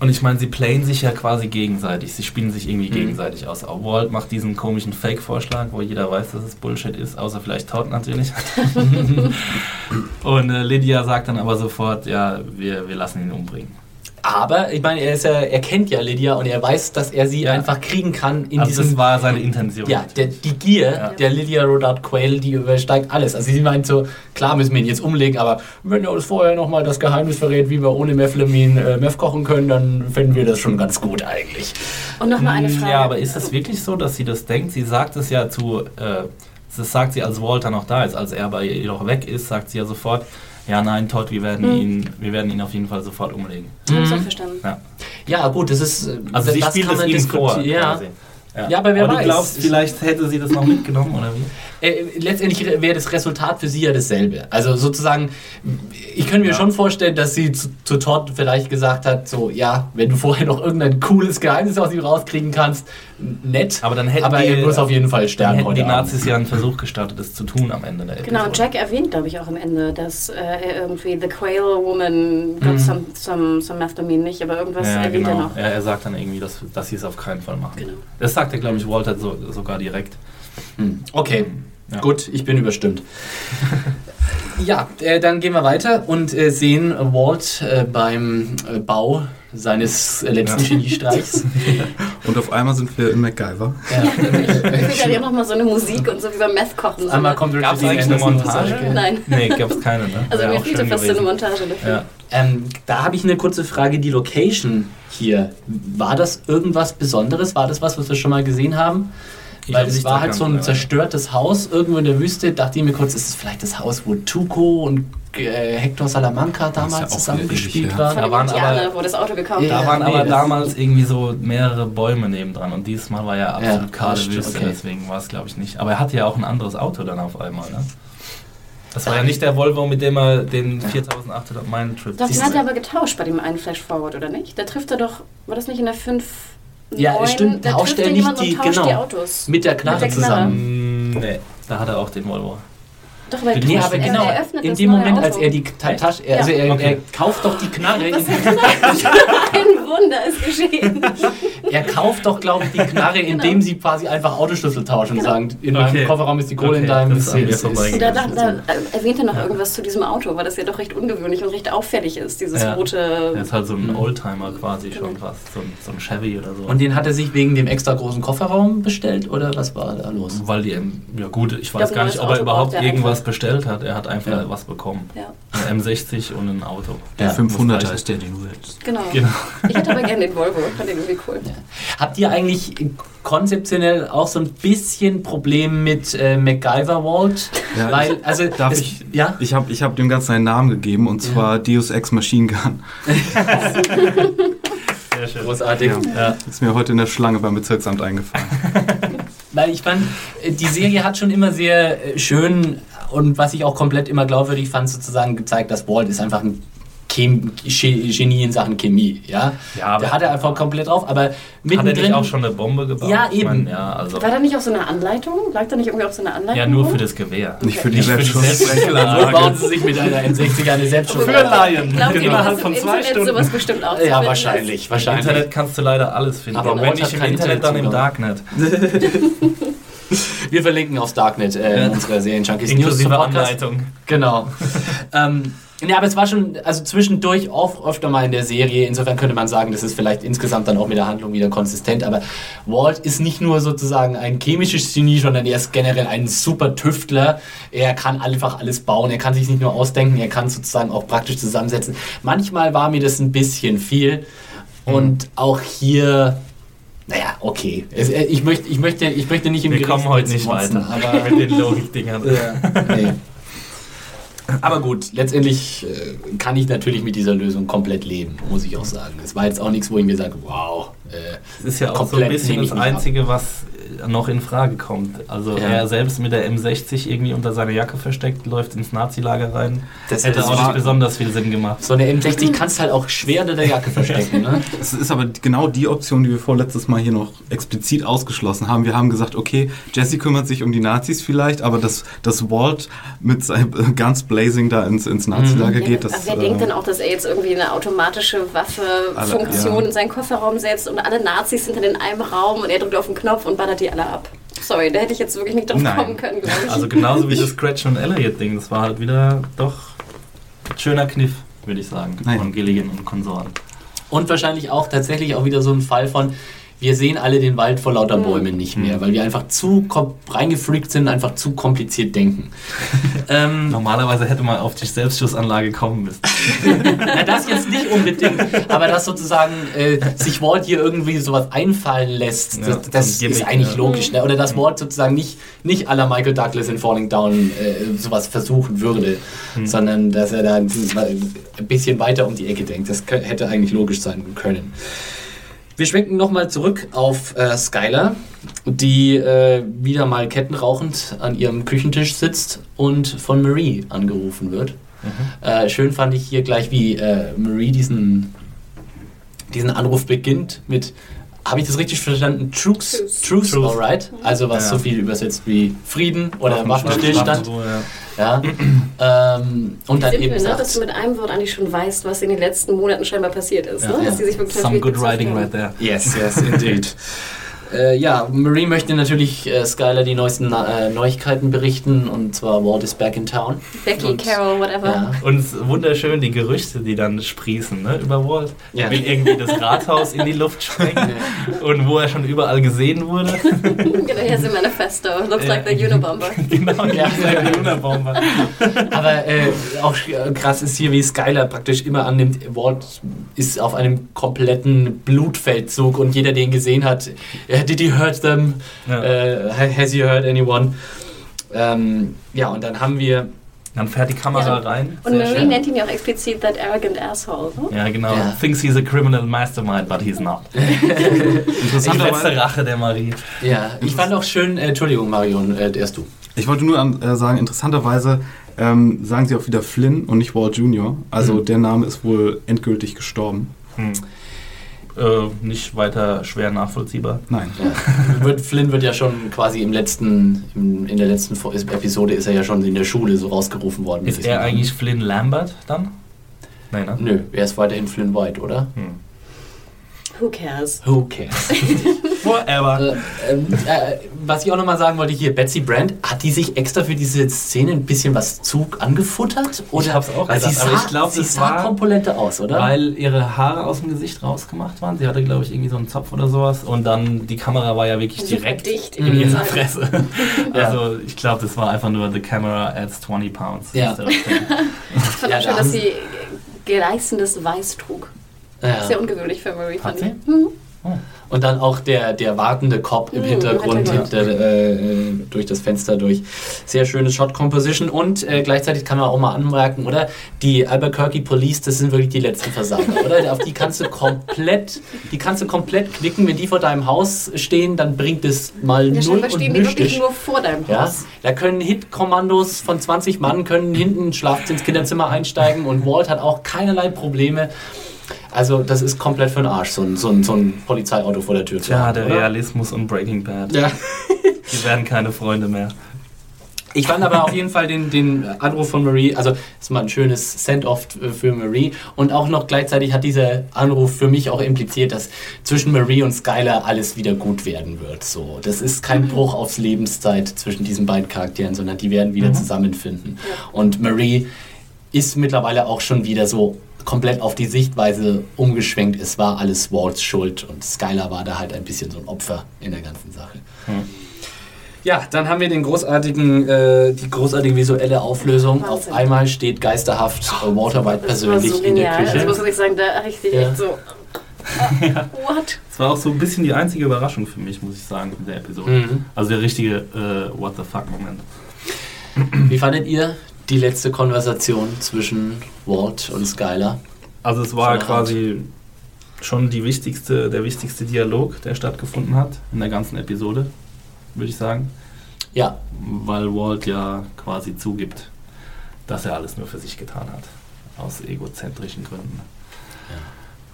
Und ich meine, sie playen sich ja quasi gegenseitig. Sie spielen sich irgendwie Mhm. gegenseitig aus. Walt macht diesen komischen Fake-Vorschlag, wo jeder weiß, dass es Bullshit ist, außer vielleicht Todd natürlich. (laughs) (laughs) Und äh, Lydia sagt dann aber sofort, ja, wir, wir lassen ihn umbringen. Aber ich meine, er, ist ja, er kennt ja Lydia und er weiß, dass er sie Ja. einfach kriegen kann in also diesem. das war seine Intention. ja, der, die Gier Ja. der Lydia Rodard Quayle, die übersteigt alles. Also sie meint so, klar müssen wir ihn jetzt umlegen, aber wenn er uns vorher nochmal das Geheimnis verrät, wie wir ohne Meflamin äh, Meth kochen können, dann finden wir das schon ganz gut eigentlich. und nochmal eine Hm, Frage. Ja, aber ist es wirklich so, dass sie das denkt? Sie sagt es ja zu, äh, das sagt sie, als Walter noch da ist, als er bei ihr noch weg ist, sagt sie ja sofort, ja nein, Todd, wir werden, Hm. ihn, wir werden ihn auf jeden Fall sofort umlegen. Ich habe es auch verstanden. Ja. Ja, gut, das ist. Also sie das spielt kann es man ihm vor. Ja. Ja. Ja, aber wer du weiß. glaubst, vielleicht hätte sie das noch (laughs) mitgenommen, oder wie? Äh, letztendlich wäre das Resultat für sie ja dasselbe. Also sozusagen, ich könnte mir Ja. schon vorstellen, dass sie zu, zu Todd vielleicht gesagt hat, so, ja, wenn du vorher noch irgendein cooles Geheimnis aus ihm rauskriegen kannst, nett. Aber dann hätten aber die- er muss auf jeden Fall Dann sterben heute die Abend. Nazis ja einen Versuch gestartet, das zu tun am Ende der Episode. Genau, und Jack erwähnt, glaube ich, auch am Ende, dass äh, er irgendwie The Quail Woman got Mhm. some, some, some nicht, aber irgendwas ja, erwähnt genau. er noch. Ja, er sagt dann irgendwie, dass, dass sie es auf keinen Fall machen. Genau. Das sagt er, glaube ich, Walter so, sogar direkt. Hm, Okay, Ja. gut, ich bin überstimmt. (laughs) ja, äh, dann gehen wir weiter und äh, sehen Walt äh, beim äh, Bau seines äh, letzten Ja. Geniestreichs. (laughs) Und auf einmal sind wir in MacGyver. ja. (laughs) Ich kriege ja nochmal so eine Musik und so wie beim Meth kochen. So Einmal kommt Gab's Richard eigentlich eine Montage? Nein. Nee, gab es keine, ne? Also mir auch fehlte fast so eine. Montage dafür. Ja. Ähm, da habe ich eine kurze Frage. Die Location hier, war das irgendwas Besonderes? War das was, was wir schon mal gesehen haben? Ich Weil es war halt so ein zerstörtes Haus irgendwo in der Wüste. Dachte ich mir kurz, ist es vielleicht das Haus, wo Tuco und äh, Hector Salamanca ja damals wieder zusammengespielt her. waren? Da waren aber- wo das Auto gekauft Ja, Da waren nee, aber damals irgendwie so mehrere Bäume nebendran und dieses Mal war ja absolut Ja, kahle Wüste, okay. deswegen war es glaube ich nicht. Aber er hatte ja auch ein anderes Auto dann auf einmal, ne? Das war ja nicht der Volvo, mit dem er den 4800 Meilen Trip Doch, den hat er aber getauscht bei dem einen Flash Forward, oder nicht? Da trifft er doch, war das nicht in der 5 Ja, 9? stimmt, Da tauscht er er nicht die- genau. die Autos. Mit der Knarre Mit der Knarre. zusammen. Mm, Nee, da hat er auch den Volvo. Doch, aber er Nee, aber er- genau, er öffnet in dem Moment, Auto. als er die Ta- Tasche, also Ja. er, er Okay. kauft doch die Knarre, in, (laughs) Ein Wunder ist geschehen. (laughs) er kauft doch, glaube ich, die (laughs) Knarre, indem sie quasi einfach Autoschlüssel tauschen und sagen, in meinem Okay. Kofferraum ist die Kohle, in Okay, deinem das ist Und da, da, da äh, erwähnt er noch irgendwas zu diesem Auto, weil das ja doch recht ungewöhnlich und recht auffällig ist, dieses Ja. rote. Der ist halt so ein Mhm. Oldtimer quasi schon fast, so ein, so ein Chevy oder so. Und den hat er sich wegen dem extra großen Kofferraum bestellt oder was war da los? Weil die, M- ja gut, ich weiß glaub, gar nicht, ob er überhaupt er irgendwas einfach. bestellt hat. Er hat einfach Ja. was bekommen. Ja, Ein M60 und ein Auto. Der Ja, 500er muss ist der, den du willst. genau. Genau. Ich hätte aber gerne den Volvo, fand den irgendwie cool. Habt ihr eigentlich konzeptionell auch so ein bisschen Problem mit äh, MacGyver Walt? Ja, Weil, also, Darf es- ich? Ja? Ich habe ich hab dem Ganzen einen Namen gegeben und zwar Deus Ex Machine Gun. Sehr schön. Großartig. Ja. Ist mir heute in der Schlange beim Bezirksamt eingefallen. (laughs) Weil ich fand, äh, die Serie hat schon immer sehr äh, schön und was ich auch komplett immer glaubwürdig fand, sozusagen gezeigt, dass Walt ist einfach ein Chem Ge- Genie in Sachen Chemie. Ja, Ja, der hat er einfach komplett drauf, aber Hat er nicht auch schon eine Bombe gebaut? Ja, Ich eben. mein, ja, also, War da nicht auch so eine Anleitung? Lag da nicht irgendwie auch so eine Anleitung? ja, nur für das Gewehr. Nicht für die Nicht für die Selbstschussanlage. Wo bauen sie sich mit einer N60 eine Selbstschuss? Für Laien. Ich glaube, Innerhalb von zwei Internet Stunden. sowas bestimmt auch. Ja, finden wahrscheinlich, Im wahrscheinlich. Internet kannst du leider alles finden. Aber wenn nicht im Internet, dann im. Darknet. (laughs) (laughs) Wir verlinken aufs Darknet äh, Ja. unsere Serien Junkies News Inklusive zum Podcast. Anleitung. Genau. (laughs) ähm, ja, aber es war schon, also zwischendurch auch öfter mal in der Serie. Insofern könnte man sagen, das ist vielleicht insgesamt dann auch mit der Handlung wieder konsistent. Aber Walt ist nicht nur sozusagen ein chemisches Genie, sondern er ist generell ein super Tüftler. Er kann einfach alles bauen. Er kann sich nicht nur ausdenken, er kann sozusagen auch praktisch zusammensetzen. Manchmal war mir das ein bisschen viel. Und auch hier. Naja, okay. Es, äh, ich, möchte, ich, möchte, ich möchte nicht im Wir kommen heute nicht weiter Aber (laughs) (laughs) mit den Logikdingern. ja, nee. Aber gut, letztendlich äh, kann ich natürlich mit dieser Lösung komplett leben, muss ich auch sagen. Es war jetzt auch nichts, wo ich mir sage, wow. Äh, Das ist ja auch so Komplett ein bisschen das nicht ab. Einzige, was noch in Frage kommt. Also Ja. er selbst mit der M60 irgendwie unter seiner Jacke versteckt, läuft ins Nazi-Lager rein. das Hätte das auch nicht besonders viel Sinn gemacht. so eine M60 (laughs) kannst halt auch schwer unter der Jacke verstecken. Ne? (laughs) Es ist aber genau die Option, die wir vorletztes Mal hier noch explizit ausgeschlossen haben. Wir haben gesagt, okay, Jesse kümmert sich um die Nazis vielleicht, aber dass, dass Walt mit seinem äh, Guns Blazing da ins, ins Nazilager Ja, geht, das... aber wer äh, denkt denn auch, dass er jetzt irgendwie eine automatische Waffe-Funktion ja. in seinen Kofferraum setzt und alle Nazis sind dann in einem Raum und er drückt auf den Knopf und ballert die alle ab? Sorry, da hätte ich jetzt wirklich nicht drauf Nein. kommen können, glaube ich. Also genauso wie (laughs) das Scratch und Elliot-Ding. Das war halt wieder doch ein schöner Kniff, würde ich sagen, Nein. von Gilligan und Konsorten. Und wahrscheinlich auch tatsächlich auch wieder so ein Fall von, wir sehen alle den Wald vor lauter Bäumen nicht mehr, weil wir einfach zu reingefreakt sind, einfach zu kompliziert denken. (laughs) ähm, Normalerweise hätte man auf die Selbstschussanlage kommen müssen. (laughs) na, das jetzt nicht unbedingt, aber dass sozusagen äh, sich Walt hier irgendwie sowas einfallen lässt, Ja, das, das so ein ist Gimmick, eigentlich ja. logisch. Ne? Oder dass Walt sozusagen nicht, nicht aller Michael Douglas in Falling Down äh, sowas versuchen würde, sondern dass er da ein bisschen weiter um die Ecke denkt. Das hätte eigentlich logisch sein können. Wir schwenken nochmal zurück auf äh, Skylar, die äh, wieder mal kettenrauchend an ihrem Küchentisch sitzt und von Marie angerufen wird. Äh, schön fand ich hier gleich, wie äh, Marie diesen, diesen Anruf beginnt mit, habe ich das richtig verstanden? Truce, Truce. Truce, Truce. alright. Also was Ja. so viel übersetzt wie Frieden oder Waffenstillstand. Waffenruhe, ja. Ja. (clears throat) ähm, und dann Simpel, eben ne? sagt, dass du mit einem Wort eigentlich schon weißt, was in den letzten Monaten scheinbar passiert ist. Ja. Ne? Dass die sich wirklich Some good writing haben. right there. Yes, yes, indeed. (laughs) äh, ja, Marie möchte natürlich äh, Skylar die neuesten äh, Neuigkeiten berichten und zwar Walt is back in town. Becky, Und- Carol, whatever. Ja. Und es ist wunderschön die Gerüchte, die dann sprießen ne, über Walt. Ja. Er will irgendwie das Rathaus in die Luft sprengen (laughs) und wo er schon überall gesehen wurde. (laughs) genau, here's a manifesto. Looks like the Unabomber. (laughs) genau, ja, der Unabomber. Aber äh, auch sch- krass ist hier, wie Skylar praktisch immer annimmt, Walt ist auf einem kompletten Blutfeldzug und jeder, den gesehen hat, äh, did you hurt them? Ja. Äh, has you hurt anyone? Ähm, ja, und dann haben wir Dann fährt die Kamera Ja. rein. Und Marie schön. nennt ihn ja auch explizit that arrogant asshole. Ne? Ja, genau. Ja. Thinks he's a criminal mastermind, but he's not. (laughs) Die letzte Rache der Marie. Ja, ich fand auch schön, äh, Entschuldigung, Marion, äh, erst du. ich wollte nur an, äh, sagen, interessanterweise ähm, sagen sie auch wieder Flynn und nicht Walt Jr. Also Mhm. der Name ist wohl endgültig gestorben. Hm. Äh, nicht weiter schwer nachvollziehbar. Nein. Ja. (laughs) Wird, Flynn wird ja schon quasi im letzten, im, in der letzten Episode ist er ja schon in der Schule so rausgerufen worden. Ist er eigentlich Flynn Lambert dann? Nein, ne? Nö, er ist weiterhin Flynn White, oder? Hm. Who cares? Who cares? (laughs) Whatever. äh, ähm, äh, was ich auch nochmal sagen wollte hier, Betsy Brand, hat die sich extra für diese Szene ein bisschen was zu angefuttert? Oder? hab's auch Weil sie gedacht, sah, aber ich glaub, sie das sah war- komponente aus, oder? Weil ihre Haare aus dem Gesicht rausgemacht waren. Sie hatte, glaube ich, irgendwie so einen Zopf oder sowas. Und dann die Kamera war ja wirklich Super direkt dicht in ihrer Fresse. Ja. (laughs) Also ich glaube, das war einfach nur The camera adds 20 pounds. Ja. instead of 10. Ich fand Ja, auch schön, dass sie gleißendes Weiß trug. Ja. Sehr ungewöhnlich für Hat fand ich. Mhm. Und dann auch der, der wartende Cop im Mhm, Hintergrund hinter, äh, äh, durch das Fenster durch. Sehr schöne Shot Composition und äh, gleichzeitig kann man auch mal anmerken, oder? Die Albuquerque Police, das sind wirklich die letzten Versager, oder? Auf die kannst du komplett, die kannst du komplett knicken. Wenn die vor deinem Haus stehen, dann bringt es mal Ja, null und stehen die wirklich nur vor deinem Ja, Haus. da können Hit-Kommandos von 20 Mann können hinten schlaft ins Kinderzimmer einsteigen und Walt hat auch keinerlei Probleme. Also das ist komplett für den Arsch, so ein, so ein, so ein Polizeiauto vor der Tür zu haben, der oder? Realismus und Breaking Bad. Ja. Die werden keine Freunde mehr. Ich fand aber auf jeden Fall den, den Anruf von Marie, also ist mal ein schönes Send-off für Marie und auch noch gleichzeitig hat dieser Anruf für mich auch impliziert, dass zwischen Marie und Skylar alles wieder gut werden wird. So, das ist kein Bruch aufs Lebenszeit zwischen diesen beiden Charakteren, sondern die werden wieder zusammenfinden. Und Marie ist mittlerweile auch schon wieder so komplett auf die Sichtweise umgeschwenkt. Es war alles Walts Schuld und Skylar war da halt ein bisschen so ein Opfer in der ganzen Sache. Ja, dann haben wir den großartigen, äh, die großartige visuelle Auflösung. Auf Wahnsinn. einmal steht geisterhaft äh, Walter White Das persönlich so in der. Küche. Also muss ich sagen, da richtig Ja. echt so. (laughs) ah, What? Das war auch so ein bisschen die einzige Überraschung für mich, muss ich sagen, in der Episode. Mhm. Also der richtige äh, What the fuck-Moment. Wie fandet ihr die letzte Konversation zwischen Walt und Skylar? Also es war Art. quasi schon die wichtigste, der wichtigste Dialog, der stattgefunden hat in der ganzen Episode, würde ich sagen. Ja, Weil Walt ja quasi zugibt, dass er alles nur für sich getan hat. Aus egozentrischen Gründen.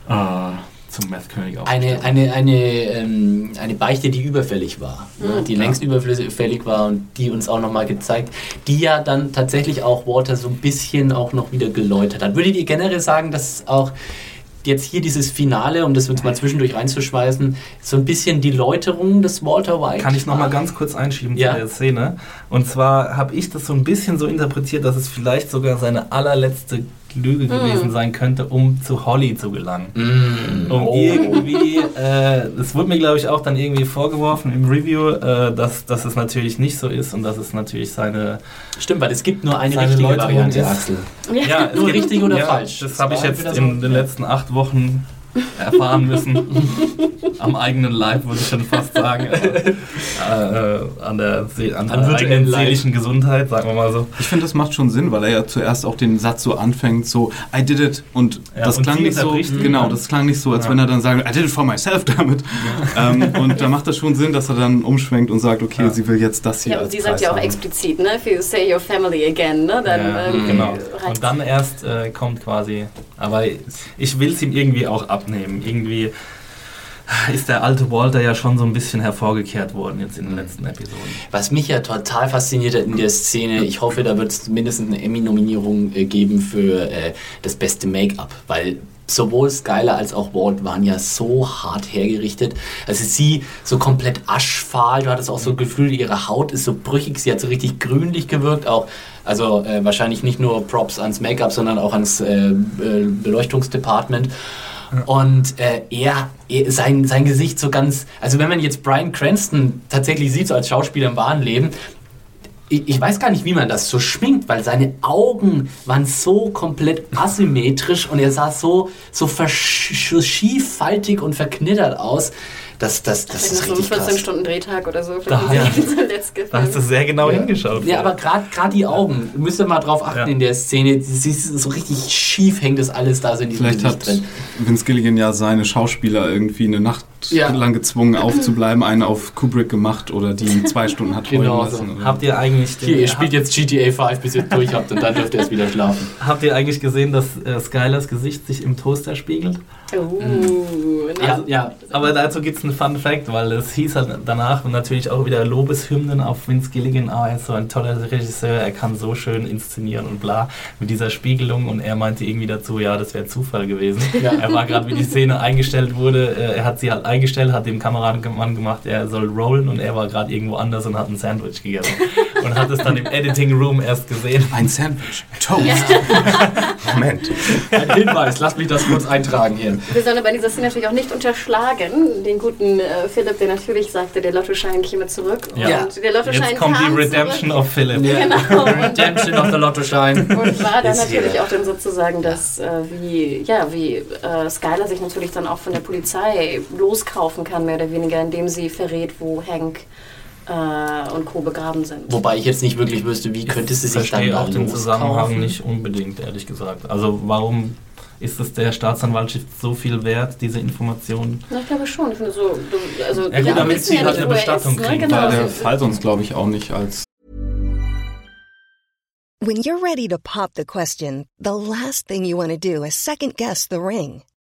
Äh, zum Meth-König eine, eine, eine, ähm, eine Beichte, die überfällig war. Ne? Mhm. Die längst überfällig war und die uns auch nochmal gezeigt, die ja dann tatsächlich auch Walter so ein bisschen auch noch wieder geläutert hat. Würdet ihr generell sagen, dass auch jetzt hier dieses Finale, um das uns mal zwischendurch reinzuschweißen, so ein bisschen die Läuterung des Walter White Kann ich noch mal war? ganz kurz einschieben Ja. zu der Szene? Und zwar habe ich das so ein bisschen so interpretiert, dass es vielleicht sogar seine allerletzte Lüge gewesen sein könnte, um zu Holly zu gelangen. Mm. Um Oh. irgendwie, äh, es wurde mir glaube ich auch dann irgendwie vorgeworfen im Review, äh, dass, dass es natürlich nicht so ist und dass es natürlich seine Stimmt, weil es gibt nur eine richtige Läuterung Variante, ist- Axel. Ja, es Nur gibt- richtig oder ja, falsch? Das Das habe ich jetzt in so. den letzten acht Wochen erfahren müssen. Am eigenen Leib, würde ich schon fast sagen. äh, äh, an der, See an der eigenen seelischen Gesundheit, sagen wir mal so. Ich finde, das macht schon Sinn, weil er ja zuerst auch den Satz so anfängt, so I did it und Ja, das und klang nicht so, unterbricht ihn genau, das klang nicht so, als Ja. wenn er dann sagt, I did it for myself (laughs) damit. Ähm, und da macht das schon Sinn, dass er dann umschwenkt und sagt, okay, Ja. sie will jetzt das hier Ja, und sie sagt ja auch haben. explizit, ne? If you say your family again, ne? Dann ja, ähm, genau. Und dann erst äh, kommt quasi, aber ich will es ihm irgendwie auch abnehmen. Irgendwie ist der alte Walter ja schon so ein bisschen hervorgekehrt worden jetzt in den letzten Episoden. Was mich ja total fasziniert hat in der Szene, ich hoffe, da wird es mindestens eine Emmy-Nominierung äh, geben für äh, das beste Make-up, weil sowohl Skylar als auch Walt waren ja so hart hergerichtet. Also sie so komplett aschfahl, du hattest auch so das Gefühl, ihre Haut ist so brüchig, sie hat so richtig grünlich gewirkt, auch also äh, wahrscheinlich nicht nur Props ans Make-up, sondern auch ans äh, Und äh, er, er sein, sein Gesicht so ganz, also wenn man jetzt Brian Cranston tatsächlich sieht, so als Schauspieler im wahren Leben, ich, ich weiß gar nicht, wie man das so schminkt, weil seine Augen waren so komplett asymmetrisch und er sah so, so schieffaltig und verknittert aus. Das, das, das ist so ein richtig krass. 14-Stunden-Drehtag oder so. Da- ja. so Da hast du sehr genau hingeschaut. Ja, aber gerade die Augen, müsst ihr mal drauf achten Ja. in der Szene, so richtig schief hängt das alles da so in diesem Vielleicht Gesicht hat drin. Vince Gilligan ja seine Schauspieler irgendwie eine Nacht Ja. lang gezwungen aufzubleiben, einen auf Kubrick gemacht oder die zwei Stunden hat (laughs) Genau lassen. so. oder- Habt ihr eigentlich den, Hier, ihr spielt jetzt GTA 5, bis ihr durch habt und dann dürft ihr erst wieder schlafen. (laughs) Habt ihr eigentlich gesehen, dass äh, Skylers Gesicht sich im Toaster spiegelt? Uh, ne? Ja, ja. Aber dazu gibt es einen Fun Fact, weil es hieß halt danach natürlich auch wieder Lobeshymnen auf Vince Gilligan. Ah, er ist so ein toller Regisseur, er kann so schön inszenieren und bla. Mit dieser Spiegelung und er meinte irgendwie dazu, ja, das wäre Zufall gewesen. Ja. Er war gerade, wie die Szene eingestellt wurde, äh, er hat sie halt eingestellt, hat dem Kameramann gemacht, er soll rollen und er war gerade irgendwo anders und hat ein Sandwich gegessen. Und hat es dann im Editing Room erst gesehen. Ein Sandwich. Toast. Moment. Ein Hinweis, lass mich das kurz eintragen hier. Wir sollen aber in dieser Szene natürlich auch nicht unterschlagen, den guten äh, Philipp, der natürlich sagte, der Lottoschein käme zurück. Ja. Und der Lottoschein Jetzt kommt die Redemption zurück. of Philip. Genau. (laughs) Redemption of the Lottoschein. Und war dann Ist hier. natürlich auch dann sozusagen, dass äh, wie, ja, wie äh, Skylar sich natürlich dann auch von der Polizei loskaufen kann, mehr oder weniger, indem sie verrät, wo Hank äh, und Co. begraben sind. Wobei ich jetzt nicht wirklich wüsste, wie könnte sie Ich sich dann verstehe da auch den Zusammenhang nicht unbedingt, ehrlich gesagt. Also warum ist es der Staatsanwaltschaft so viel wert, diese Informationen? Na, ich glaube schon. Ich finde so, du- also Ja, gut, damit sie ja halt eine Bestattung ist, ne? kriegen, Genau. Weil der Fall sonst, glaube ich, auch nicht als When you're ready to pop the question, the last thing you want to do is second guess the ring.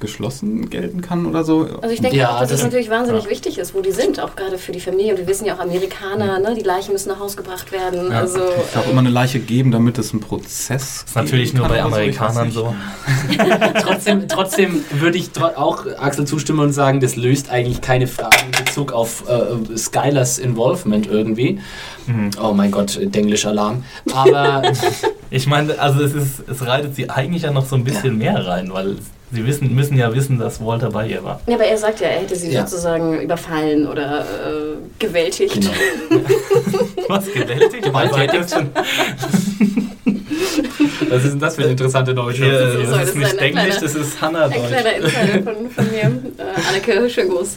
Geschlossen gelten kann oder so. Also ich denke Ja, auch, dass das- es natürlich wahnsinnig ja. wichtig ist, wo die sind, auch gerade für die Familie. Und wir wissen ja auch Amerikaner, ne, die Leichen müssen nach Hause gebracht werden. Ja. Also Ich glaube, äh, immer eine Leiche geben, damit es einen Prozess Das ist natürlich nur bei Amerikanern so. (laughs) (laughs) trotzdem, trotzdem würde ich tro auch Axel zustimmen und sagen, das löst eigentlich keine Fragen in Bezug auf äh, Skylers Involvement irgendwie. Mhm. Oh mein Gott, Denglisch Alarm. Aber (laughs) Ich meine, also es, ist, es reitet sie eigentlich ja noch so ein bisschen mehr rein, weil sie wissen, müssen ja wissen, dass Walter bei ihr war. ja, aber er sagt ja, er hätte sie Ja. sozusagen überfallen oder äh, gewältigt. genau. (laughs) Was gewältigt? Gewalttätig. (laughs) Was ist denn das für eine interessante Hier, So, das das ist ist nicht Englisch, das ist Ein Hanna-Deutsch. kleiner Insider von, von mir. (laughs) Äh, Anneke, schön groß.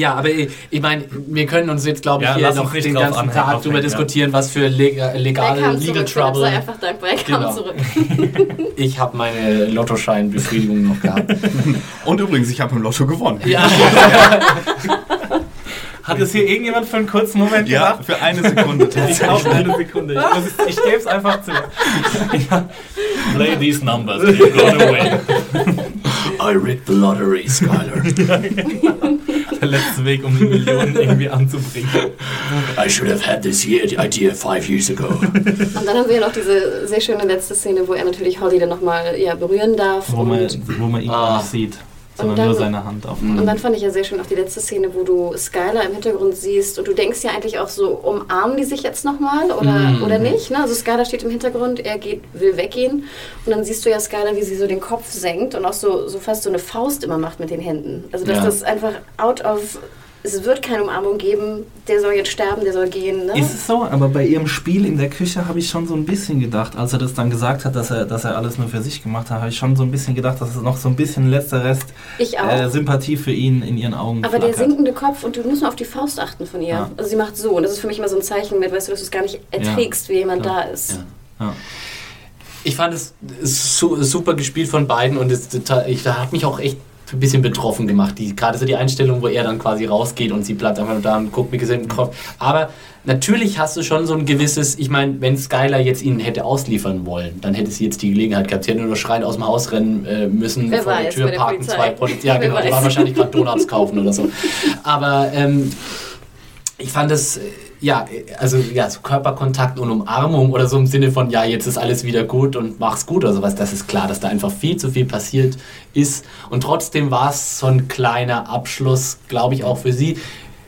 Ja, aber ich, ich meine, wir können uns jetzt, glaube ich, Ja, hier noch den ganzen anhängen, Tag aufhängen, darüber ja. diskutieren, was für Er legale Legal Philipp, sei Trouble. einfach dankbar, er kam Genau. zurück. (laughs) Ich habe meine Lottoscheinbefriedigung noch gehabt. (laughs) Und übrigens, ich habe im Lotto gewonnen. ja. (laughs) Hat es hier irgendjemand für einen kurzen Moment Ja, gemacht? für eine Sekunde Ich auch eine Sekunde. Ich, ich gebe es einfach zu. Ja. Play these numbers. You're gone away. I rigged the lottery, Skyler. Der letzte Weg, um die Millionen irgendwie anzubringen. I should have had this idea five years ago. Und dann haben wir ja noch diese sehr schöne letzte Szene, wo er natürlich Holly dann nochmal ja, berühren darf. Wo man, und, wo man ihn Ah. sieht, sondern dann- nur seine Hand auf. und dann fand ich ja sehr schön auch die letzte Szene, wo du Skylar im Hintergrund siehst und du denkst ja eigentlich auch so, umarmen die sich jetzt nochmal oder, Mhm. oder nicht? Ne? Also Skylar steht im Hintergrund, er geht, will weggehen und dann siehst du ja Skylar, wie sie so den Kopf senkt und auch so, so fast so eine Faust immer macht mit den Händen. Also dass Ja. das einfach out of, es wird keine Umarmung geben, der soll jetzt sterben, der soll gehen. Ne? Ist es so? Aber bei ihrem Spiel in der Küche habe ich schon so ein bisschen gedacht, als er das dann gesagt hat, dass er, dass er alles nur für sich gemacht hat, habe ich schon so ein bisschen gedacht, dass es noch so ein bisschen letzter Rest ich auch. äh, Sympathie für ihn in ihren Augen Aber der flackert. sinkende Kopf und du musst nur auf die Faust achten von ihr. Ja. Also sie macht so und das ist für mich immer so ein Zeichen mit, weißt du, dass du es gar nicht erträgst, wie jemand klar. da ist. Ja. Ja. Ich fand es su super gespielt von beiden und es, ich, da hat mich auch echt ein bisschen betroffen gemacht. Die, gerade so die Einstellung, wo er dann quasi rausgeht und sie bleibt einfach nur da und guckt mit gesenktem Kopf. Aber natürlich hast du schon so ein gewisses, ich meine, wenn Skylar jetzt ihn hätte ausliefern wollen, dann hätte sie jetzt die Gelegenheit gehabt. Sie hätte nur schreien aus dem Haus rennen äh, müssen, Wer vor der Tür parken, Polizei. zwei Polizei. Ja, (laughs) Wer genau, die weiß. waren wahrscheinlich gerade Donuts kaufen oder so. (laughs) Aber ähm, ich fand es, äh, ja, also ja, so Körperkontakt und Umarmung oder so im Sinne von, ja, jetzt ist alles wieder gut und mach's gut oder sowas, das ist klar, dass da einfach viel zu viel passiert ist. Und trotzdem war es so ein kleiner Abschluss, glaube ich, auch für sie.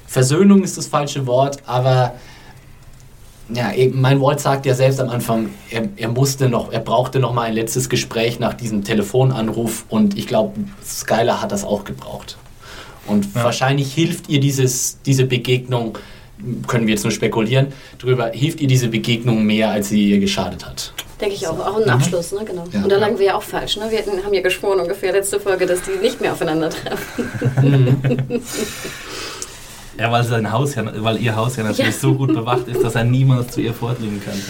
Versöhnung ist das falsche Wort, aber ja, eben, mein Walt sagt ja selbst am Anfang, er, er musste noch, er brauchte noch mal ein letztes Gespräch nach diesem Telefonanruf und ich glaube, Skylar hat das auch gebraucht. Und Ja. wahrscheinlich hilft ihr dieses, diese Begegnung, können wir jetzt nur spekulieren, drüber, hilft ihr diese Begegnung mehr, als sie ihr geschadet hat. Denke ich auch. Auch ein Abschluss, ne? Genau. Ja. Und da lagen wir ja auch falsch, ne? Wir hatten, haben ja geschworen ungefähr letzte Folge, dass die nicht mehr aufeinandertreffen. (laughs) Ja, weil sein Haus ja, weil ihr Haus ja natürlich so gut bewacht ist, dass er niemals zu ihr vordringen könnte.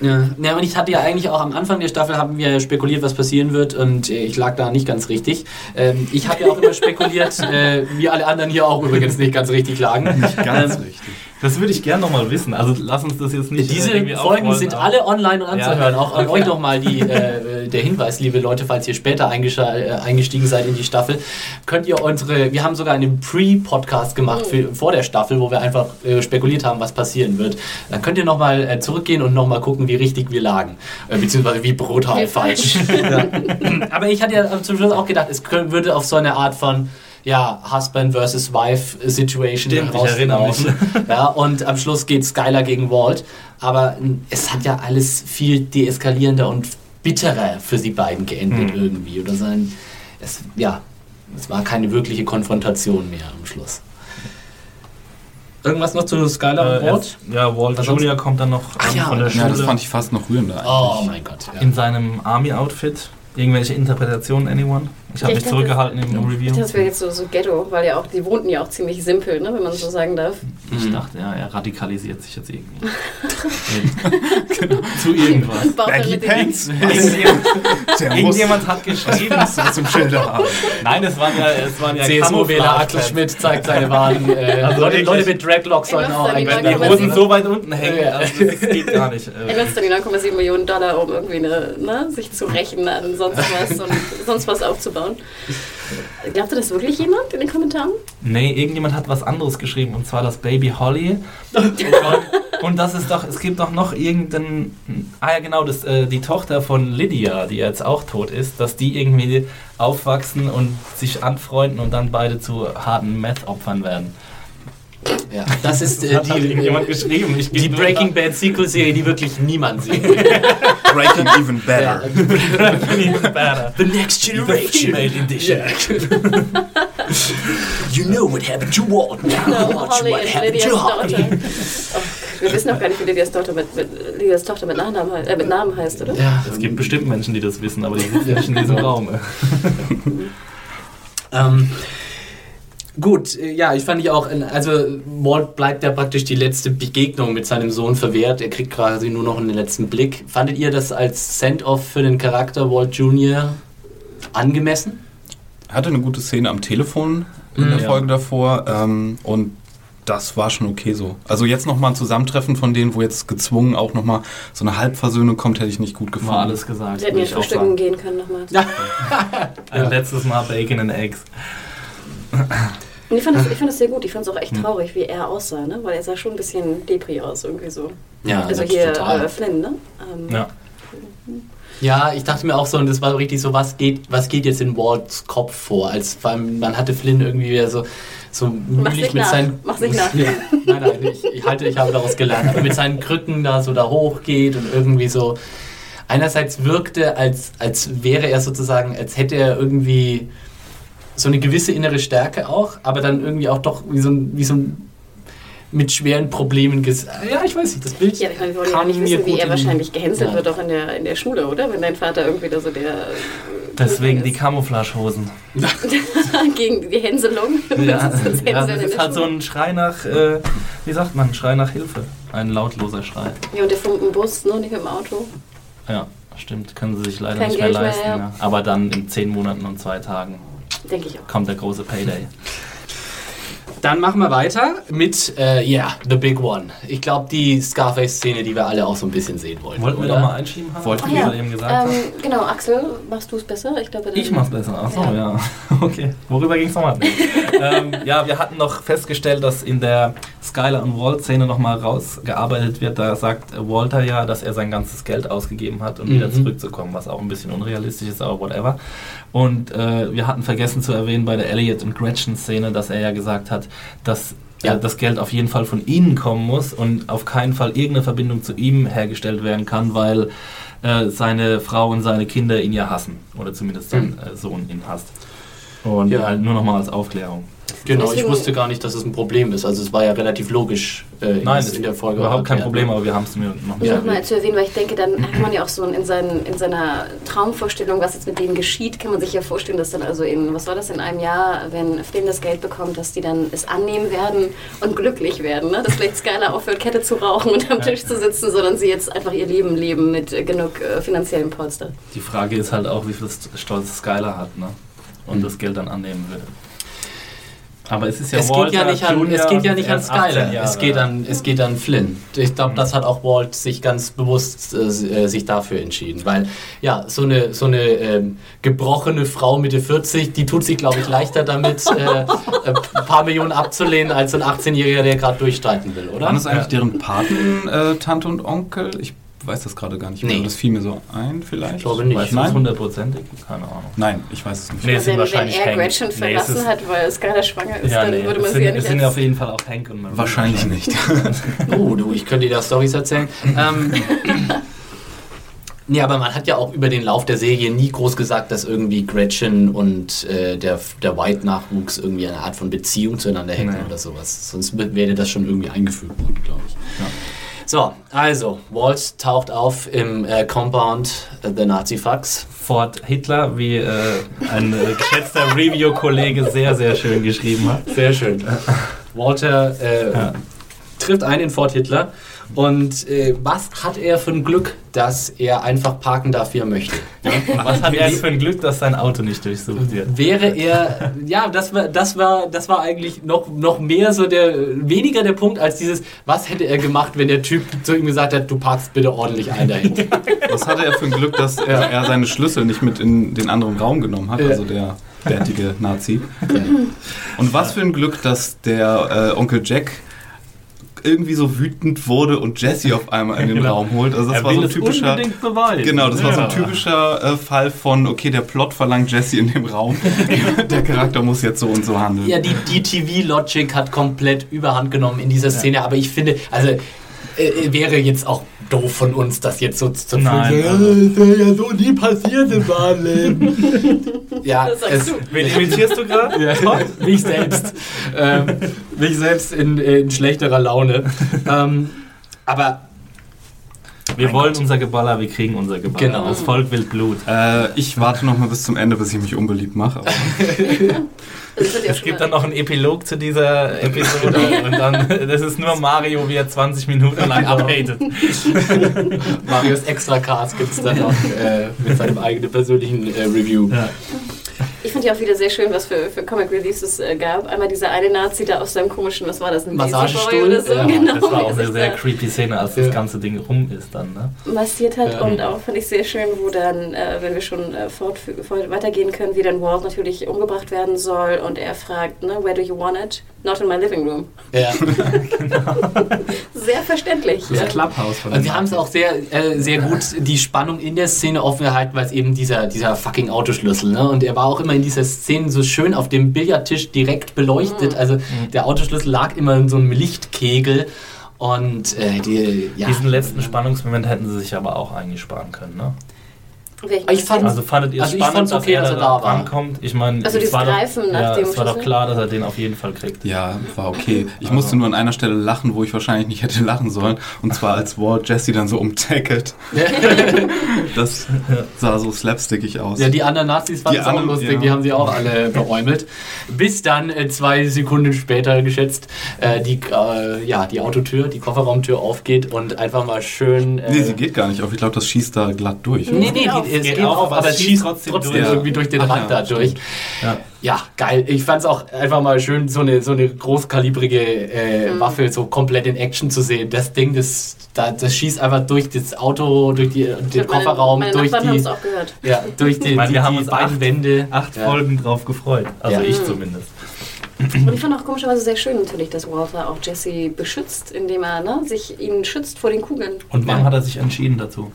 Ja. ja, und ich hatte ja eigentlich auch am Anfang der Staffel haben wir spekuliert, was passieren wird und ich lag da nicht ganz richtig. Ähm, ich habe ja auch immer spekuliert, (laughs) äh, wie alle anderen hier auch übrigens nicht ganz richtig lagen. Ganz Ähm, richtig. Das würde ich gerne nochmal wissen. Also lass uns das jetzt nicht. äh, Diese irgendwie Folgen sind alle online und anzuhören. Ja. Auch an Okay. euch nochmal äh, der Hinweis, liebe Leute, falls ihr später äh, eingestiegen seid in die Staffel, könnt ihr unsere, wir haben sogar einen Pre-Podcast gemacht für, vor der Staffel, wo wir einfach äh, spekuliert haben, was passieren wird. Dann könnt ihr nochmal äh, zurückgehen und nochmal gucken, wie richtig wir lagen. Äh, beziehungsweise wie brutal Wie falsch. ja. (laughs) Aber ich hatte ja zum Schluss auch gedacht, es könnt, würde auf so eine Art von ja, Husband versus Wife Situation Stimmt. (laughs) Ja, und am Schluss geht Skylar gegen Walt. Aber es hat ja alles viel deeskalierender und bitterer für sie beiden geendet Hm. irgendwie. Oder sein, es, ja, es war keine wirkliche Konfrontation mehr am Schluss. Irgendwas noch zu Skylar und Äh, Walt? ja, Walt Was sonst? Jr. kommt dann noch an ja, von der Ja, das Schule fand ich fast noch rührender eigentlich. Oh mein Gott. Ja. in seinem Army-Outfit. Irgendwelche Interpretationen, anyone? Ich habe Ich mich dachte, zurückgehalten im Ich Review. dachte, das wäre jetzt so, so Ghetto, weil ja auch, die wohnten ja auch ziemlich simpel, ne? wenn man so sagen darf. Ich dachte, ja, er radikalisiert sich jetzt irgendwie. (laughs) genau. (laughs) Zu irgendwas. Dann Baggy Pants. (laughs) Irgendjemand, hat geschrieben. was zum Schilder haben. Nein, es waren ja, es waren ja CSU-Wähler Axel. Schmidt zeigt seine Wahren. Äh, Also Leute. Leute mit Dreadlocks Erinnerst auch eigentlich Wenn die Hosen so weit unten hängen, Ja. also das geht gar nicht. Äh, Erinnerst du an die 9,7 Millionen Dollar, um irgendwie eine, ne, sich zu rächen an sonst was und sonst was aufzubauen? Glaubt ihr das wirklich jemand in den Kommentaren? Nee, irgendjemand hat was anderes geschrieben und zwar das Baby Holly. (laughs) und, und das ist doch, es gibt doch noch irgendeinen, ah ja genau, das, äh, die Tochter von Lydia, die jetzt auch tot ist, dass die irgendwie aufwachsen und sich anfreunden und dann beide zu harten Meth-Opfern werden. Ja, das ist äh, Das hat die, irgendjemand geschrieben. Ich die Breaking Bad Sequel-Serie, die wirklich niemand sehen will. (laughs) Breaking even better. (laughs) better. The Next The female edition. (laughs) You know what happened to Walt. Now watch Holly what und happened Lydias to Tochter. Holly. Oh, wir wissen auch gar nicht, wie Lydias Tochter mit, mit, Lydias Tochter mit, Nachnamen, äh, mit Namen heißt, oder? Ja, Es gibt bestimmt Menschen, die das wissen, aber die sitzen nicht in diesem Raum. Ähm, gut, äh, ja, ich fand ich auch, äh, also Walt bleibt ja praktisch die letzte Begegnung mit seinem Sohn verwehrt. Er kriegt quasi nur noch einen letzten Blick. Fandet ihr das als Send-off für den Charakter Walt Jr. angemessen? Er hatte eine gute Szene am Telefon in der Ja. Folge davor ähm, und das war schon okay so. Also jetzt nochmal ein Zusammentreffen von denen, wo jetzt gezwungen auch nochmal so eine Halbversöhnung kommt, hätte ich nicht gut gefunden. War alles gesagt. Sie hätten würde ja ich auch frühstücken sagen. gehen können nochmal. (laughs) Ein letztes Mal Bacon and Eggs. Und ich fand, das, ich fand das sehr gut. Ich fand es auch echt traurig, wie er aussah, ne? Weil er sah schon ein bisschen Depri aus, irgendwie so. Ja, also das hier total. äh, Flynn, ne? Ähm, Ja. Ja, ich dachte mir auch so, und das war richtig so, was geht, was geht jetzt in Walts Kopf vor? Als vor allem, man hatte Flynn irgendwie wieder so, so mühlich mit nach. seinen. Mach's nicht nach. (laughs) Ja, nein, nein, ich, ich halte, ich habe daraus gelernt, aber mit seinen Krücken da so da hochgeht und irgendwie so. Einerseits wirkte, als, als wäre er sozusagen, als hätte er irgendwie so eine gewisse innere Stärke auch, aber dann irgendwie auch doch wie so ein, wie so ein mit schweren Problemen ges Ja, ich weiß nicht, das Bild. Ja, ich meine, wir wollen ja nicht mir wissen, wie er in- wahrscheinlich gehänselt Ja. wird, auch in der, in der Schule, oder? Wenn dein Vater irgendwie da so der. Deswegen die. Camouflagehosen. (laughs) Gegen die Hänselung. (laughs) Ja, Das ist das ja, das in ist halt so ein Schrei nach, äh, wie sagt man, Schrei nach Hilfe. Ein lautloser Schrei. Ja, und der mit dem Bus, ne? Nicht dem Auto. Ja, stimmt. Können sie sich leider Kein nicht mehr Geld mehr, leisten. ja. ja. Aber dann in zehn Monaten und zwei Tagen Denke ich auch. kommt der große Payday. Dann machen wir weiter mit, äh, yeah, The Big One. Ich glaube, die Scarface-Szene, die wir alle auch so ein bisschen sehen wollen. Wollten wir oder? doch mal einschieben haben? Wollten wir. du eben gesagt? Ähm, genau, Axel, machst du es besser? Ich glaube, Ich mach's besser. Achso, ja. Ja. (laughs) Okay. Worüber ging's nochmal? ähm, ja, wir hatten noch festgestellt, dass in der Skylar und Walt-Szene nochmal rausgearbeitet wird. Da sagt Walter ja, dass er sein ganzes Geld ausgegeben hat, um wieder Mhm. zurückzukommen, was auch ein bisschen unrealistisch ist, aber whatever. Und äh, wir hatten vergessen zu erwähnen bei der Elliot und Gretchen-Szene, dass er ja gesagt hat, dass Ja. äh, das Geld auf jeden Fall von ihnen kommen muss und auf keinen Fall irgendeine Verbindung zu ihm hergestellt werden kann, weil äh, seine Frau und seine Kinder ihn ja hassen. Oder zumindest sein äh, Sohn ihn hasst. Und Ja. halt nur nochmal als Aufklärung. Genau, ich wusste gar nicht, dass es ein Problem ist. Also es war ja relativ logisch äh, in, Nein, das- das in der Folge. überhaupt kein Problem, aber wir haben es mir noch nicht Ja. nochmal zu erwähnen, weil ich denke, dann kann man ja auch so in, seinen, in seiner Traumvorstellung, was jetzt mit denen geschieht, kann man sich ja vorstellen, dass dann also in, was war das, in einem Jahr, wenn Flynn das Geld bekommt, dass die dann es annehmen werden und glücklich werden. Ne? Dass vielleicht Skylar aufhört, Kette zu rauchen und am Tisch zu sitzen, sondern sie jetzt einfach ihr Leben leben mit genug äh, finanziellen Polster. Die Frage ist halt auch, wie viel Stolz Skylar hat ne? und das Geld dann annehmen würde. Aber es ist ja es geht ja nicht an, Junior es geht ja nicht an ist 18 Skyler, es geht an, es geht an Flynn. Ich glaube, Mhm. das hat auch Walt sich ganz bewusst äh, äh, sich dafür entschieden, weil ja so eine so eine ähm, gebrochene Frau Mitte 40, die tut sich glaube ich leichter damit, äh, ein paar Millionen abzulehnen als so ein 18-Jähriger, der gerade durchstreiten will, oder? Waren das eigentlich deren Paten, äh, Tante und Onkel? Ich weiß das gerade gar nicht mehr. Nee. Das fiel mir so ein vielleicht. Ich glaube nicht. Weißt du das Nein? hundertprozentig? Keine Ahnung. Nein, ich weiß es nicht. Nee, es sind wenn, wenn wahrscheinlich er Hank. Gretchen Nee, es verlassen ist- hat, weil Skylar schwanger ist, Ja, dann nee, würde man es sie ja sind, nicht es sind als- auf jeden Fall auch Hank und Marie. Wahrscheinlich nicht. (laughs) Oh, du, ich könnte dir da Storys erzählen. Ähm, (laughs) nee, aber man hat ja auch über den Lauf der Serie nie groß gesagt, dass irgendwie Gretchen und äh, der, der White-Nachwuchs irgendwie eine Art von Beziehung zueinander hätten Nee. oder sowas. Sonst wäre das schon irgendwie eingefügt worden, glaube ich. So, also, Walt taucht auf im äh, Compound äh, The Nazi Fucks. Fort Hitler, wie äh, ein äh, geschätzter Review-Kollege sehr, sehr schön geschrieben hat. Sehr schön. (laughs) Walter äh, Ja. trifft ein in Fort Hitler. Und äh, was hat er für ein Glück, dass er einfach parken darf, wie er möchte? Und (laughs) was hat er für ein Glück, dass sein Auto nicht durchsucht wird? Wäre er, ja, das war, das war, das war eigentlich noch, noch mehr so der, weniger der Punkt als dieses, was hätte er gemacht, wenn der Typ zu ihm gesagt hat, du parkst bitte ordentlich ein dahin. (laughs) Was hatte er für ein Glück, dass er, er seine Schlüssel nicht mit in den anderen Raum genommen hat, Ja. also der bärtige Nazi. Und was für ein Glück, dass der äh, Onkel Jack irgendwie so wütend wurde und Jesse auf einmal in den (laughs) Genau. Raum holt. Also das er war will so ein typischer. Genau, das war so ein Ja. typischer äh, Fall von, okay, der Plot verlangt Jesse in dem Raum. (laughs) der Charakter muss jetzt so und so handeln. Ja, die, die TV-Logic hat komplett überhand genommen in dieser Szene, aber ich finde, also äh, wäre jetzt auch doof von uns, das jetzt so zu Nein. ja, das wäre ja so nie passiert im wahren Leben. (laughs) ja, Das sagst es, du. Wen imitierst du gerade? Ja, mich selbst. ähm, mich selbst in, in schlechterer Laune. ähm, aber Wir wollen unser Geballer, wir kriegen unser Geballer. Genau. Das Volk will Blut. Äh, ich warte noch mal bis zum Ende, bis ich mich unbeliebt mache. (laughs) Es gibt dann noch einen Epilog zu dieser Episode (laughs) und dann, das ist nur Mario, wie er 20 Minuten lang abhatet. (laughs) Marius Extra Cast gibt es dann noch äh, mit seinem eigenen persönlichen äh, Review. Ja. Ich fand ja auch wieder sehr schön, was für, für Comic Releases es äh, gab. Einmal dieser eine Nazi da aus seinem komischen, was war das, ein Massagestuhl? Oder so. Ja, (laughs) genau, Das war auch eine sehr da creepy Szene, als Ja. das ganze Ding rum ist dann. Ne? massiert hat Ja. und auch fand ich sehr schön, wo dann, äh, wenn wir schon äh, fort weitergehen können, wie dann Walt natürlich umgebracht werden soll und er fragt, ne, where do you want it? Not in my living room. Ja. (laughs) Sehr verständlich. Das Clubhouse von wir haben es auch sehr, äh, sehr gut die Spannung in der Szene offen gehalten, weil es eben dieser, dieser fucking Autoschlüssel, ne? Und er war auch immer in dieser Szene so schön auf dem Billardtisch direkt beleuchtet. Also der Autoschlüssel lag immer in so einem Lichtkegel. Und äh, die, ja. Diesen letzten Spannungsmoment hätten sie sich aber auch eingesparen können. Ne? Ich fand- Also fandet ihr es Also ich spannend, okay, dass er da war. rankommt? Ich meine, Also es war doch- nach ja, dem es war doch Schlüssel? klar, dass er den auf jeden Fall kriegt. Ja, war okay. Ich musste nur an einer Stelle lachen, wo ich wahrscheinlich nicht hätte lachen sollen. Und zwar als Walt Jesse dann so umtackelt. (laughs) Das sah so slapstickig aus. Ja, die anderen Nazis fanden Die es auch anderen, lustig, ja. die haben sie auch alle beäumelt. Bis dann äh, zwei Sekunden später geschätzt äh, die, äh, ja, die Autotür, die Kofferraumtür aufgeht und einfach mal schön. Äh, Nee, sie geht gar nicht auf. Ich glaube, das schießt da glatt durch. Nee, nee, die, es Geht geht auf, auf, aber es schießt trotzdem trotzdem, durch. irgendwie durch den Ach Rand ja, da durch. Ja. Ja, geil. Ich fand es auch einfach mal schön, so eine, so eine großkalibrige äh, Waffe so komplett in Action zu sehen. Das Ding, das, da, das schießt einfach durch das Auto, durch die, den glaub, meine- Kofferraum, meine durch die, es auch gehört. ja, durch (laughs) die, Ich meine, die, wir haben die uns beiden acht- Wände. Acht Ja. Folgen drauf gefreut. Also Ja. ich zumindest. Und ich fand auch komischerweise sehr schön natürlich, dass Walter auch Jesse beschützt, indem er ne, sich ihn schützt vor den Kugeln. Und wann Ja. hat er sich entschieden dazu?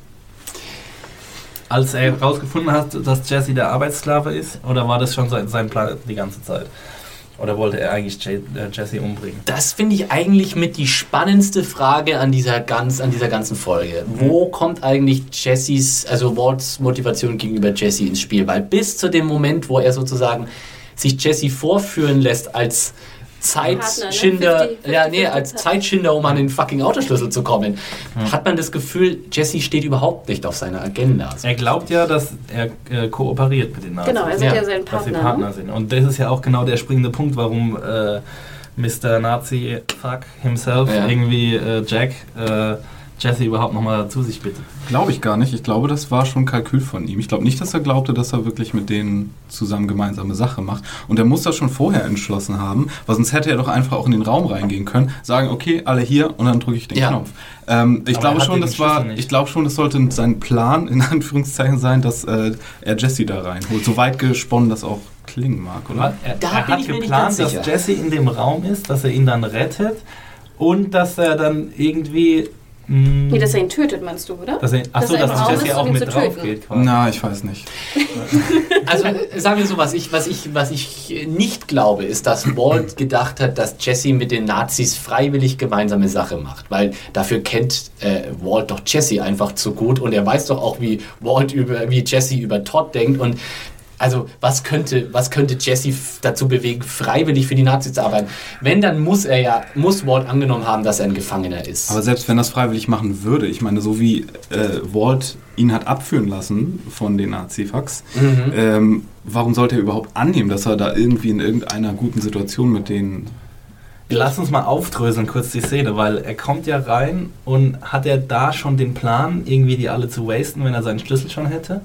Als er herausgefunden hat, dass Jesse der Arbeitssklave ist? Oder war das schon sein, sein Plan die ganze Zeit? Oder wollte er eigentlich äh, Jesse umbringen? Das finde ich eigentlich mit die spannendste Frage an dieser, ganz, an dieser ganzen Folge. Wo kommt eigentlich Jessys, also Walts Motivation gegenüber Jesse ins Spiel? Weil bis zu dem Moment, wo er sozusagen sich Jesse vorführen lässt als Zeitschinder, Partner, ne? 50, ja, nee, 50, als Zeitschinder, um an den fucking Autoschlüssel zu kommen, hat man das Gefühl, Jesse steht überhaupt nicht auf seiner Agenda. Er glaubt ja, dass er äh, kooperiert mit den Nazis. Genau, er ist Ja, ja, sein dass sie Partner. Partner ne? sind. Und das ist ja auch genau der springende Punkt, warum äh, Mr. Nazi Fuck himself Ja. irgendwie äh, Jack äh, Jesse überhaupt nochmal zu sich bittet. Glaube ich gar nicht. Ich glaube, das war schon Kalkül von ihm. Ich glaube nicht, dass er glaubte, dass er wirklich mit denen zusammen gemeinsame Sache macht. Und er muss das schon vorher entschlossen haben, weil sonst hätte er doch einfach auch in den Raum reingehen können, sagen, okay, alle hier und dann drücke ich den Ja. Knopf. Ähm, ich Aber glaube schon, das war, nicht. ich glaube schon, das sollte sein Plan in (laughs) Anführungszeichen sein, dass äh, er Jesse da reinholt. So weit gesponnen das auch klingen mag, oder? Er, Da er bin hat ich mir nicht geplant, ganz dass. Jesse in dem Raum ist, dass er ihn dann rettet und dass er dann irgendwie. Mh, Nee, dass er ihn tötet, meinst du, oder? dass er, achso, er dass Raum Jesse auch mit drauf töten. geht. quasi. Na, ich weiß nicht. (laughs) Also sagen wir so, was ich, was, ich, was ich nicht glaube, ist, dass Walt gedacht hat, dass Jesse mit den Nazis freiwillig gemeinsame Sache macht. Weil dafür kennt äh, Walt doch Jesse einfach zu gut und er weiß doch auch, wie Walt über, wie Jesse über Todd denkt und also was könnte, was könnte Jesse dazu bewegen, freiwillig für die Nazis zu arbeiten? Wenn, dann muss er ja, muss Walt angenommen haben, dass er ein Gefangener ist. Aber selbst wenn das freiwillig machen würde, ich meine, so wie äh, Walt ihn hat abführen lassen von den Nazifax, Mhm. ähm, warum sollte er überhaupt annehmen, dass er da irgendwie in irgendeiner guten Situation mit denen Lass uns mal aufdröseln kurz die Szene, weil er kommt ja rein und hat er da schon den Plan, irgendwie die alle zu wasten, wenn er seinen Schlüssel schon hätte?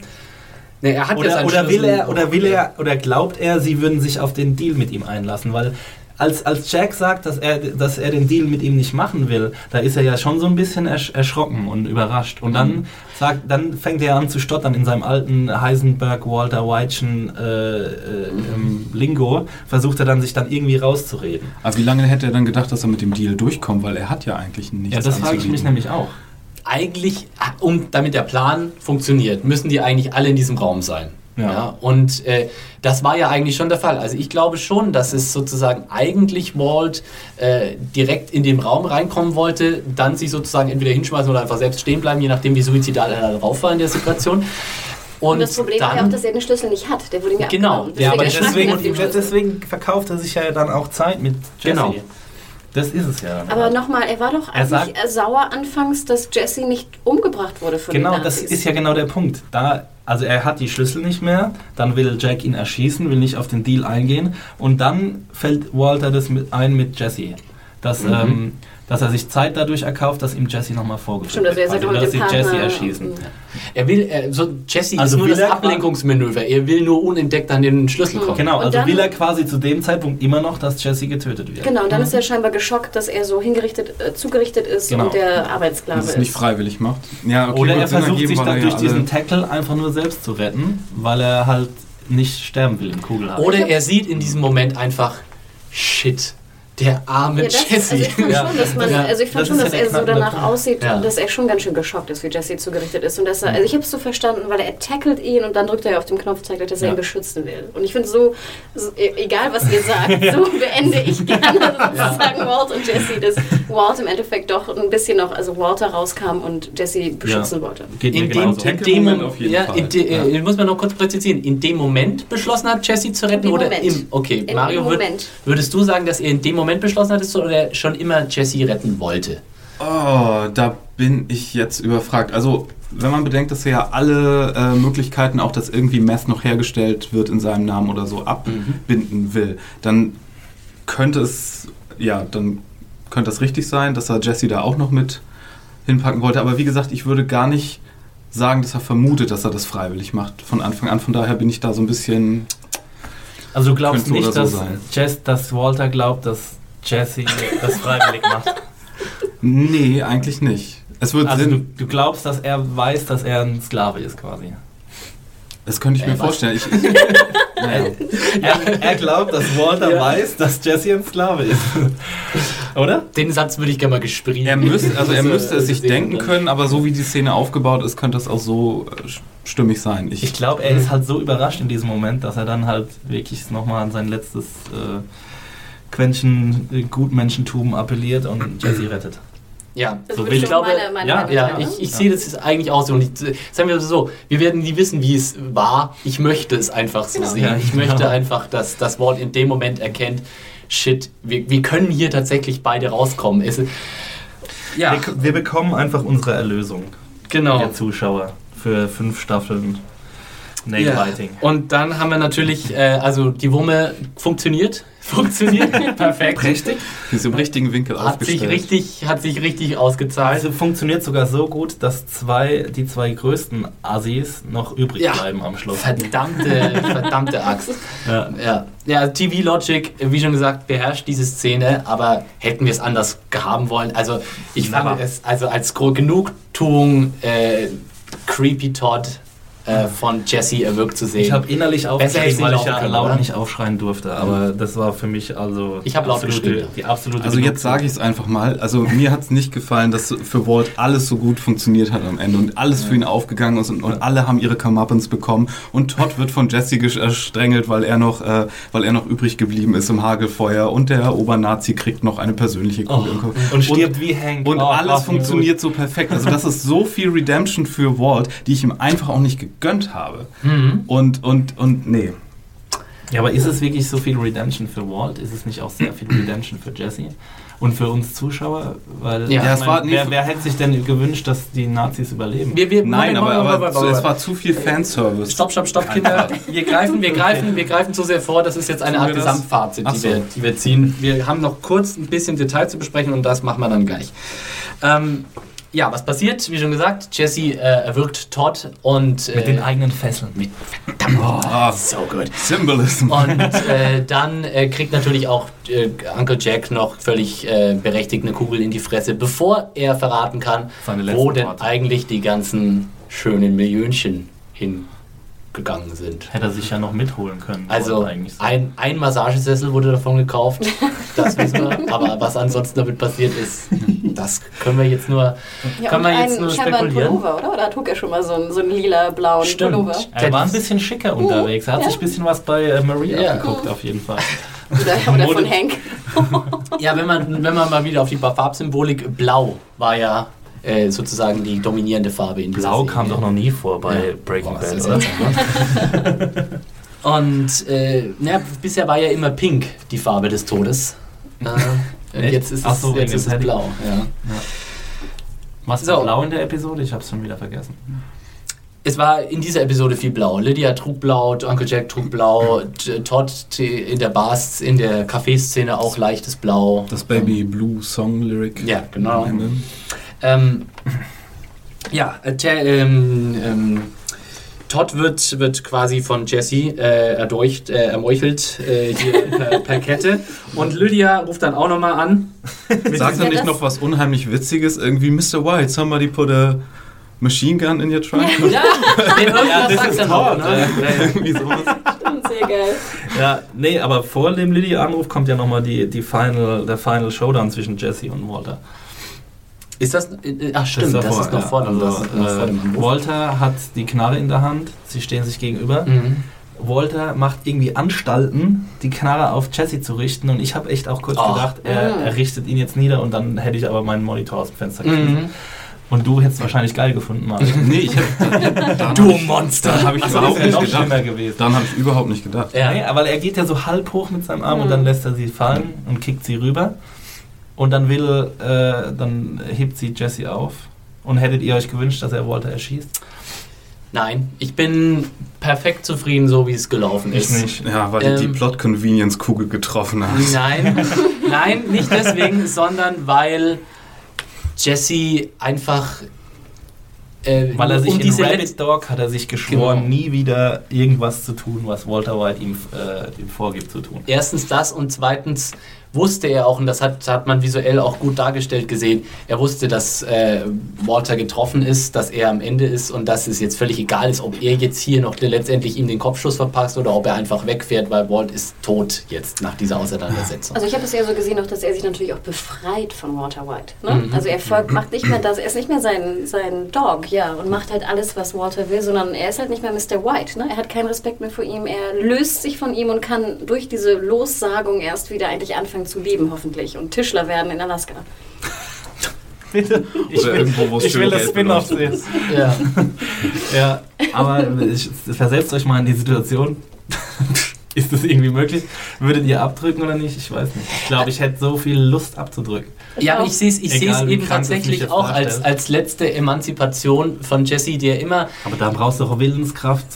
Nee, er hat ja Oder, seinen oder will er, oder will er, oder glaubt er, sie würden sich auf den Deal mit ihm einlassen? Weil als, als Jack sagt, dass er, dass er den Deal mit ihm nicht machen will, da ist er ja schon so ein bisschen ersch erschrocken und überrascht. Und dann, sagt, dann fängt er an zu stottern in seinem alten Heisenberg, Walter Whitechen äh, äh, ähm, Lingo, versucht er dann sich dann irgendwie rauszureden. Aber wie lange hätte er dann gedacht, dass er mit dem Deal durchkommt? Weil er hat ja eigentlich nichts Ja, das frage ich mich nämlich auch. Eigentlich, um damit der Plan funktioniert, müssen die eigentlich alle in diesem Raum sein. Ja. Ja. und äh, das war ja eigentlich schon der Fall. Also ich glaube schon, dass es sozusagen eigentlich Walt äh, direkt in den Raum reinkommen wollte, dann sich sozusagen entweder hinschmeißen oder einfach selbst stehen bleiben, je nachdem wie suizidal er da drauf war in der Situation. Und, Und das Problem dann, war ja auch, dass er den Schlüssel nicht hat. Der wurde mir Genau. abgenommen. Ja, aber er deswegen, deswegen verkauft er sich ja dann auch Zeit mit Jesse. Genau. Das ist es ja. Aber nochmal, er war doch Er eigentlich sagt- sauer anfangs, dass Jesse nicht umgebracht wurde von Genau, den das ist ja genau der Punkt. Da, also er hat die Schlüssel nicht mehr, dann will Jack ihn erschießen, will nicht auf den Deal eingehen und dann fällt Walter das mit ein mit Jesse. dass, Mhm. ähm, dass er sich Zeit dadurch erkauft, dass ihm Jesse nochmal vorgeführt Stimmt, also er sagt quasi, auch mit dass sie Partner. Jesse erschießen. Mhm. Er will, er, so Jesse Also ist nur das er- Ablenkungsmanöver. Er will nur unentdeckt an den Schlüssel kommen. Genau, Und also dann- will er quasi zu dem Zeitpunkt immer noch, dass Jesse getötet wird. Genau, und dann ist er scheinbar geschockt, dass er so hingerichtet, äh, zugerichtet ist Genau. und der Arbeitssklave Das ist. es nicht freiwillig macht. Ja, okay, Oder wird er versucht ergeben, sich dann durch ja diesen Tackle einfach nur selbst zu retten, weil er halt nicht sterben will im Kugelhaken. Oder er sieht in diesem Moment einfach, shit, der arme Ja, das, Jesse. also ich fand Ja. schon, dass man, also ich fand Das schon, dass er so danach Punkt. aussieht, Ja. dass er schon ganz schön geschockt ist, wie Jesse zugerichtet ist. Und dass er, also ich habe es so verstanden, weil er tackelt ihn und dann drückt er auf den Knopf, zeigt, dass er Ja. ihn beschützen will. Und ich finde so, so, e- egal was ihr sagt, (laughs) so beende ich gerne (laughs) sozusagen Walt und Jesse, dass Walt im Endeffekt doch ein bisschen noch, also Walter rauskam und Jesse beschützen wollte. Geht In dem, in dem Moment, auf jeden ja, Fall. in de, äh, muss man noch kurz präzisieren, in dem Moment beschlossen hat, Jesse zu retten? dem oder Moment. im, okay, Im Mario, würd, würdest du sagen, dass er in dem Moment beschlossen hat, dass- oder schon immer Jesse retten wollte? Oh, da bin ich jetzt überfragt. Also, wenn man bedenkt, dass er ja alle äh, Möglichkeiten, auch dass irgendwie Meth noch hergestellt wird in seinem Namen oder so, abbinden will, dann könnte es, ja, dann könnte das richtig sein, dass er Jesse da auch noch mit hinpacken wollte. Aber wie gesagt, ich würde gar nicht sagen, dass er vermutet, dass er das freiwillig macht von Anfang an. Von daher bin ich da so ein bisschen. Also du glaubst Könnte nicht, so dass. Jess, dass Walter glaubt, dass Jesse das freiwillig macht? Nee, eigentlich nicht. Es wird Also du, Sinn. du glaubst, dass er weiß, dass er ein Sklave ist quasi. Das könnte ich Äh, mir was? vorstellen. Ich, (laughs) naja. Er, er glaubt, dass Walter weiß, dass Jesse ein Sklave ist. (laughs) Oder? Den Satz würde ich gerne mal gespielt. Er müsste, also er äh, müsste es sich denken können, aber so wie die Szene aufgebaut ist, könnte das auch so äh, stimmig sein. Ich, Ich glaube, er ist halt so überrascht in diesem Moment, dass er dann halt wirklich nochmal an sein letztes äh, Quäntchen äh, Gutmenschentum appelliert und Jesse rettet. Ja, Das So ich glaube, meine, meine ja, Ja, sein, ich, ne? ich sehe das eigentlich auch so. Und ich, sagen wir so, wir werden nie wissen, wie es war. Ich möchte es einfach so Genau. sehen. Ja, ich genau. möchte einfach, dass das Wort in dem Moment erkennt, shit, wir, wir können hier tatsächlich beide rauskommen. Es, ja, Wir, wir bekommen einfach unsere Erlösung, genau. der Zuschauer, für fünf Staffeln Nailbiting. Und dann haben wir natürlich, äh, also die Wumme funktioniert. (laughs) Funktioniert perfekt. Prächtig. die ist im richtigen Winkel Hat sich aufgestellt. richtig, hat sich richtig ausgezahlt. Also funktioniert sogar so gut, dass zwei, die zwei größten Assis noch übrig Ja. bleiben am Schluss. Verdammte, (laughs) verdammte Axt. Ja. Ja, ja TV Logic, wie schon gesagt, beherrscht diese Szene, aber hätten wir es anders haben wollen. Also ich fand es also als Genugtuung äh, Creepy Todd äh, von Jesse erwirkt zu sehen. Ich habe innerlich aufgeschrien, es weil ich ja können, laut oder? nicht aufschreien durfte. Aber das war für mich also Ich hab laut absolute- geschrien. die absolute Also jetzt sage ich es einfach mal. Also mir hat es nicht gefallen, dass für Walt alles so gut funktioniert hat am Ende und alles für ihn aufgegangen ist und, und alle haben ihre Comeuppance bekommen und Todd wird von Jesse ersträngelt, weil er noch, äh, weil er noch übrig geblieben ist im Hagelfeuer und der Obernazi kriegt noch eine persönliche Kugel. im Kopf. Und stirbt wie Hank. Und Oh, alles wie funktioniert so perfekt. Also das ist so viel Redemption für Walt, die ich ihm einfach auch nicht gegönnt habe. Mhm. Und, und, und nee. Ja, aber ist es wirklich so viel Redemption für Walt? Ist es nicht auch sehr viel Redemption für Jesse? Und für uns Zuschauer? Weil, Ja, ich es mein, war- nee, wer, wer hätte sich denn gewünscht, dass die Nazis überleben? wir, wir, Nein, Moment, aber, aber zu- Moment. es war zu viel Fanservice. Stopp, stopp, stopp, Kinder. Wir greifen, wir greifen, wir greifen zu sehr vor. Das ist jetzt eine Art? Gesamtfazit, die, so. wir, die wir ziehen. Wir haben noch kurz ein bisschen Detail zu besprechen und das machen wir dann gleich. Ähm, ja, was passiert? Wie schon gesagt, Jesse äh, erwirkt Todd und äh, Mit den eigenen Fesseln. mit verdammt, Ah, so gut. Symbolism. Und (laughs) äh, dann äh, kriegt natürlich auch äh, Uncle Jack noch völlig äh, berechtigt eine Kugel in die Fresse, bevor er verraten kann, wo denn Worte. eigentlich die ganzen schönen Millionchen hingegangen sind. Hätte er sich ja noch mitholen können. Also Walt eigentlich so. ein, ein Massagesessel wurde davon gekauft, das wissen wir. Aber was ansonsten damit passiert ist, das können wir jetzt nur, Ja, können wir jetzt ein, nur spekulieren. Pullover, oder? Oder trug er schon mal so einen, so einen lila-blauen Stimmt. Pullover? Er war ein bisschen schicker unterwegs. Er hat Ja. sich ein bisschen was bei äh, Marie Ja. abgeguckt, auf jeden Fall. (laughs) Oder, oder von Hank. Ja, wenn man, wenn man mal wieder auf die Farbsymbolik, blau war ja äh, sozusagen die dominierende Farbe in dieser Blau Serie. kam doch noch nie vor bei Ja. Breaking Boah, Bad, oder? (laughs) Und äh, ja, bisher war ja immer pink die Farbe des Todes. (laughs) Äh, jetzt ist Ach es, so, jetzt ist es blau. Ja. Was So. war blau in der Episode? Ich hab's schon wieder vergessen. es war in dieser Episode viel blau. Lydia trug blau, Uncle Jack trug blau, Todd in der Bars, in der Kaffeeszene auch leichtes Blau. Das Baby Blue Song Lyric. Ja, genau. Ähm, ja, äh, ähm, ähm, Todd wird, wird quasi von Jesse äh, erdurcht, äh, ermeuchelt äh, hier (laughs) per, per Kette. Und Lydia ruft dann auch nochmal an. Sagt er Ja, nicht noch was unheimlich Witziges? Irgendwie, Mr. White, somebody put a machine gun in your trunk? Ja, nee, irgendwas das sagt ist er noch. Todd, Ne? ja. Ja, ja. Irgendwie sowas. Sehr geil. Ja, nee, aber vor dem Lydia-Anruf kommt ja nochmal die, die Final, der Final Showdown zwischen Jesse und Walter. Ist das. Äh, ach, stimmt, das ist, noch ja. vor, dem- das Also, ist noch vor dem äh, Anruf. Walter hat die Knarre in der Hand, sie stehen sich gegenüber. Mhm. Walter macht irgendwie Anstalten, die Knarre auf Jesse zu richten und ich habe echt auch kurz Oh. gedacht, er, Mhm. er richtet ihn jetzt nieder und dann hätte ich aber meinen Monitor aus dem Fenster geschmissen. Mhm. Und du hättest wahrscheinlich geil gefunden, Marvin. (laughs) Nee, ich hab, (laughs) Du Monster! Dann habe ich Das überhaupt nicht gedacht. gewesen. Dann habe ich überhaupt nicht gedacht. Ja. Nee, aber er geht ja so halb hoch mit seinem Arm und dann lässt er sie fallen und kickt sie rüber. Und dann will, äh, dann hebt sie Jesse auf. Und hättet ihr euch gewünscht, dass er Walter erschießt? Nein, ich bin perfekt zufrieden, so wie es gelaufen ist. Ja, weil die die Ähm. Plot-Convenience-Kugel getroffen hat. Nein, (laughs) nein, nicht deswegen, sondern weil Jesse einfach. Äh, Weil er sich um in Rabbit Dog hat er sich geschworen, Genau. nie wieder irgendwas zu tun, was Walter White ihm, äh, ihm vorgibt zu tun. Erstens das und zweitens wusste er auch, und das hat, hat man visuell auch gut dargestellt gesehen, er wusste, dass äh, Walter getroffen ist, dass er am Ende ist und dass es jetzt völlig egal ist, ob er jetzt hier noch letztendlich ihm den Kopfschuss verpasst oder ob er einfach wegfährt, weil Walt ist tot jetzt nach dieser Auseinandersetzung. Also ich habe es eher so gesehen, auch, dass er sich natürlich auch befreit von Walter White. Ne? Mhm. Also er folgt, macht nicht mehr das, er ist nicht mehr sein, sein Dog, ja, und macht halt alles, was Walter will, sondern er ist halt nicht mehr Mr. White. Ne? Er hat keinen Respekt mehr vor ihm, er löst sich von ihm und kann durch diese Lossagung erst wieder eigentlich anfangen zu leben, hoffentlich, und Tischler werden in Alaska. (laughs) Bitte. Ich Oder will, irgendwo, wo es ich will das Spin-off sehen. ja. (laughs) Ja, aber ich, versetzt euch mal in die Situation. (laughs) Ist das irgendwie möglich? Würdet ihr abdrücken oder nicht? Ich weiß nicht. Ich glaube, ich hätte so viel Lust abzudrücken. Ja, aber ich sehe es ich Egal, seh's eben tatsächlich auch als, als letzte Emanzipation von Jesse, der immer. Aber da brauchst du auch Willenskraft.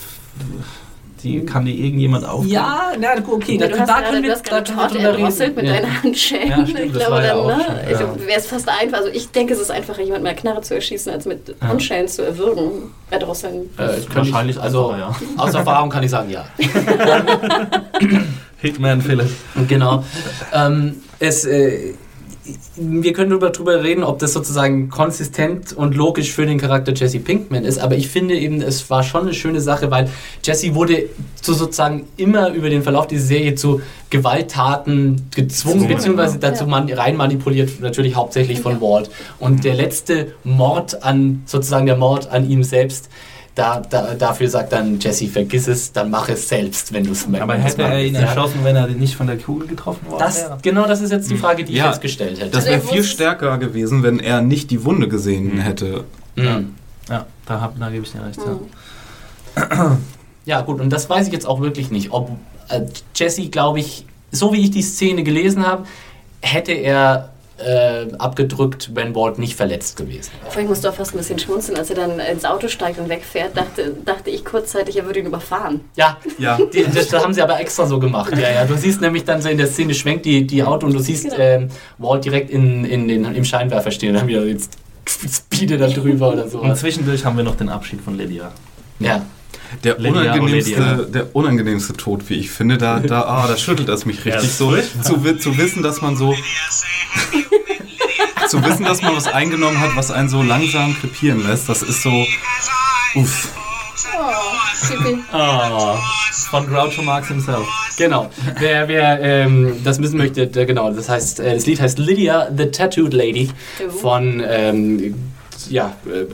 Die kann dir irgendjemand aufgeben. Ja, na okay, da, du da, können gerade, wir du hast da gerade erdrosselt mit. Ja. deinen Handschellen. Ja, stimmt, ich das glaube war ja dann, ne? ja. wäre es fast einfach. Also ich denke, es ist einfacher, jemanden mit einer Knarre zu erschießen, als mit Handschellen zu erwürgen. Erdrosseln. Äh, Wahrscheinlich ich, also einfacher, (laughs) aus Erfahrung kann ich sagen, ja. (laughs) Hitman Philipp. Genau. Ähm, es, äh, wir können darüber reden, ob das sozusagen konsistent und logisch für den Charakter Jesse Pinkman ist, aber ich finde eben, es war schon eine schöne Sache, weil Jesse wurde zu sozusagen immer über den Verlauf dieser Serie zu Gewalttaten gezwungen, Gezwungen, beziehungsweise ja. dazu man, rein manipuliert, natürlich hauptsächlich von Walt. Und der letzte Mord an, sozusagen der Mord an ihm selbst, da, da, dafür sagt dann Jesse, vergiss es, dann mach es selbst, wenn du es Aber wenn du's hätte er ihn erschossen, wenn er nicht von der Kugel getroffen worden Das, wäre? genau das ist jetzt die Frage, die Ja, ich jetzt gestellt hätte. Das Also wäre viel muss- stärker gewesen, wenn er nicht die Wunde gesehen hätte. Mhm. Ja, da, hab, da gebe ich dir recht. Ja. Ja, gut, und das weiß ich jetzt auch wirklich nicht. Ob äh, Jesse, glaube ich, so wie ich die Szene gelesen habe, hätte er äh, abgedrückt, wenn Walt nicht verletzt gewesen wäre. Vorhin musste auch fast ein bisschen schmunzeln, als er dann ins Auto steigt und wegfährt, dachte, dachte ich kurzzeitig, er würde ihn überfahren. Ja, Ja. die, das, das haben sie aber extra so gemacht. Ja, ja. Du siehst nämlich dann so in der Szene schwenkt die, die Auto und du siehst Genau. ähm, Walt direkt in, in den, im Scheinwerfer stehen. Dann haben wir jetzt (laughs) Speede da drüber oder Und sowas. zwischendurch haben wir noch den Abschied von Lydia. Ja. Der Lydia, oh, unangenehmste, der unangenehmste Tod, wie ich finde, da, da, ah, da schüttelt es mich richtig so. Zu, zu wissen, dass man so. zu wissen, dass man was eingenommen hat, was einen so langsam krepieren lässt, das ist so. Uff. Ah, von Groucho Marx himself. Genau. Wer, wer ähm, das wissen möchte, der, genau, das heißt, äh, das Lied heißt Lydia the Tattooed Lady von ähm, ja, äh,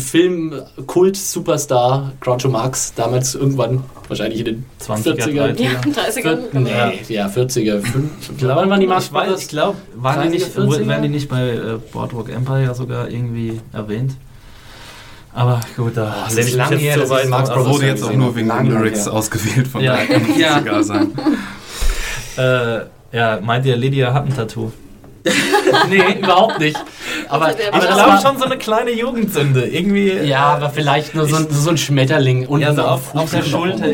Film-Kult-Superstar Groucho Marx, damals irgendwann, wahrscheinlich in den 20er, 40er. 30er. Ja, 30er. Vier- Nee, ja, 40er, 50er. Wann waren die Marx Brothers? ich glaube, waren, die 30er, nicht- 40er? werden die nicht bei äh, Boardwalk Empire sogar irgendwie erwähnt? Aber gut, da lehne ist ich lang mich her, jetzt dass ich weit Marx. Brothers Wurde jetzt auch nur wegen den Lange Lyrics her. ausgewählt, von Ja. daher kann es Ja. egal sein. (laughs) Äh, ja, meint ihr, Lydia hat ein Tattoo? (laughs) nee, überhaupt nicht. Aber, Also aber ich glaube schon so eine kleine Jugendsünde. Irgendwie. Ja, aber vielleicht nur so, ein- so ein Schmetterling unten Ja, so auf- auf der. Schulter.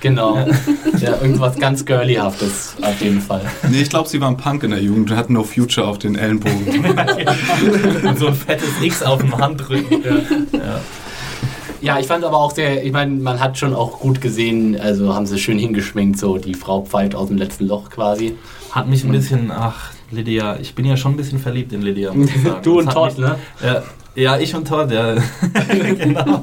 Genau. (laughs) Ja, irgendwas ganz Girlyhaftes auf jeden Fall. Nee, ich glaube, sie waren Punk in der Jugend und hatten No Future auf den Ellenbogen. (laughs) Und so ein fettes X auf dem Handrücken. Ja. Ja. Ja, ich fand aber auch sehr, ich meine, man hat schon auch gut gesehen, also haben sie schön hingeschminkt, so die Frau pfeift aus dem letzten Loch quasi. Hat mich ein bisschen, ach, Lydia, ich bin ja schon ein bisschen verliebt in Lydia, muss ich (laughs) sagen. Du Das und Todd, mich, ne? Ja, ja, ich und Todd, ja. (laughs) genau.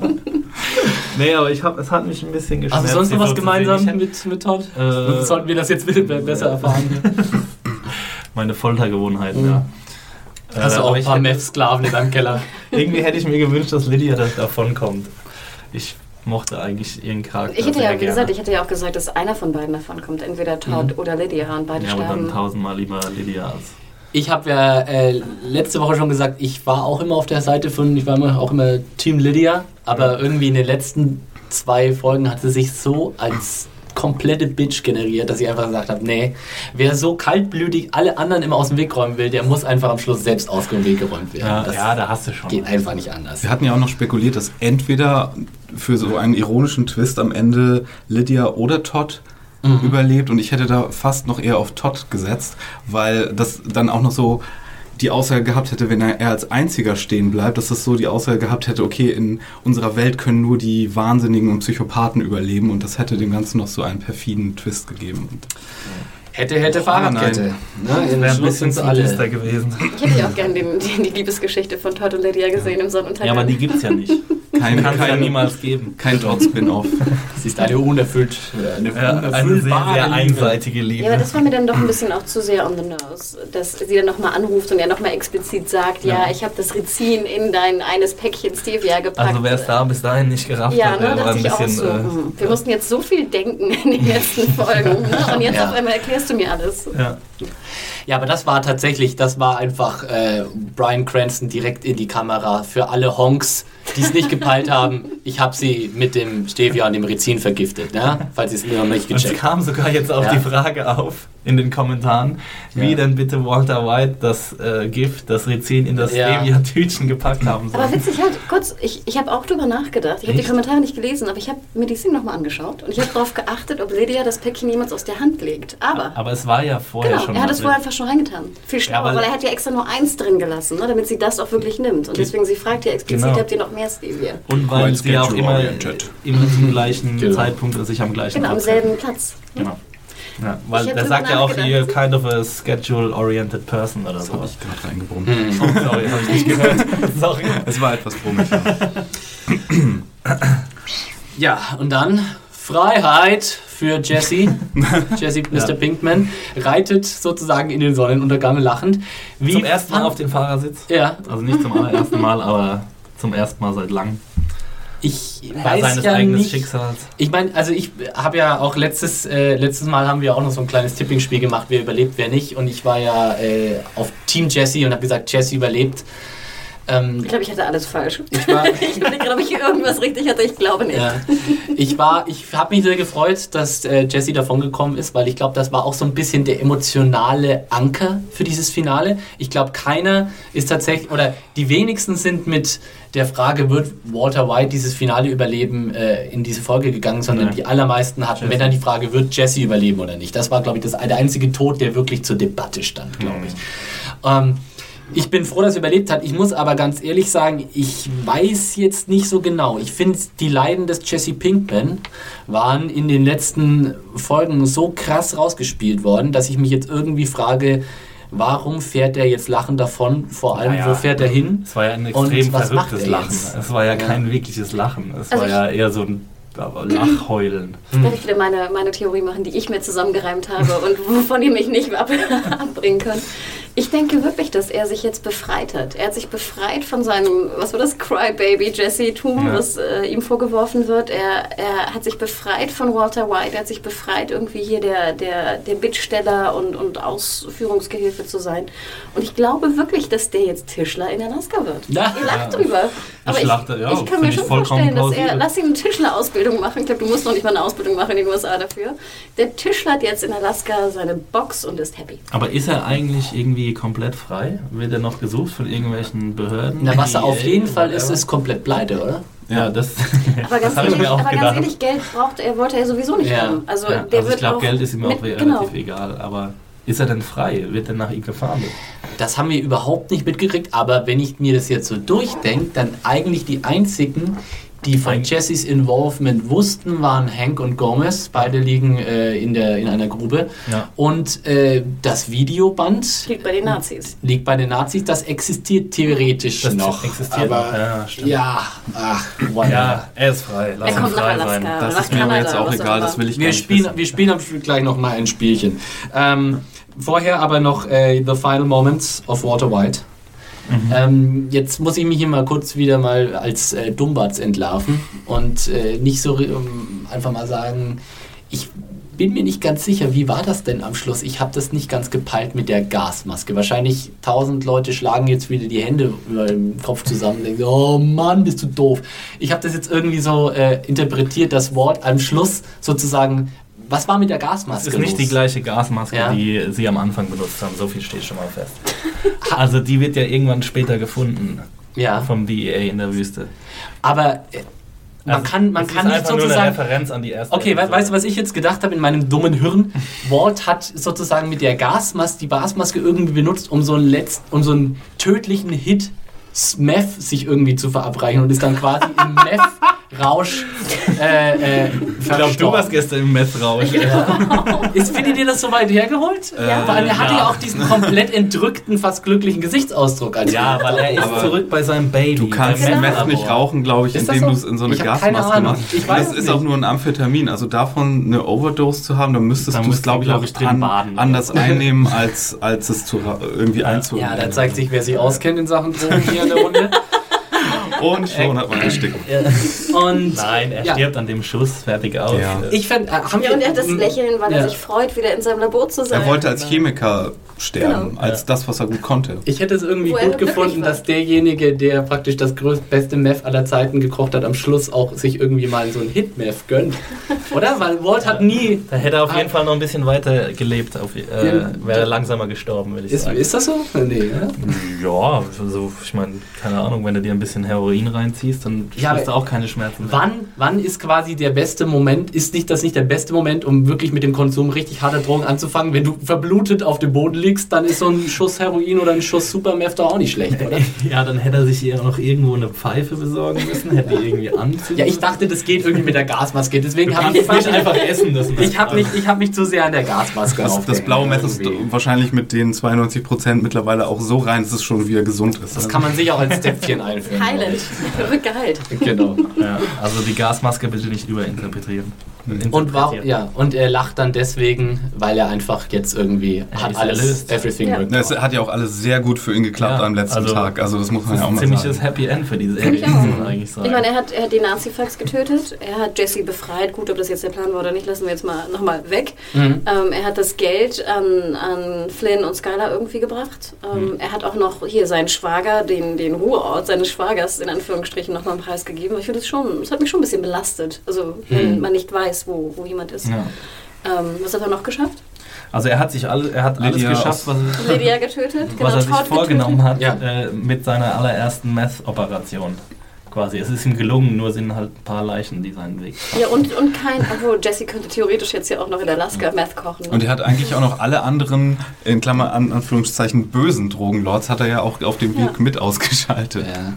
Nee, aber ich hab, es hat mich ein bisschen geschmerzt. Hast du sonst noch was gemeinsam mit, mit Todd? Äh, Sollten wir das jetzt bitte be- besser erfahren? (laughs) Meine Foltergewohnheiten, ja. Hast Äh, du auch ein ich paar Meth-Sklaven in deinem Keller? Irgendwie hätte ich mir gewünscht, dass Lydia das davon kommt. Ich mochte eigentlich ihren Charakter Ich hätte sehr ja, wie gerne. gesagt, ich hätte ja auch gesagt, dass einer von beiden davon kommt. Entweder Todd oder Lydia und beide ja, aber dann sterben. tausendmal lieber Lydia als... Ich habe ja äh, letzte Woche schon gesagt, ich war auch immer auf der Seite von, ich war immer, auch immer Team Lydia, aber irgendwie in den letzten zwei Folgen hat sie sich so als komplette Bitch generiert, dass ich einfach gesagt habe, nee, wer so kaltblütig alle anderen immer aus dem Weg räumen will, der muss einfach am Schluss selbst aus dem Weg geräumt werden. Ja, das ja, da hast du schon. geht einfach nicht anders. Wir hatten ja auch noch spekuliert, dass entweder für so einen ironischen Twist am Ende Lydia oder Todd überlebt und ich hätte da fast noch eher auf Todd gesetzt, weil das dann auch noch so die Aussage gehabt hätte, wenn er, als einziger stehen bleibt, dass das so die Aussage gehabt hätte, okay, in unserer Welt können nur die Wahnsinnigen und Psychopathen überleben und das hätte dem Ganzen noch so einen perfiden Twist gegeben. Und Hätte, hätte Oh, Fahrradkette. Ne? Das wäre ein bisschen sind sie simplistischer alle. gewesen. Ich hätte ja auch gerne den, die, die Liebesgeschichte von Todd und Lydia gesehen im Sonnenuntergang. Ja, aber die gibt's ja nicht. Kein, Kann es ja kein, niemals geben. kein Todd-Spin-Off. Es ist eine unerfüllt, äh, eine Ja, eine sehr, sehr Liebe. einseitige Ja, aber Liebe. das war mir dann doch ein bisschen auch zu sehr on the nose, dass sie dann nochmal anruft und er nochmal explizit sagt, ja, Ja. ich habe das Rizin in dein eines Päckchen Stevia gepackt. Also wer es da bis dahin nicht gerafft ja, hat, ne, war ein bisschen... so, äh, wir mussten jetzt so viel denken in den letzten (laughs) Folgen ne? und jetzt Ja. auf einmal erklärst du mir alles. ja. Ja, aber das war tatsächlich, das war einfach äh, Brian Cranston direkt in die Kamera für alle Honks, die es nicht gepeilt haben. Ich habe sie mit dem Stevia und dem Rizin vergiftet, ne? falls sie es noch nicht Und es gecheckt kam sogar jetzt auch Ja. die Frage auf in den Kommentaren, wie Ja. denn bitte Walter White das äh, Gift, das Rizin in das Ja. Stevia-Tütchen gepackt haben soll. Aber witzig halt, kurz, ich, ich habe auch drüber nachgedacht. Ich habe die? Kommentare nicht gelesen, aber ich habe mir die Szene nochmal angeschaut und ich habe darauf geachtet, ob Lydia das Päckchen jemals aus der Hand legt. Aber, Aber es war ja vorher genau, schon er hat es vorher schon reingetan. Viel schlauer, weil- weil er hat ja extra nur eins drin gelassen, ne, damit sie das auch wirklich nimmt. Und Ge- deswegen, sie fragt ja explizit, Genau. habt ihr noch mehr Stevia? Und weil Quite sie ja auch immer, immer zum (laughs) gleichen Genau. Zeitpunkt und sich am gleichen Genau, am Ort selben Platz. Genau. Ja, weil Ich der sagt ja auch, you're kind of a schedule-oriented person oder Das habe ich gerade reingebrummt. Oh, (laughs) sorry, habe ich nicht (laughs) gehört. sorry. Es war etwas brummig. ja. (clears throat) Ja, und dann Freiheit für Jesse. (laughs) Jesse, Mr. Ja. Pinkman, reitet sozusagen in den Sonnenuntergang lachend. Wie zum ersten Mal auf den Fahrersitz. Ja, Also nicht zum allerersten Mal, aber zum ersten Mal seit langem. ich weiß seines ja eigenen nicht. Schicksals. Ich meine, also ich habe ja auch letztes, äh, letztes Mal haben wir auch noch so ein kleines Tippingspiel gemacht, wer überlebt, wer nicht. Und ich war ja äh, auf Team Jesse und habe gesagt, Jesse überlebt. Ähm, Ich glaube, ich hatte alles falsch. ich war, (laughs) Ich gerade, ob ich irgendwas richtig hatte. Ich glaube nicht. Ja. Ich war, ich habe mich sehr gefreut, dass äh, Jesse davon gekommen ist, weil ich glaube, das war auch so ein bisschen der emotionale Anker für dieses Finale. Ich glaube, keiner ist tatsächlich, oder die wenigsten sind mit der Frage, wird Walter White dieses Finale überleben, äh, in diese Folge gegangen, sondern Ja. die allermeisten hatten, Jesse. wenn dann die Frage, wird Jesse überleben oder nicht. Das war, glaube ich, das, der einzige Tod, der wirklich zur Debatte stand, glaube ich. Ähm, ich bin froh, dass er überlebt hat. Ich muss aber ganz ehrlich sagen, ich weiß jetzt nicht so genau. Ich finde, die Leiden des Jesse Pinkman waren in den letzten Folgen so krass rausgespielt worden, dass ich mich jetzt irgendwie frage, warum fährt er jetzt lachend davon? Vor allem, Naja, wo fährt er hin? Es war ja ein extrem verrücktes er Lachen. jetzt? Es war ja, Ja. kein wirkliches Lachen. Es Also war ja eher so ein Lachheulen. Jetzt werde ich wieder meine, meine Theorie machen, die ich mir zusammengereimt habe und wovon ihr mich nicht ab (laughs) abbringen könnt. Ich denke wirklich, dass er sich jetzt befreit hat. Er hat sich befreit von seinem, was war das, Crybaby Jesse-Tum, Ja. was äh, ihm vorgeworfen wird. Er, er hat sich befreit von Walter White, er hat sich befreit, irgendwie hier der, der, der Bittsteller und, und Ausführungsgehilfe zu sein. Und ich glaube wirklich, dass der jetzt Tischler in Alaska wird. Ja. Ihr lacht Ja. drüber. Aber ich, lachte, ja, ich kann mir schon vorstellen, dass er, lass ihn eine Tischlerausbildung machen. Ich glaube, du musst noch nicht mal eine Ausbildung machen in den USA dafür. Der Tischler hat jetzt in Alaska seine Box und ist happy. Aber ist er eigentlich irgendwie die komplett frei? Wird er noch gesucht von irgendwelchen Behörden? Na, was er auf EA, jeden Fall ist, ist komplett pleite, oder? Ja, das, Aber (laughs) ganz, das habe ich ehrlich, mir auch aber ganz ehrlich, Geld braucht er, wollte er sowieso nicht Ja. haben. Also, Ja, der also wird ich glaube, Geld ist ihm auch mit, relativ genau. egal. Aber ist er denn frei? Wird er nach ihm gefahren? Das haben wir überhaupt nicht mitgekriegt, aber wenn ich mir das jetzt so durchdenke, dann eigentlich die einzigen, die von Jessys Involvement wussten, waren Hank und Gomez. Beide liegen äh, in, der, in einer Grube. Ja. Und äh, das Videoband Liegt bei den Nazis. liegt bei den Nazis. Das existiert theoretisch Das noch. existiert aber noch. Ja, stimmt. ja, ach, whatever. Ja, er ist frei. Lass Er ihn kommt nach frei Alaska. sein. Das nach ist mir aber jetzt auch egal, das will ich gar Wir nicht spielen, wissen. wir spielen am gleich noch mal ein Spielchen. Ähm, vorher aber noch äh, The Final Moments of Walter White. Ähm, jetzt muss ich mich hier mal kurz wieder mal als äh, Dummbatz entlarven und äh, nicht so ähm, einfach mal sagen, ich bin mir nicht ganz sicher, wie war das denn am Schluss? Ich habe das nicht ganz gepeilt mit der Gasmaske. Wahrscheinlich tausend Leute schlagen jetzt wieder die Hände über den Kopf zusammen und denken, oh Mann, bist du doof. Ich habe das jetzt irgendwie so äh, interpretiert, das Wort am Schluss sozusagen, was war mit der Gasmaske Es ist nicht los? die gleiche Gasmaske, Ja. die sie am Anfang benutzt haben. So viel steht schon mal fest. Also die wird ja irgendwann später gefunden Ja, vom DEA in der Wüste. aber äh, man Also, kann, man kann ist nicht einfach nur eine sozusagen... Referenz an die erste. Okay, Episode. weißt du, was ich jetzt gedacht habe in meinem dummen Hirn? Walt hat sozusagen mit der Gasmaske, die Gasmaske irgendwie benutzt, um so einen, letzt, um so einen tödlichen Hit Meth sich irgendwie zu verabreichen und ist dann quasi im Meth-Rausch äh, äh, Ich glaube, du warst gestern im Messrausch. Ist, findet ihr das so weit hergeholt? Ja. Vor allem, er hatte ja. ja auch diesen komplett entrückten, fast glücklichen Gesichtsausdruck. Als Ja, weil er ist zurück bei seinem Baby. Du kannst beim Meth nicht rauchen, glaube ich, Ist indem du es in so eine Gasmaske machst. Ich weiß das es ist nicht. auch nur ein Amphetamin. Also davon eine Overdose zu haben, dann müsstest du es, glaube ich, glaub auch ich, drin an, baden. anders einnehmen, als, als es zu, irgendwie einzunehmen. ja, da zeigt sich, wer sich auskennt in Sachen Drogen hier in der Runde. (laughs) Und schon hat man ersticken. Und (laughs) Nein, er Ja. stirbt an dem Schuss, fertig aus. Ja. ich fände, äh, haben Ja, wir- und er hat das m- Lächeln, weil Ja. er sich freut, wieder in seinem Labor zu sein. Er wollte als Chemiker sterben, Genau. als das, was er gut konnte. Ich hätte es irgendwie Wo er gut gefunden, dass derjenige, der praktisch das größte, beste Meth aller Zeiten gekocht hat, am Schluss auch sich irgendwie mal so ein Hit-Meth gönnt. Oder? Weil Walt hat nie. Da hätte er auf jeden Ah. Fall noch ein bisschen weiter gelebt. Auf, äh, Ja. Wäre er langsamer gestorben, würde ich Ist, sagen. ist das so? Nee, oder? ja, also ich meine, keine Ahnung, wenn du dir ein bisschen Heroin reinziehst, dann Ja, hast du auch keine Schmerzen. mehr. Wann, wann ist quasi der beste Moment? Ist nicht das nicht der beste Moment, um wirklich mit dem Konsum richtig harter Drogen anzufangen? Wenn du verblutet auf dem Boden liegst, dann ist so ein Schuss Heroin oder ein Schuss Supermeth doch auch nicht schlecht, oder? (laughs) Ja, dann hätte er sich ja noch irgendwo eine Pfeife besorgen müssen, hätte die irgendwie anziehen Ja, ich dachte, das geht irgendwie mit der Gasmaske. Deswegen habe ich, nicht einfach essen. Das ich habe mich, ich hab mich zu sehr an der Gasmaske Das, das blaue Meth ist wahrscheinlich mit den 92% mittlerweile auch so rein, dass es schon wieder gesund ist. Das kann man sich auch als Zäpfchen einführen. Heilend. Geheilt. Genau. Ja, also die Gasmaske bitte nicht überinterpretieren. Und, war, ja, und er lacht dann deswegen, weil er einfach jetzt irgendwie Er hat ist alles, erlöst. everything Ja. Es hat ja auch alles sehr gut für ihn geklappt Ja, am letzten also, Tag. Also das muss man Das ja ist auch ein mal ziemliches sagen. Happy End für diese Serie, muss man eigentlich sagen. Ich meine, er hat, er hat die Nazi-Fax getötet, er hat Jesse befreit. Gut, ob das jetzt der Plan war oder nicht, lassen wir jetzt mal nochmal weg. Mhm. Ähm, er hat das Geld an, an Flynn und Skylar irgendwie gebracht. Ähm, Er hat auch noch hier seinen Schwager, den, den Ruheort seines Schwagers in Anführungsstrichen nochmal einen Preis gegeben. Ich finde das schon, das hat mich schon ein bisschen belastet. Also, wenn Mhm. man nicht weiß, wo, wo jemand ist. Ja. Ähm, was hat er noch geschafft? Also er hat sich alle, er hat alles Lydia geschafft, was, Lydia getötet, (laughs) genau, was er sich Todd vorgenommen getötet. hat Ja. äh, mit seiner allerersten Meth-Operation. Quasi. Es ist ihm gelungen, nur sind halt ein paar Leichen, die seinen Weg. Ja, und, und kein, obwohl Jesse könnte theoretisch jetzt ja auch noch in Alaska Meth kochen. Und er hat eigentlich auch noch alle anderen, in Klammer an Anführungszeichen, bösen Drogenlords, hat er ja auch auf dem Weg mit ausgeschaltet. Ja.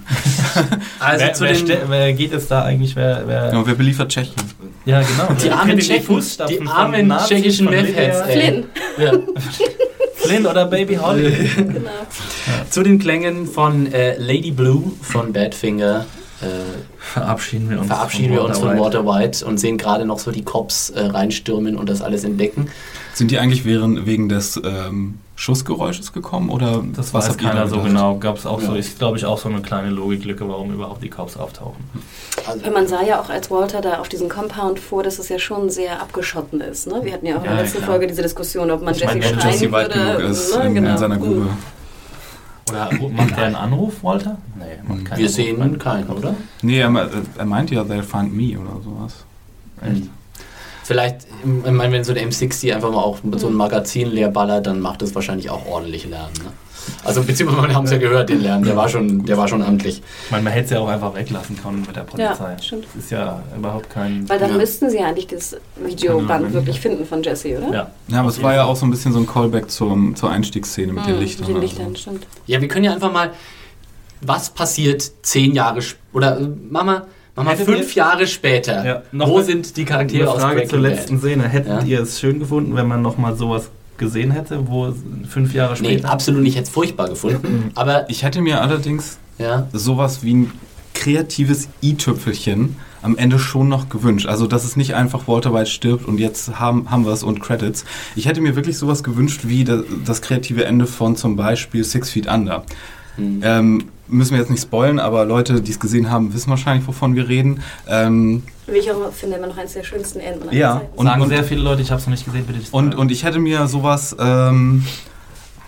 (laughs) Also wer, zu wer, den, wer geht jetzt da eigentlich? Wer, wer, Ja, und wer beliefert Tschechien? Ja, genau. die Wer armen Tschechen, die von armen tschechischen von Meth-Heads. Flynn. Ja. Flynn oder Baby Holly. Genau. Zu den Klängen von äh, Lady Blue von Badfinger äh, Verabschieden wir uns. verabschieden wir uns von White. Water White und sehen gerade noch so die Cops äh, reinstürmen und das alles entdecken. Sind die eigentlich während, wegen des ähm, Schussgeräusches gekommen? Oder Das was weiß keiner so gedacht? genau. Gab es auch so, Ja. ist glaube ich auch so eine kleine Logiklücke, warum überhaupt die Cops auftauchen. Also, man sah ja auch, als Walter da auf diesem Compound fuhr, dass es ja schon sehr abgeschotten ist. Ne? Wir hatten ja auch in Ja, der letzten klar. Folge diese Diskussion, ob man Ich Jesse schreien Jesse weit würde. genug ist ne? in, genau. in seiner Grube. Oder macht er einen Anruf, Walter? Nee, macht keinen wir Anruf. sehen keinen, oder? Nee, er, er meint ja, they'll find me oder sowas. Echt? Vielleicht, ich meine, wenn so der M60 einfach mal auch mit so einem Magazin leer ballert, dann macht das wahrscheinlich auch ordentlich Lärm. Ne? Also beziehungsweise wir haben es ja gehört, den Lärm, der war schon, der war schon amtlich. Ich meine, man hätte es ja auch einfach weglassen können mit der Polizei. Ja, stimmt. Das ist ja überhaupt kein. Weil dann Ja. müssten sie ja eigentlich das Videoband wirklich finden von Jesse, oder? Ja. Ja, aber es war ja auch so ein bisschen so ein Callback zum, zur Einstiegsszene mit den Mhm, Lichtern. Mit den also. Lichtern, stimmt. Ja, wir können ja einfach mal, was passiert zehn Jahre sp- oder äh, Mama, Mama Hättet fünf Jahre später. Ja, noch wo sind die Eine Charaktere aus Frage Breaking zur Bad? letzten Szene. Hättet Ja. ihr es schön gefunden, wenn man nochmal sowas gesehen hätte, wo fünf Jahre Nee, später? absolut nicht. Ich hätte es furchtbar gefunden. Aber Ich hätte mir allerdings ja, sowas wie ein kreatives i-Tüpfelchen am Ende schon noch gewünscht. Also, dass es nicht einfach Walter White stirbt und jetzt haben, haben wir es und Credits. Ich hätte mir wirklich sowas gewünscht wie das, das kreative Ende von zum Beispiel Six Feet Under. Hm. Ähm, müssen wir jetzt nicht spoilen, aber Leute, die es gesehen haben, wissen wahrscheinlich, wovon wir reden. Ähm, Wie ich auch finde, immer noch eines der schönsten Enden Ja, Zeiten. und- Sagen sehr viele Leute, ich habe es noch nicht gesehen, bitte. und, und ich hätte mir sowas ähm,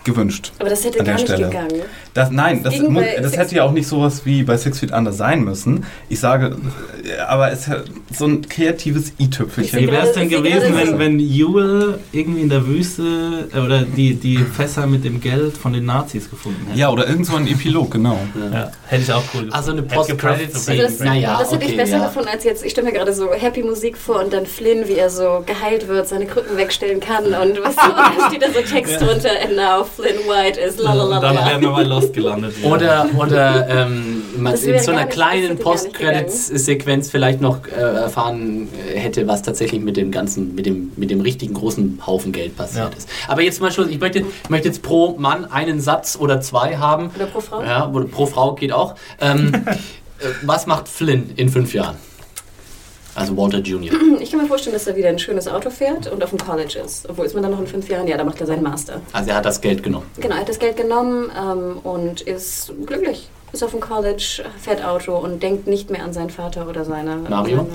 gewünscht. Aber das hätte An der gar nicht Stelle. gegangen. Das, nein, Das das, das hätte ja auch nicht sowas wie bei Six Feet Under sein müssen. Ich sage, äh, aber es hat so ein kreatives i-Tüpfelchen. Wie wäre es denn gewesen, wenn, so- wenn Ewell irgendwie in der Wüste äh, oder die, die Fässer mit dem Geld von den Nazis gefunden hätte? Ja, oder irgend so ein Epilog, genau. Ja, hätte ich auch cool gefunden. Also eine Das, Naja, das hätte ich besser ja. gefunden als jetzt. Ich stelle mir gerade so happy Musik vor und dann Flynn, wie er so geheilt wird, seine Krücken wegstellen kann und was und (laughs) dann steht da so Text drunter and now Flynn White is Und dann wären lalalala. wir bei Lost gelandet. wieder. Oder, oder ähm, in so einer nicht- kleinen Post-Credits-Sequenz vielleicht noch äh, erfahren äh, hätte, was tatsächlich mit dem ganzen, mit dem, mit dem richtigen großen Haufen Geld passiert Ja. ist. Aber jetzt mal Schluss. Ich möchte, ich möchte jetzt pro Mann einen Satz oder zwei haben. Oder pro Frau? Ja, pro Frau geht auch. Ähm, (laughs) äh, was macht Flynn in fünf Jahren? Also Walter Jr. (clears throat) Ich kann mir vorstellen, dass er wieder ein schönes Auto fährt und auf dem College ist. Obwohl ist man dann noch in fünf Jahren? Ja, da macht er seinen Master. Also er hat das Geld genommen. Genau, er hat das Geld genommen ähm, und ist glücklich. Ist auf dem College, fährt Auto und denkt nicht mehr an seinen Vater oder seine. Mario?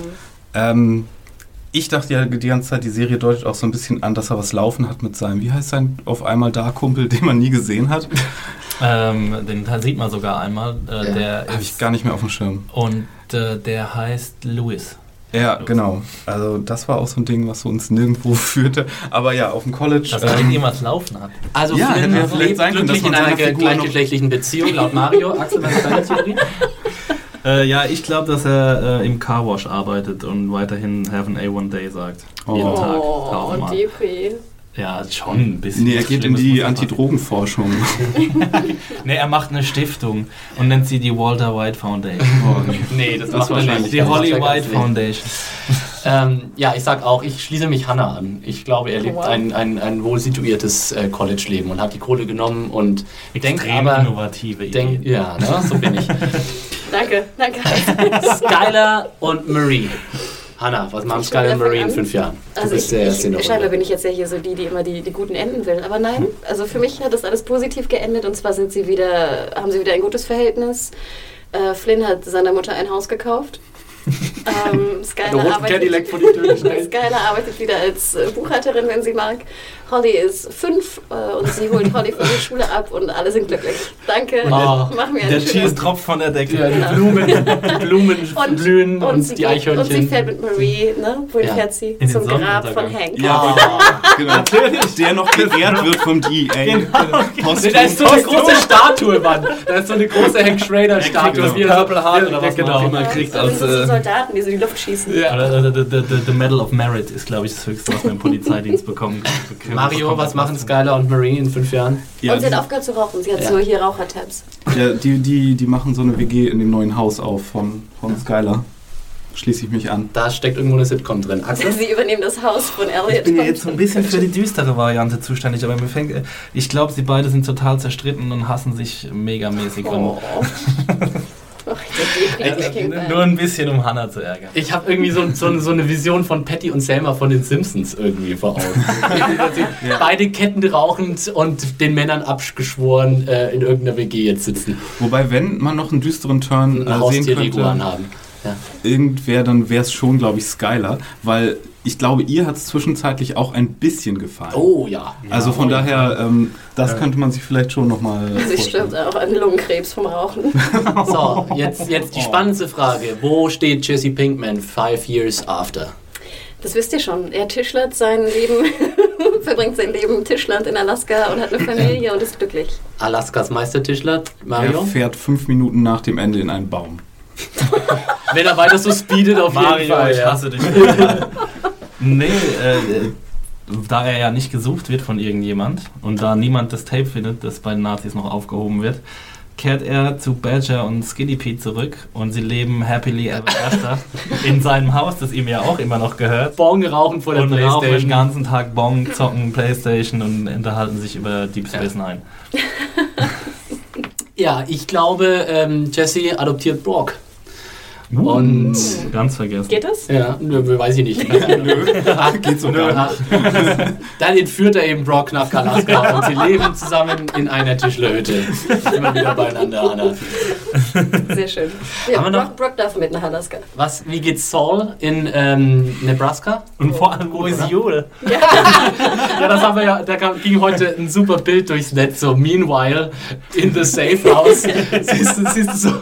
seine- Ähm, ich dachte ja die ganze Zeit, die Serie deutet auch so ein bisschen an, dass er was laufen hat mit seinem, wie heißt sein auf einmal da Kumpel, (laughs) den man nie gesehen hat. Ähm, den sieht man sogar einmal. Äh, Der Habe ich ist, gar nicht mehr auf dem Schirm. und äh, der heißt Louis. Ja, genau. Also das war auch so ein Ding, was so uns nirgendwo (laughs) führte. Aber ja, auf dem College. Dass er ähm, irgendwas laufen hat. Also Ja, hätte ja vielleicht lebt sein können, glücklich dass in einer gleichgeschlechtlichen Beziehung, laut Mario. Axel, was ist deine Theorie? (laughs) Äh, ja, ich glaube, dass er äh, im Carwash arbeitet und weiterhin Have an A1 Day sagt. Oh. Jeden Tag. Oh, tausendmal. Depri. Ja, schon ein bisschen. nee, er geht in die. Antidrogenforschung. (laughs) Nee, er macht eine Stiftung und nennt sie die Walter White Foundation. (laughs) Nee, das, Das macht er nicht. Die Holly White. Foundation. (laughs) Ähm, ja, ich sag auch, ich schließe mich Hannah an. Ich glaube, er lebt Wow. ein, ein, ein wohl situiertes äh, College-Leben und hat die Kohle genommen und denkt Extrem aber... innovative Denk, Ideen. ja, ne, so bin ich. Danke, danke. Skylar und Marie. Hannah, was machen Ich fange Marie in fünf Jahren? Du Also bist ich, der ich, Szene scheinbar bin ich jetzt ja hier so die, die immer die, die guten Enden will. Aber nein, also für mich hat das alles positiv geendet und zwar sind sie wieder, haben sie wieder ein gutes Verhältnis. Äh, Flynn hat seiner Mutter ein Haus gekauft. Ähm, (laughs) Skylar, arbeitet. (laughs) Skylar arbeitet wieder als äh, Buchhalterin, wenn sie mag. Holly ist fünf äh, und sie holt Holly von der Schule ab und alle sind glücklich. Danke, Oh, mach mir Der schöne Cheese tropft von der Decke. Ja, die Genau. Blumen, die (laughs) Blumen blühen und, sie die geht- Eichhörnchen. Und sie fährt mit Marie, ne? Wohin Ja. fährt sie? Zum Grab von. Hank. Ja, genau. Der noch geehrt wird vom DEA. Posthum. da ist so eine große Statue, Mann. Da ist so eine große Hank Schrader-Statue. wie er Purple Heart oder was genau. man immer kriegt Das als... Äh, Soldaten, die so in die Luft schießen. Ja. oder the, the, the, the Medal of Merit ist, glaube ich, das Höchste, was man im Polizeidienst bekommen kann. (laughs) Mario, was machen Skylar und Marie in fünf Jahren? Ja, und sie hat aufgehört zu rauchen. Sie hat Ja. so hier Rauchertabs. ja, die, die, die machen so eine WG in dem neuen Haus auf von, von Skylar. Schließe ich mich an. Da steckt irgendwo eine Sitcom drin. Axel? (laughs) Sie übernehmen das Haus von Elliot. Ich bin ja jetzt so ein bisschen für die düstere Variante zuständig, aber mir fängt, ich glaube, sie beide sind total zerstritten und hassen sich megamäßig. Oh. (laughs) Nur ein bisschen, um Hannah zu ärgern. Ich habe irgendwie so, so, so eine Vision von Patty und Selma von den Simpsons irgendwie vor Augen. (laughs) Sie Beide Ketten rauchend und den Männern abgeschworen äh, in irgendeiner WG jetzt sitzen. Wobei, wenn man noch einen düsteren Turn äh, sehen könnte, haben. Ja. irgendwer, dann wäre es schon, glaube ich, Skylar. Weil ich glaube, ihr hat es zwischenzeitlich auch ein bisschen gefallen. Oh ja. Also von daher, ähm, das könnte man sich vielleicht schon nochmal Sie stirbt auch an Lungenkrebs vom Rauchen. (laughs) So, jetzt, jetzt die spannendste Frage. Wo steht Jesse Pinkman five years after? Das wisst ihr schon. Er tischlert sein Leben, (laughs) verbringt sein Leben im Tischland in Alaska und hat eine Familie und ist glücklich. Alaskas Meistertischler, Er Mario. fährt fünf Minuten nach dem Ende in einen Baum. (laughs) Wenn er weiter so speedet, auf jeden Mario, Fall. ich ja. hasse dich. Nee, äh, da er ja nicht gesucht wird von irgendjemand und da niemand das Tape findet, das bei den Nazis noch aufgehoben wird, kehrt er zu Badger und Skinny Pete zurück und sie leben happily ever after (laughs) in seinem Haus, das ihm ja auch immer noch gehört. Bong rauchen vor der Und rauchen den Playstation. ganzen Tag Bong, zocken Playstation und unterhalten sich über Deep Space Nine. Ja, ich glaube, ähm, Jesse adoptiert Brock. Und Ganz vergessen. Geht das? ja, nö, weiß ich nicht. (laughs) nö. Ach, geht so nicht. (laughs) Dann entführt er eben Brock nach Alaska und sie leben zusammen in einer Tischlerhütte. Immer wieder beieinander, Anna. Sehr schön. Ja, Haben wir noch- Brock, Brock darf mit nach Alaska. Was, wie geht's Saul in ähm, Nebraska? Und vor allem, wo ist Jule? (laughs) Ja, das haben wir ja, da kam, ging heute ein super Bild durchs Netz, so Meanwhile in the Safe House. siehst du, siehst du so,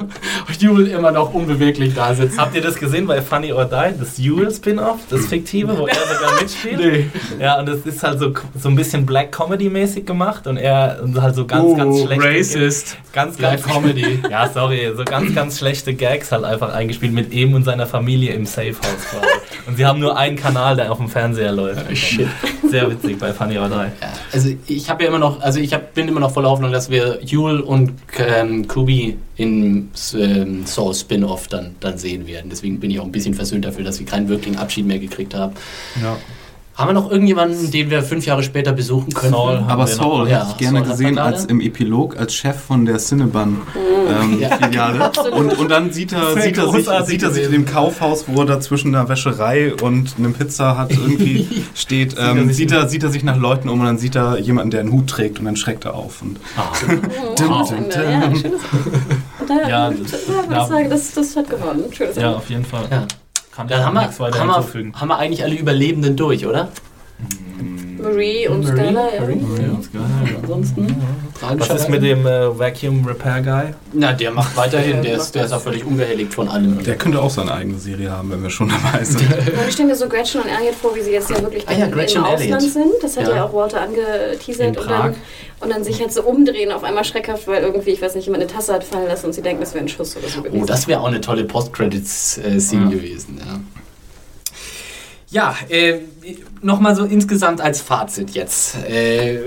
Jule immer noch unbeweglich da sitzt. Habt ihr das gesehen bei Funny or Die, das Jule-Spin-Off, das fiktive, wo er sogar mitspielt? Nee. Ja, und es ist halt so, so ein bisschen Black Comedy-mäßig gemacht und er halt so ganz, ganz Oh, schlechte. racist. Ganz, Black ganz, Comedy. (laughs) Ja, sorry, so ganz, ganz schlechte Gags halt einfach eingespielt mit ihm und seiner Familie im Safe House quasi. Und sie haben nur einen Kanal, der auf dem Fernseher läuft. Shit. Sehr witzig bei Funny or Die. Ja, also ich habe ja immer noch, also ich hab, bin immer noch voller Hoffnung, dass wir Yule und ähm, Kubi im ähm, Saw Spin-Off dann, dann sehen werden. Deswegen bin ich auch ein bisschen versöhnt dafür, dass wir keinen wirklichen Abschied mehr gekriegt haben. Ja. Haben wir noch irgendjemanden, den wir fünf Jahre später besuchen können? Saul haben Aber wir noch. Saul Ja, hätte ich gerne Saul gesehen als im Epilog als Chef von der Cinnabon ähm, Ja. Filiale. (laughs) Und, und dann sieht er, sieht er, sich, sieht er sich in dem Kaufhaus, wo er da zwischen einer Wäscherei und einem Pizza hat irgendwie (laughs) steht, ähm, sieht, er, sieht er sich nach Leuten um und dann sieht er jemanden, der einen Hut trägt und dann schreckt er auf. Und Oh, Dum, Ende. dum, Ja, dum. schönes Und da, Ja, das- würde ja. ich sagen, das, das hat gewonnen. Schönes Ja, Ende. auf jeden Fall. Ja. Kann Dann haben nichts wir, haben, wir, hinzufügen. haben wir eigentlich alle Überlebenden durch, oder? Marie und Marie, Skylar, ja. Marie. Ja. Ansonsten? Was ist mit dem äh, Vacuum Repair Guy? Na, der macht weiterhin, der ist, der ist auch völlig unbehelligt von allem. der könnte auch seine eigene Serie haben, wenn wir schon dabei (laughs) sind. Und ich stelle mir so Gretchen und Elliot vor, wie sie jetzt ja wirklich Ah ja, im Gretchen und Ausland Elliot. sind. Das hat ja, Ja. auch Walter angeteasert. In und, dann, und dann sich halt so umdrehen, auf einmal schreckhaft, weil irgendwie, ich weiß nicht, jemand eine Tasse hat fallen lassen und sie denken, das wäre ein Schuss oder so gewesen. Oh, das wäre auch eine tolle Post-Credits-Scene Ja. gewesen. Ja, ja äh, nochmal so insgesamt als Fazit jetzt. Äh,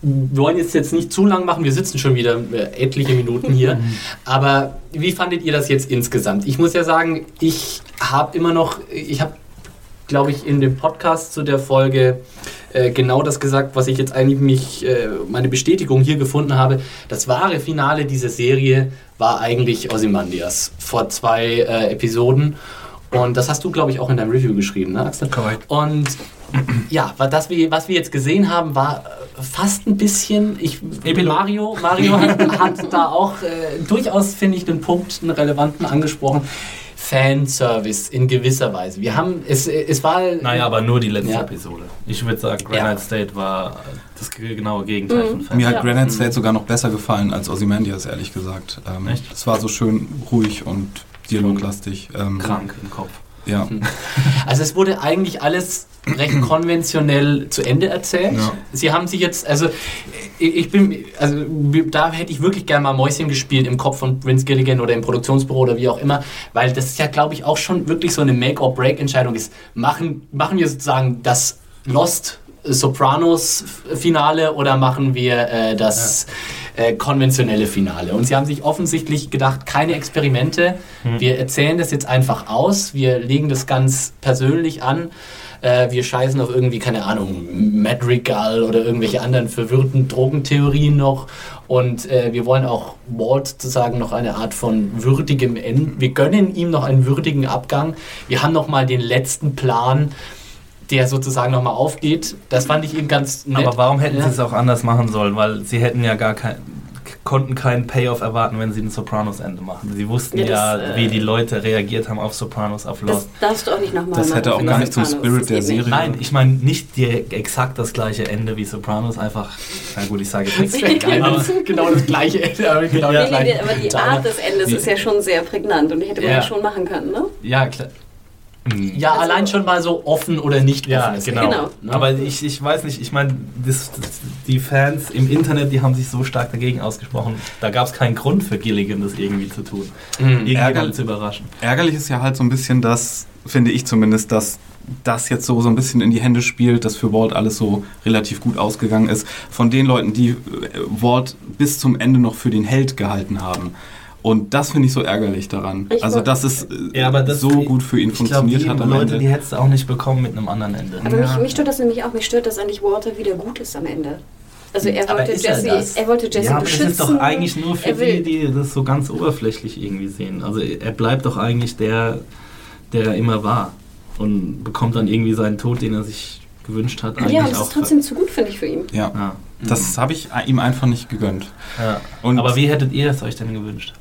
wir wollen jetzt, jetzt nicht zu lang machen, wir sitzen schon wieder äh, etliche Minuten hier. (laughs) Aber wie fandet ihr das jetzt insgesamt? Ich muss ja sagen, ich habe immer noch, ich habe, glaube ich, in dem Podcast zu der Folge äh, genau das gesagt, was ich jetzt eigentlich mich, äh, meine Bestätigung hier gefunden habe. Das wahre Finale dieser Serie war eigentlich Ozymandias vor zwei äh, Episoden. Und das hast du, glaube ich, auch in deinem Review geschrieben, ne, Axel? Korrekt. Und ja, das, was wir jetzt gesehen haben, war äh, fast ein bisschen. Ich. Mario, Mario hat, hat da auch äh, durchaus, finde ich, den Punkt, einen relevanten angesprochen. Fanservice in gewisser Weise. Wir haben, es, es war. Naja, aber nur die letzte Ja. Episode. Ich würde sagen, Ja. Granite State war das genaue Gegenteil von Fan. Mir hat Ja. Granite State sogar noch besser gefallen als Ozymandias, ehrlich gesagt. Ähm, Echt? Es war so schön ruhig und dialoglastig. Ähm, krank im Kopf. Ja. Also es wurde eigentlich alles recht (clears throat) konventionell zu Ende erzählt. Ja. Sie haben sich jetzt, also ich bin, also da hätte ich wirklich gerne mal Mäuschen gespielt im Kopf von Vince Gilligan oder im Produktionsbüro oder wie auch immer, weil das ja, glaube ich, auch schon wirklich so eine Make-or-Break-Entscheidung ist. Machen, machen wir sozusagen das Lost Sopranos Finale oder machen wir äh, das äh, konventionelle Finale? Und sie haben sich offensichtlich gedacht, keine Experimente. Wir erzählen das jetzt einfach aus. Wir legen das ganz persönlich an. Äh, wir scheißen auf irgendwie, keine Ahnung, Madrigal oder irgendwelche anderen verwirrten Drogentheorien noch. Und äh, wir wollen auch Walt sozusagen noch eine Art von würdigem Ende. Wir gönnen ihm noch einen würdigen Abgang. Wir haben noch mal den letzten Plan, der sozusagen noch mal aufgeht. Das fand ich eben ganz nett. Aber warum hätten Ja. sie es auch anders machen sollen? Weil sie hätten ja gar kein, konnten keinen Payoff erwarten, wenn sie ein Sopranos-Ende machen. Sie wussten Ja, ja, das, äh, wie die Leute reagiert haben auf Sopranos, auf Das Lost. darfst du auch nicht nochmal Das hätte auch gar nicht zum Spirit der Serie Nein, ich meine nicht die, exakt das gleiche Ende wie Sopranos, einfach, na gut, ich sage jetzt (laughs) nichts. Das es genau das gleiche Ende, aber genau Ja. das Nee, nee, aber die Art des Endes ist ja schon sehr prägnant und die hätte man Ja. ja schon machen können, ne? Ja, klar. Ja Also- allein schon mal so offen oder nicht offen Ja, ist. genau. Genau. Aber ich, ich weiß nicht, ich meine, die Fans im Internet, die haben sich so stark dagegen ausgesprochen. Da gab es keinen Grund für Gilligan, das irgendwie zu tun. Mhm. Ärgerlich. zu überraschen. Ärgerlich ist ja halt so ein bisschen das, finde ich zumindest, dass das jetzt so, so ein bisschen in die Hände spielt, dass für Walt alles so relativ gut ausgegangen ist, von den Leuten, die äh, Walt bis zum Ende noch für den Held gehalten haben. Und das finde ich so ärgerlich daran. Ich also, dass es Ja, aber das, so gut für ihn ich glaub, funktioniert die hat am Leute, Ende. die hättest du auch nicht bekommen mit einem anderen Ende. Aber mich, mich stört das nämlich auch. Mich stört, dass eigentlich Walter wieder gut ist am Ende. Also er wollte er Jesse, das? er, wollte Jesse ja, aber beschützen. das ist doch eigentlich nur für er die, die das so ganz oberflächlich irgendwie sehen. Also er bleibt doch eigentlich der, der er immer war. Und bekommt dann irgendwie seinen Tod, den er sich gewünscht hat. Eigentlich Ja, das auch ist trotzdem zu gut, finde ich, für ihn. ja, Ja. das habe ich ihm einfach nicht gegönnt. Ja. Und aber wie hättet ihr es euch denn gewünscht?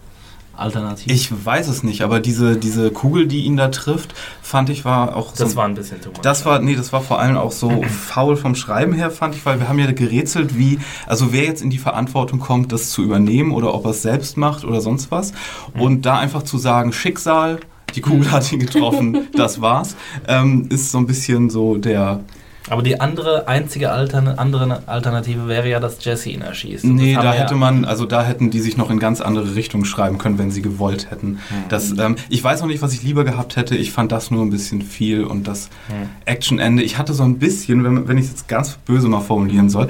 Alternativ. ich weiß es nicht, aber diese, diese Kugel, die ihn da trifft, fand ich war auch das so war ein bisschen too much. Das war, nee, das war vor allem auch so (clears throat) faul vom Schreiben her, fand ich, weil wir haben ja gerätselt, wie, also wer jetzt in die Verantwortung kommt, das zu übernehmen oder ob er es selbst macht oder sonst was. Und da einfach zu sagen, Schicksal, die Kugel hat ihn getroffen, (laughs) das war's, ähm, ist so ein bisschen so der, Aber die andere, einzige Altern andere Alternative wäre ja, dass Jesse ihn erschießt. Und Nee, da hätte ja- man, also da hätten die sich noch in ganz andere Richtungen schreiben können, wenn sie gewollt hätten. Das, ähm, ich weiß noch nicht, was ich lieber gehabt hätte. Ich fand das nur ein bisschen viel und das Actionende. Ich hatte so ein bisschen, wenn, wenn ich es jetzt ganz böse mal formulieren soll,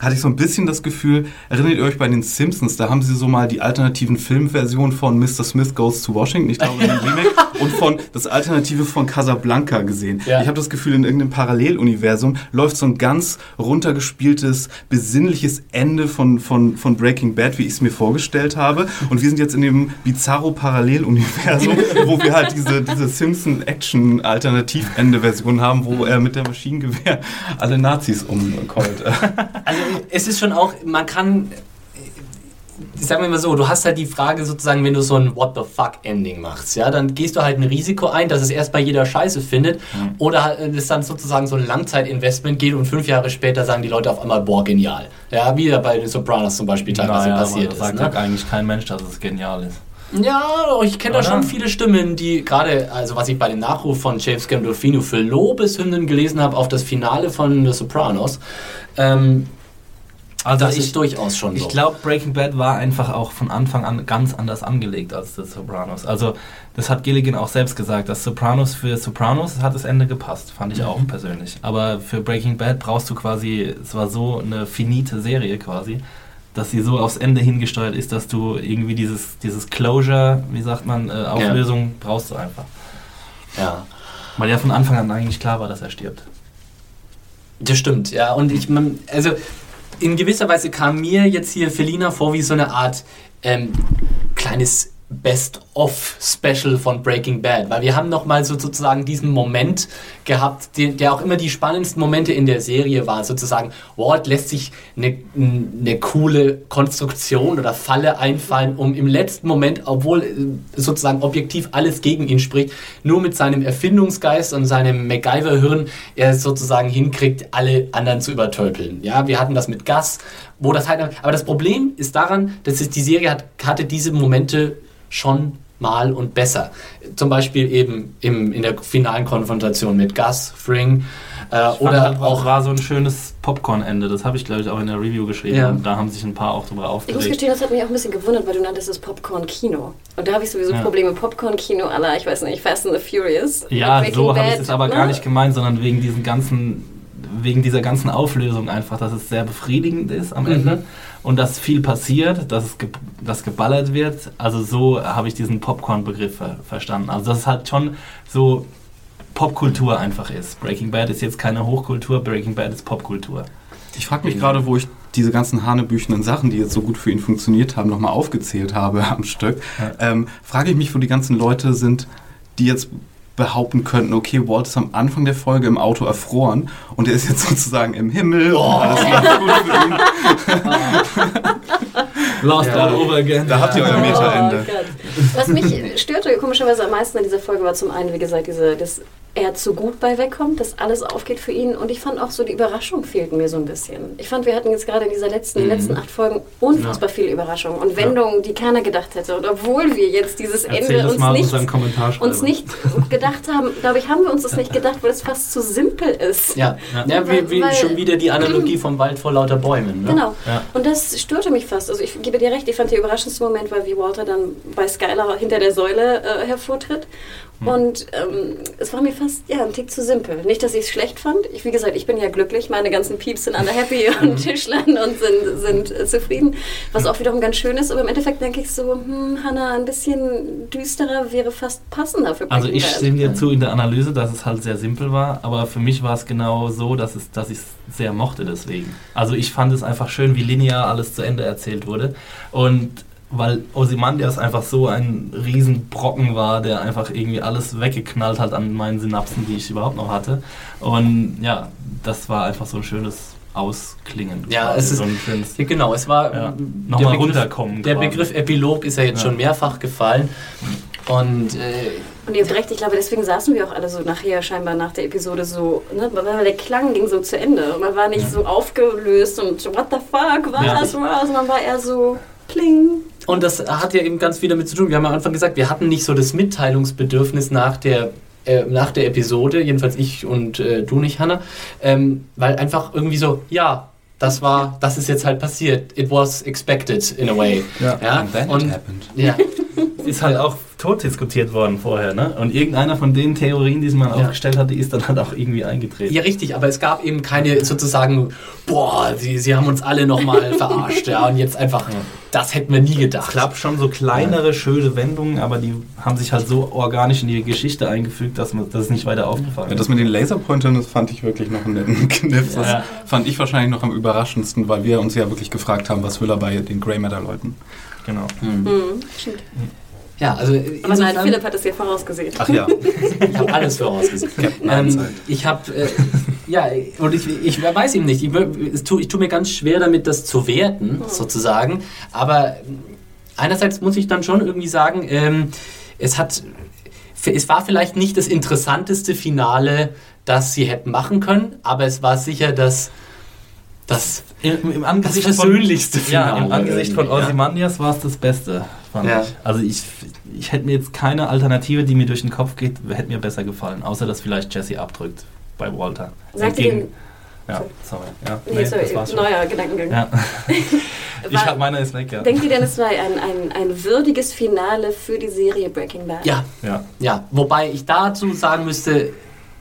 hatte ich so ein bisschen das Gefühl, erinnert ihr euch bei den Simpsons, da haben sie so mal die alternativen Filmversionen von Mr. Smith Goes to Washington, ich glaube, den (laughs) Remake, und von das Alternative von Casablanca gesehen. Ja. Ich habe das Gefühl, in irgendeinem Paralleluniversum läuft so ein ganz runtergespieltes, besinnliches Ende von, von, von Breaking Bad, wie ich es mir vorgestellt habe. Und wir sind jetzt in dem bizarro Paralleluniversum, (laughs) wo wir halt diese, diese Simpson-Action-Alternativende-Version haben, wo er mit der Maschinengewehr alle Nazis umkeult. Also es ist schon auch, man kann, äh, sagen wir mal so, du hast halt die Frage sozusagen, wenn du so ein What the fuck Ending machst, ja, dann gehst du halt ein Risiko ein, dass es erst bei jeder Scheiße findet oder halt, äh, es dann sozusagen so ein Langzeitinvestment geht und fünf Jahre später sagen die Leute auf einmal, boah, genial. Ja, wie bei den Sopranos zum Beispiel teilweise Naja, passiert aber ist. sagt Ne? eigentlich kein Mensch, dass es genial ist. Ja, ich kenne da Oder? schon viele Stimmen, die gerade, also was ich bei dem Nachruf von James Gandolfino für Lobeshymnen gelesen habe auf das Finale von The Sopranos, ähm, Also das ich, ist durchaus schon so. ich glaube, Breaking Bad war einfach auch von Anfang an ganz anders angelegt als The Sopranos. Also das hat Gilligan auch selbst gesagt. Das Sopranos für Sopranos hat das Ende gepasst, fand ich auch persönlich. Aber für Breaking Bad brauchst du quasi, es war so eine finite Serie quasi, dass sie so aufs Ende hingesteuert ist, dass du irgendwie dieses, dieses Closure, wie sagt man, äh, Auflösung brauchst du einfach. ja. Weil ja von Anfang an eigentlich klar war, dass er stirbt. Das stimmt, ja. Und ich, man, also in gewisser Weise kam mir jetzt hier Felina vor wie so eine Art ähm, kleines Best-of-Special von Breaking Bad, weil wir haben nochmal so sozusagen diesen Moment gehabt, den, der auch immer die spannendsten Momente in der Serie war. Sozusagen, Walt lässt sich eine, eine coole Konstruktion oder Falle einfallen, um im letzten Moment, obwohl äh, sozusagen objektiv alles gegen ihn spricht, nur mit seinem Erfindungsgeist und seinem MacGyver-Hirn er sozusagen hinkriegt, alle anderen zu übertölpeln. Ja, wir hatten das mit Gas, wo das halt, aber das Problem ist daran, dass die Serie hat, hatte diese Momente schon mal und besser. Zum Beispiel eben im, in der finalen Konfrontation mit Gus, Fring äh, Fand oder halt auch war so ein schönes Popcorn-Ende. Das habe ich, glaube ich, auch in der Review geschrieben. Ja. Da haben sich ein paar auch drüber Ich muss aufgeregt. gestehen, das hat mich auch ein bisschen gewundert, weil du nanntest es Popcorn-Kino. Und da habe ich sowieso Ja. Probleme. Popcorn-Kino aller, ich weiß nicht, Fast and the Furious. Ja, so habe ich es aber ne? gar nicht gemeint, sondern wegen diesen ganzen, wegen dieser ganzen Auflösung einfach, dass es sehr befriedigend ist am Ende und dass viel passiert, dass es ge dass geballert wird. Also so habe ich diesen Popcorn-Begriff ver verstanden. Also dass es halt schon so Popkultur einfach ist. Breaking Bad ist jetzt keine Hochkultur, Breaking Bad ist Popkultur. Ich frage mich gerade, wo ich diese ganzen hanebüchenen Sachen, die jetzt so gut für ihn funktioniert haben, nochmal aufgezählt habe (laughs) am Stück. Ähm, frage ich mich, wo die ganzen Leute sind, die jetzt behaupten könnten, okay, Walt ist am Anfang der Folge im Auto erfroren und er ist jetzt (laughs) sozusagen im Himmel und alles läuft gut für ihn. (laughs) Lost all over again. Da habt ihr euer Meta-Ende. Oh. Was mich störte komischerweise am meisten an dieser Folge war zum einen, wie gesagt, diese, das er zu gut bei wegkommt, dass alles aufgeht für ihn. Und ich fand auch so, die Überraschung fehlt mir so ein bisschen. Ich fand, wir hatten jetzt gerade in dieser letzten, Mhm. letzten acht Folgen unfassbar viele Überraschungen und Wendungen, die keiner gedacht hätte. Und obwohl wir jetzt dieses Erzähl Ende uns mal nicht, unseren Kommentarschreiber. uns nicht gedacht haben, glaube ich, haben wir uns das nicht gedacht, weil es fast zu simpel ist. Ja, ja. wie, wie Weil- schon wieder die Analogie vom Wald vor lauter Bäumen. Ne? Genau. Ja. Und das störte mich fast. Also ich gebe dir recht, ich fand der überraschendste Moment war, wie Walter dann bei Skylar hinter der Säule äh, hervortritt. Hm. Und ähm, es war mir fast ja, ein Tick zu simpel. Nicht, dass ich es schlecht fand. Ich, wie gesagt, ich bin ja glücklich. Meine ganzen Pieps sind alle happy (laughs) und Tischlern und sind, sind äh, zufrieden. Was auch wiederum ganz schön ist. Aber im Endeffekt denke ich so, hm, Hannah, ein bisschen düsterer wäre fast passender für Also ich stimme dir zu in der Analyse, dass es halt sehr simpel war, aber für mich war es genau so, dass, es, dass ich es sehr mochte deswegen. Also ich fand es einfach schön, wie linear alles zu Ende erzählt wurde und weil Ozymandias einfach so ein Riesenbrocken war, der einfach irgendwie alles weggeknallt hat an meinen Synapsen, die ich überhaupt noch hatte. Und ja, das war einfach so ein schönes Ausklingen. Ja, quasi, es ist- so ein schönes, Ja, Genau, es war Ja. der Nochmal Begriff- runterkommen Der quasi. Begriff Epilog ist ja jetzt Ja. schon mehrfach gefallen. Und äh, Und ihr habt recht, ich glaube, deswegen saßen wir auch alle so nachher scheinbar nach der Episode so, ne, weil der Klang ging so zu Ende. Und man war nicht so aufgelöst und what the fuck, was, Ja. was, man war eher so pling. Und das hat ja eben ganz viel damit zu tun. Wir haben am Anfang gesagt, wir hatten nicht so das Mitteilungsbedürfnis nach der, äh, nach der Episode, jedenfalls ich und äh, du nicht, Hannah, ähm, weil einfach irgendwie so, ja, das war, das ist jetzt halt passiert. It was expected in a way. Ja. ja? And then it Und, happened. ja. (laughs) ist halt auch tot diskutiert worden vorher, ne? Und irgendeiner von den Theorien, die man Ja. aufgestellt hatte, ist dann halt auch irgendwie eingetreten. ja, richtig, aber es gab eben keine sozusagen, boah, sie, sie haben uns alle nochmal verarscht, ja, und jetzt einfach, das hätten wir nie Es gedacht. gab schon so kleinere, schöne Wendungen, aber die haben sich halt so organisch in die Geschichte eingefügt, dass, man, dass es nicht weiter aufgefallen Ja, ist. das mit den Laserpointern, das fand ich wirklich noch einen netten (laughs) Kniff. Das Ja. fand ich wahrscheinlich noch am überraschendsten, weil wir uns ja wirklich gefragt haben, was will er bei den Grey Matter-Leuten. Genau. Hm, stimmt. Ja, also Aber nein, Philipp hat es ja vorausgesehen. Ach ja, (laughs) Ich habe alles vorausgesehen. Ähm, ich habe, äh, ja, und ich, ich weiß eben nicht, ich, tu, ich tue mir ganz schwer damit, das zu werten, sozusagen. Aber einerseits muss ich dann schon irgendwie sagen, ähm, es hat, es war vielleicht nicht das interessanteste Finale, das sie hätten machen können, aber es war sicher das, das Im, im Angesicht Das versöhnlichste von, Ja, im Angesicht von irgendwie, ja. Ozymandias war es das Beste, fand Ja. ich. Also ich, ich hätte mir jetzt keine Alternative, die mir durch den Kopf geht, hätte mir besser gefallen, außer dass vielleicht Jesse abdrückt bei Walter. Sagt ihr Ja, sorry. Ja, Nee, sorry, das war's schon. neuer Gedankengang. Ja. (laughs) Ich hab, meiner ist weg, ja. Denkt ihr denn, es war ein, ein, ein würdiges Finale für die Serie Breaking Bad? ja, ja. Ja, wobei ich dazu sagen müsste,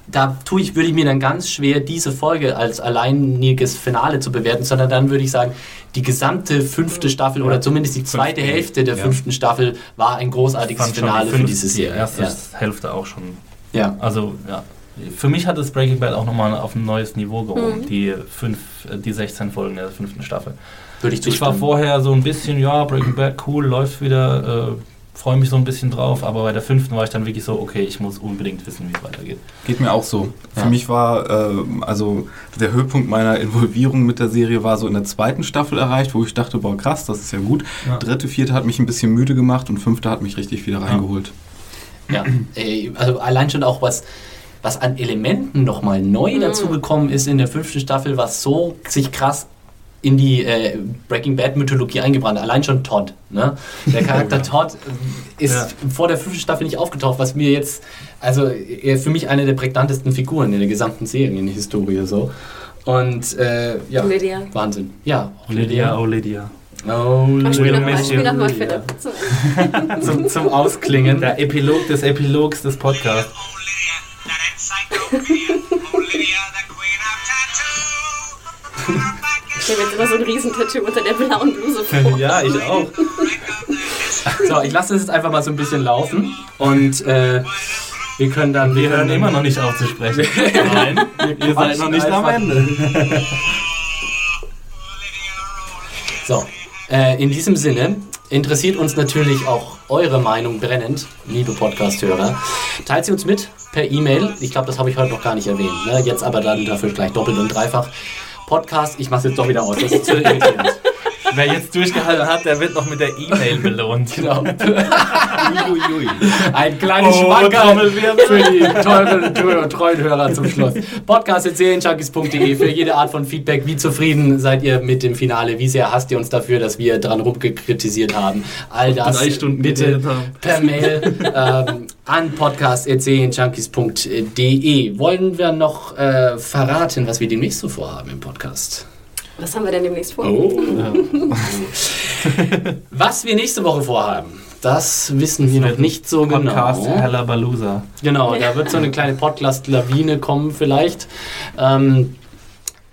da tue ich, würde ich mir dann ganz schwer, diese Folge als alleiniges Finale zu bewerten, sondern dann würde ich sagen, die gesamte fünfte Staffel oder zumindest die zweite Fünfte. Hälfte der Ja. fünften Staffel war ein großartiges fand schon Finale die für diese Die Serie. erste Ja. Hälfte auch schon. ja. Also, ja. Für mich hat das Breaking Bad auch nochmal auf ein neues Niveau gehoben, Mhm. die, fünf, äh, die 16 Folgen der fünften Staffel. Würde ich Ich war zustimmen. vorher so ein bisschen, ja, Breaking Bad, cool, läuft wieder, äh, freue mich so ein bisschen drauf, aber bei der fünften war ich dann wirklich so, okay, ich muss unbedingt wissen, wie es weitergeht. Geht mir auch so. Ja. Für mich war, äh, also der Höhepunkt meiner Involvierung mit der Serie war so in der zweiten Staffel erreicht, wo ich dachte, boah krass, das ist ja gut. Ja. Dritte, vierte hat mich ein bisschen müde gemacht und fünfte hat mich richtig wieder reingeholt. Ja, äh, also allein schon auch was, was an Elementen nochmal neu dazugekommen ist in der fünften Staffel, was so sich krass in die äh, Breaking Bad Mythologie eingebrannt. Allein schon Todd. Ne? Der Charakter (laughs) Todd ist Ja. vor der fünften Staffel nicht aufgetaucht, was mir jetzt, also äh, für mich eine der prägnantesten Figuren in der gesamten Serienhistorie so. Und äh, ja, Lydia. Wahnsinn. Ja, auch Lydia, oh Lydia. Oh, nochmal, miss you, Lydia. Philipp. Zum- (laughs) zum, zum Ausklingen. Der Epilog des Epilogs des Podcasts. Ich habe jetzt immer so ein Riesentattoo unter der blauen Bluse vor. (laughs) ja, ich auch. So, ich lasse es jetzt einfach mal so ein bisschen laufen und äh, wir können dann. Wir hören immer noch nicht auf zu sprechen. (laughs) Nein, ihr seid noch nicht am. Ende. So, äh, in diesem Sinne interessiert uns natürlich auch eure Meinung brennend, liebe Podcast-Hörer. Teilt sie uns mit per E-Mail. Ich glaube, das habe ich heute noch gar nicht erwähnt. Ne? Jetzt aber dann dafür gleich doppelt und dreifach. Podcast, ich mache es jetzt doch wieder aus, das ist zu irritierend. Wer jetzt durchgehalten hat, der wird noch mit der E-Mail belohnt. Genau. Uiuiui. Ein kleines Oh, Schmankerl für die teuren, teuren, treuen Hörer zum Schluss. Podcast.serienjunkies.de für jede Art von Feedback. Wie zufrieden seid ihr mit dem Finale? Wie sehr hasst ihr uns dafür, dass wir dran rumgekritisiert haben? All das drei Stunden bitte per Mail ähm, an podcast.serienjunkies.de. Wollen wir noch äh, verraten, was wir demnächst so vorhaben im Podcast? Was haben wir denn demnächst vor? Oh. (laughs) Was wir nächste Woche vorhaben, das wissen wir noch nicht so Podcast genau. Hallabalooza. Genau, da wird so eine kleine Podcast-Lawine kommen vielleicht. Ähm,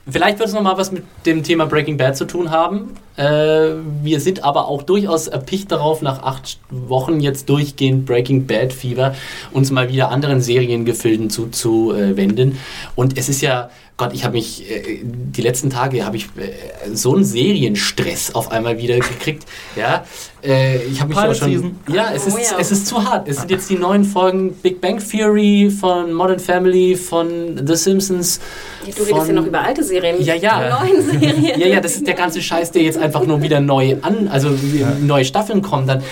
vielleicht wird es nochmal was mit dem Thema Breaking Bad zu tun haben. Äh, wir sind aber auch durchaus erpicht darauf, nach acht Wochen jetzt durchgehend Breaking Bad Fieber uns mal wieder anderen Seriengefilden zuzuwenden. Und es ist ja, Gott, ich habe mich, äh, die letzten Tage habe ich äh, so einen Serienstress auf einmal wieder gekriegt. (laughs) Ja, äh, ich habe mich auch schon. Season. Ja, es ist, Oh ja. es ist zu hart. Es sind jetzt die neuen Folgen Big Bang Theory von Modern Family, von The Simpsons. Ja, du redest ja noch über alte Serien. Ja, ja. Die neuen Serien. (laughs) Ja, ja, das ist der ganze Scheiß, der jetzt einfach nur wieder neu an, also wie neue Staffeln kommen. Dann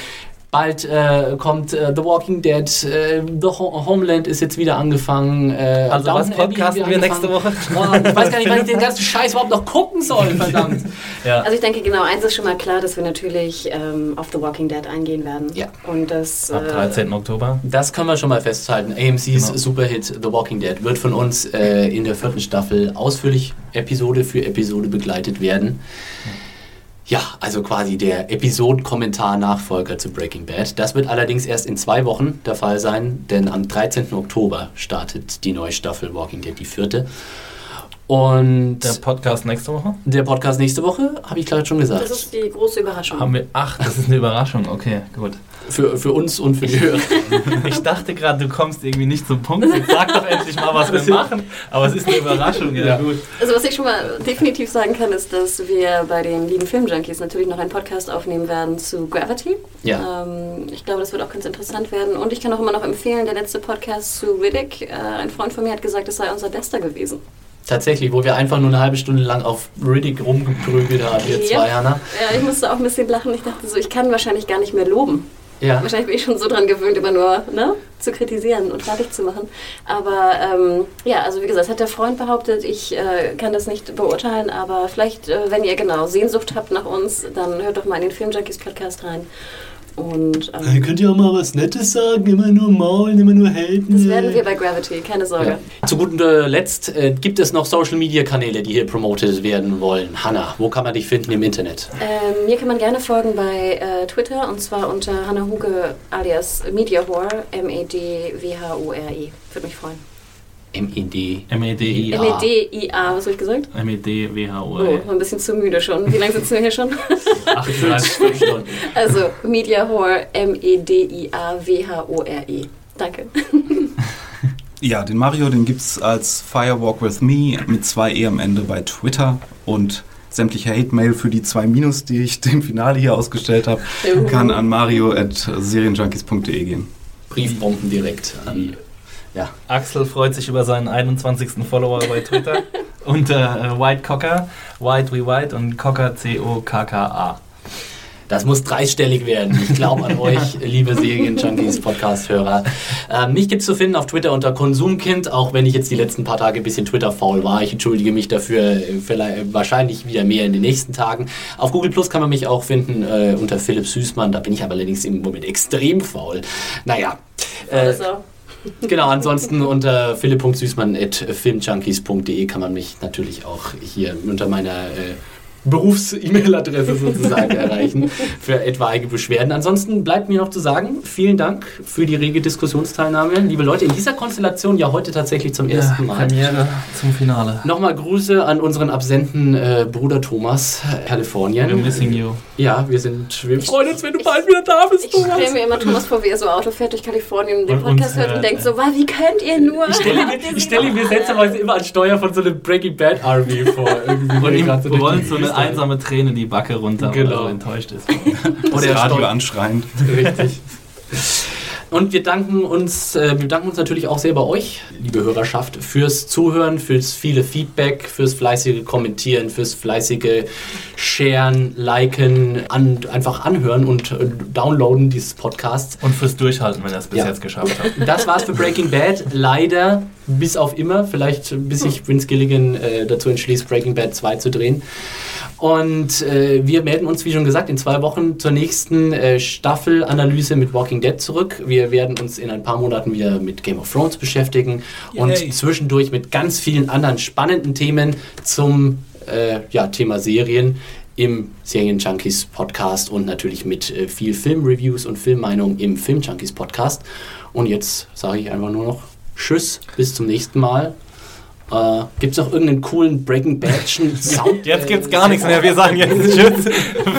bald äh, kommt äh, The Walking Dead, äh, The Ho Homeland ist jetzt wieder angefangen. Äh, Also was Downton Abbey podcasten wir nächste. Woche? Oh, ich weiß gar nicht, wann ich den ganzen Scheiß überhaupt noch gucken soll, (laughs) verdammt. Ja. Also ich denke, genau, eins ist schon mal klar, dass wir natürlich ähm, auf The Walking Dead eingehen werden. Ja. Und das... Ab äh, 13. Oktober. Das können wir schon mal festhalten. AMC's Genau. Superhit The Walking Dead wird von uns äh, in der vierten Staffel ausführlich Episode für Episode begleitet werden. Ja, also quasi der Episodenkommentar-Nachfolger zu Breaking Bad. Das wird allerdings erst in zwei Wochen der Fall sein, denn am 13. Oktober startet die neue Staffel Walking Dead, die vierte. Und Der Podcast nächste Woche? der Podcast nächste Woche, habe ich gerade schon gesagt. Das ist die große Überraschung. Haben wir. Ach, das ist eine Überraschung. Okay, gut. Für, für uns und für die Hörer. (laughs) Ich dachte gerade, du kommst irgendwie nicht zum Punkt. Jetzt sag doch endlich mal, was wir machen. Aber es ist eine Überraschung, ja, Ja. gut. Also was ich schon mal definitiv sagen kann, ist, dass wir bei den lieben Filmjunkies natürlich noch einen Podcast aufnehmen werden zu Gravity. Ja. Ähm, ich glaube, das wird auch ganz interessant werden. Und ich kann auch immer noch empfehlen, der letzte Podcast zu Riddick. Äh, ein Freund von mir hat gesagt, es sei unser bester gewesen. Tatsächlich, wo wir einfach nur eine halbe Stunde lang auf Riddick rumgeprügelt haben, wir Ja. zwei, Hanna. Ja, ich musste auch ein bisschen lachen. Ich dachte so, ich kann wahrscheinlich gar nicht mehr loben. Ja. Wahrscheinlich bin ich schon so dran gewöhnt, immer nur ne, zu kritisieren und fertig zu machen. Aber ähm, ja, also wie gesagt, hat der Freund behauptet, ich äh, kann das nicht beurteilen, aber vielleicht, äh, wenn ihr genau Sehnsucht habt nach uns, dann hört doch mal in den Filmjunkies Podcast rein. Und ähm, könnt ihr auch mal was Nettes sagen? Immer nur maulen, immer nur helfen. das werden wir bei Gravity, keine Sorge. Ja. Zu guter Letzt äh, gibt es noch Social Media Kanäle, die hier promotet werden wollen. Hanna, wo kann man dich finden im Internet? Ähm, mir kann man gerne folgen bei äh, Twitter und zwar unter Hannah Huge alias Mediahore, M-E-D-W-H-U-R-E. Würde mich freuen. M-E-D. M-E-D-I-A. M-E-D-I-A, was habe ich gesagt? Oh, M-E-D-W-H-O-R. ein bisschen zu müde schon. Wie lange sitzen wir hier schon? (laughs) 38 Stunden. Also Mediahore, M-E-D-I-A-W-H-O-R-E. Danke. (laughs) Ja, den Mario, den gibt's als Firewalk with Me mit zwei E am Ende bei Twitter und sämtliche Hate-Mail für die zwei Minus, die ich dem Finale hier ausgestellt habe, kann an mario.serienjunkies.de gehen. Briefbomben direkt an. Ja. Axel freut sich über seinen 21. Follower bei Twitter (laughs) unter äh, White Cocker, White wie White und Cocker C-O-K-K-A. Das muss dreistellig werden. Ich glaube an (laughs) euch, liebe Serien-Junkies, Podcast-Hörer. Ähm, mich gibt's zu finden auf Twitter unter Konsumkind, auch wenn ich jetzt die letzten paar Tage ein bisschen Twitter-faul war. Ich entschuldige mich dafür, äh, vielleicht, wahrscheinlich wieder mehr in den nächsten Tagen. Auf Google Plus kann man mich auch finden äh, unter Philipp Süßmann. Da bin ich aber allerdings im Moment extrem faul. Naja. Äh, Also, Genau, ansonsten unter philipp.süßmann.filmjunkies.de kann man mich natürlich auch hier unter meiner äh, Berufs-E-Mail-Adresse sozusagen erreichen für etwaige Beschwerden. Ansonsten bleibt mir noch zu sagen, vielen Dank für die rege Diskussionsteilnahme. Liebe Leute, in dieser Konstellation ja heute tatsächlich zum ersten Mal. Premiere zum Finale. Nochmal Grüße an unseren absenten äh, Bruder Thomas, äh, We're Kalifornien. missing you. Ja, wir sind, wir freuen uns, wenn du bald wieder da bist, ich Thomas. stelle mir immer Thomas vor, wie er so Auto fährt durch Kalifornien und den Und Podcast uns hört und hört, denkt äh, so, "Wa, wie könnt ihr nur? Ich stelle mir, ich stelle mir seltsamerweise immer an Steuer von so einem Breaking Bad Army vor. (laughs) Irgendwie Und ihm die rollt so eine einsame Träne die Backe runter, weil Genau. er so enttäuscht ist. (laughs) Das Oder er Radio anschreiend. Richtig. (laughs) Und wir danken uns, äh, wir danken uns natürlich auch sehr bei euch, liebe Hörerschaft, fürs Zuhören, fürs viele Feedback, fürs fleißige Kommentieren, fürs fleißige Sharen, Liken, an, einfach anhören und äh, downloaden dieses Podcasts. Und fürs Durchhalten, wenn er es bis Ja. jetzt geschafft hat. Das war's für Breaking Bad. Leider bis auf immer. Vielleicht bis sich Vince Gilligan äh, dazu entschließt, Breaking Bad 2 zu drehen. Und äh, wir melden uns, wie schon gesagt, in zwei Wochen zur nächsten äh, Staffelanalyse mit Walking Dead zurück. Wir werden uns in ein paar Monaten wieder mit Game of Thrones beschäftigen und Yay. zwischendurch mit ganz vielen anderen spannenden Themen zum äh, ja, Thema Serien im Serien Junkies Podcast und natürlich mit äh, viel Filmreviews und Filmmeinungen im Film Junkies Podcast. Und jetzt sage ich einfach nur noch Tschüss, bis zum nächsten Mal. Äh, Gibt es noch irgendeinen coolen Breaking Badchen (laughs) Sound? Jetzt gibt's gar nichts mehr. Wir sagen jetzt (laughs) Tschüss.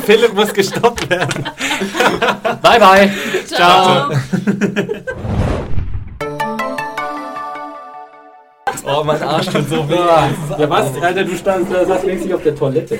Philipp muss gestoppt werden. Bye bye. Ciao. (laughs) Oh, mein Arsch tut so weh. Ja, was? Alter, du standst, da saß längst auf der Toilette.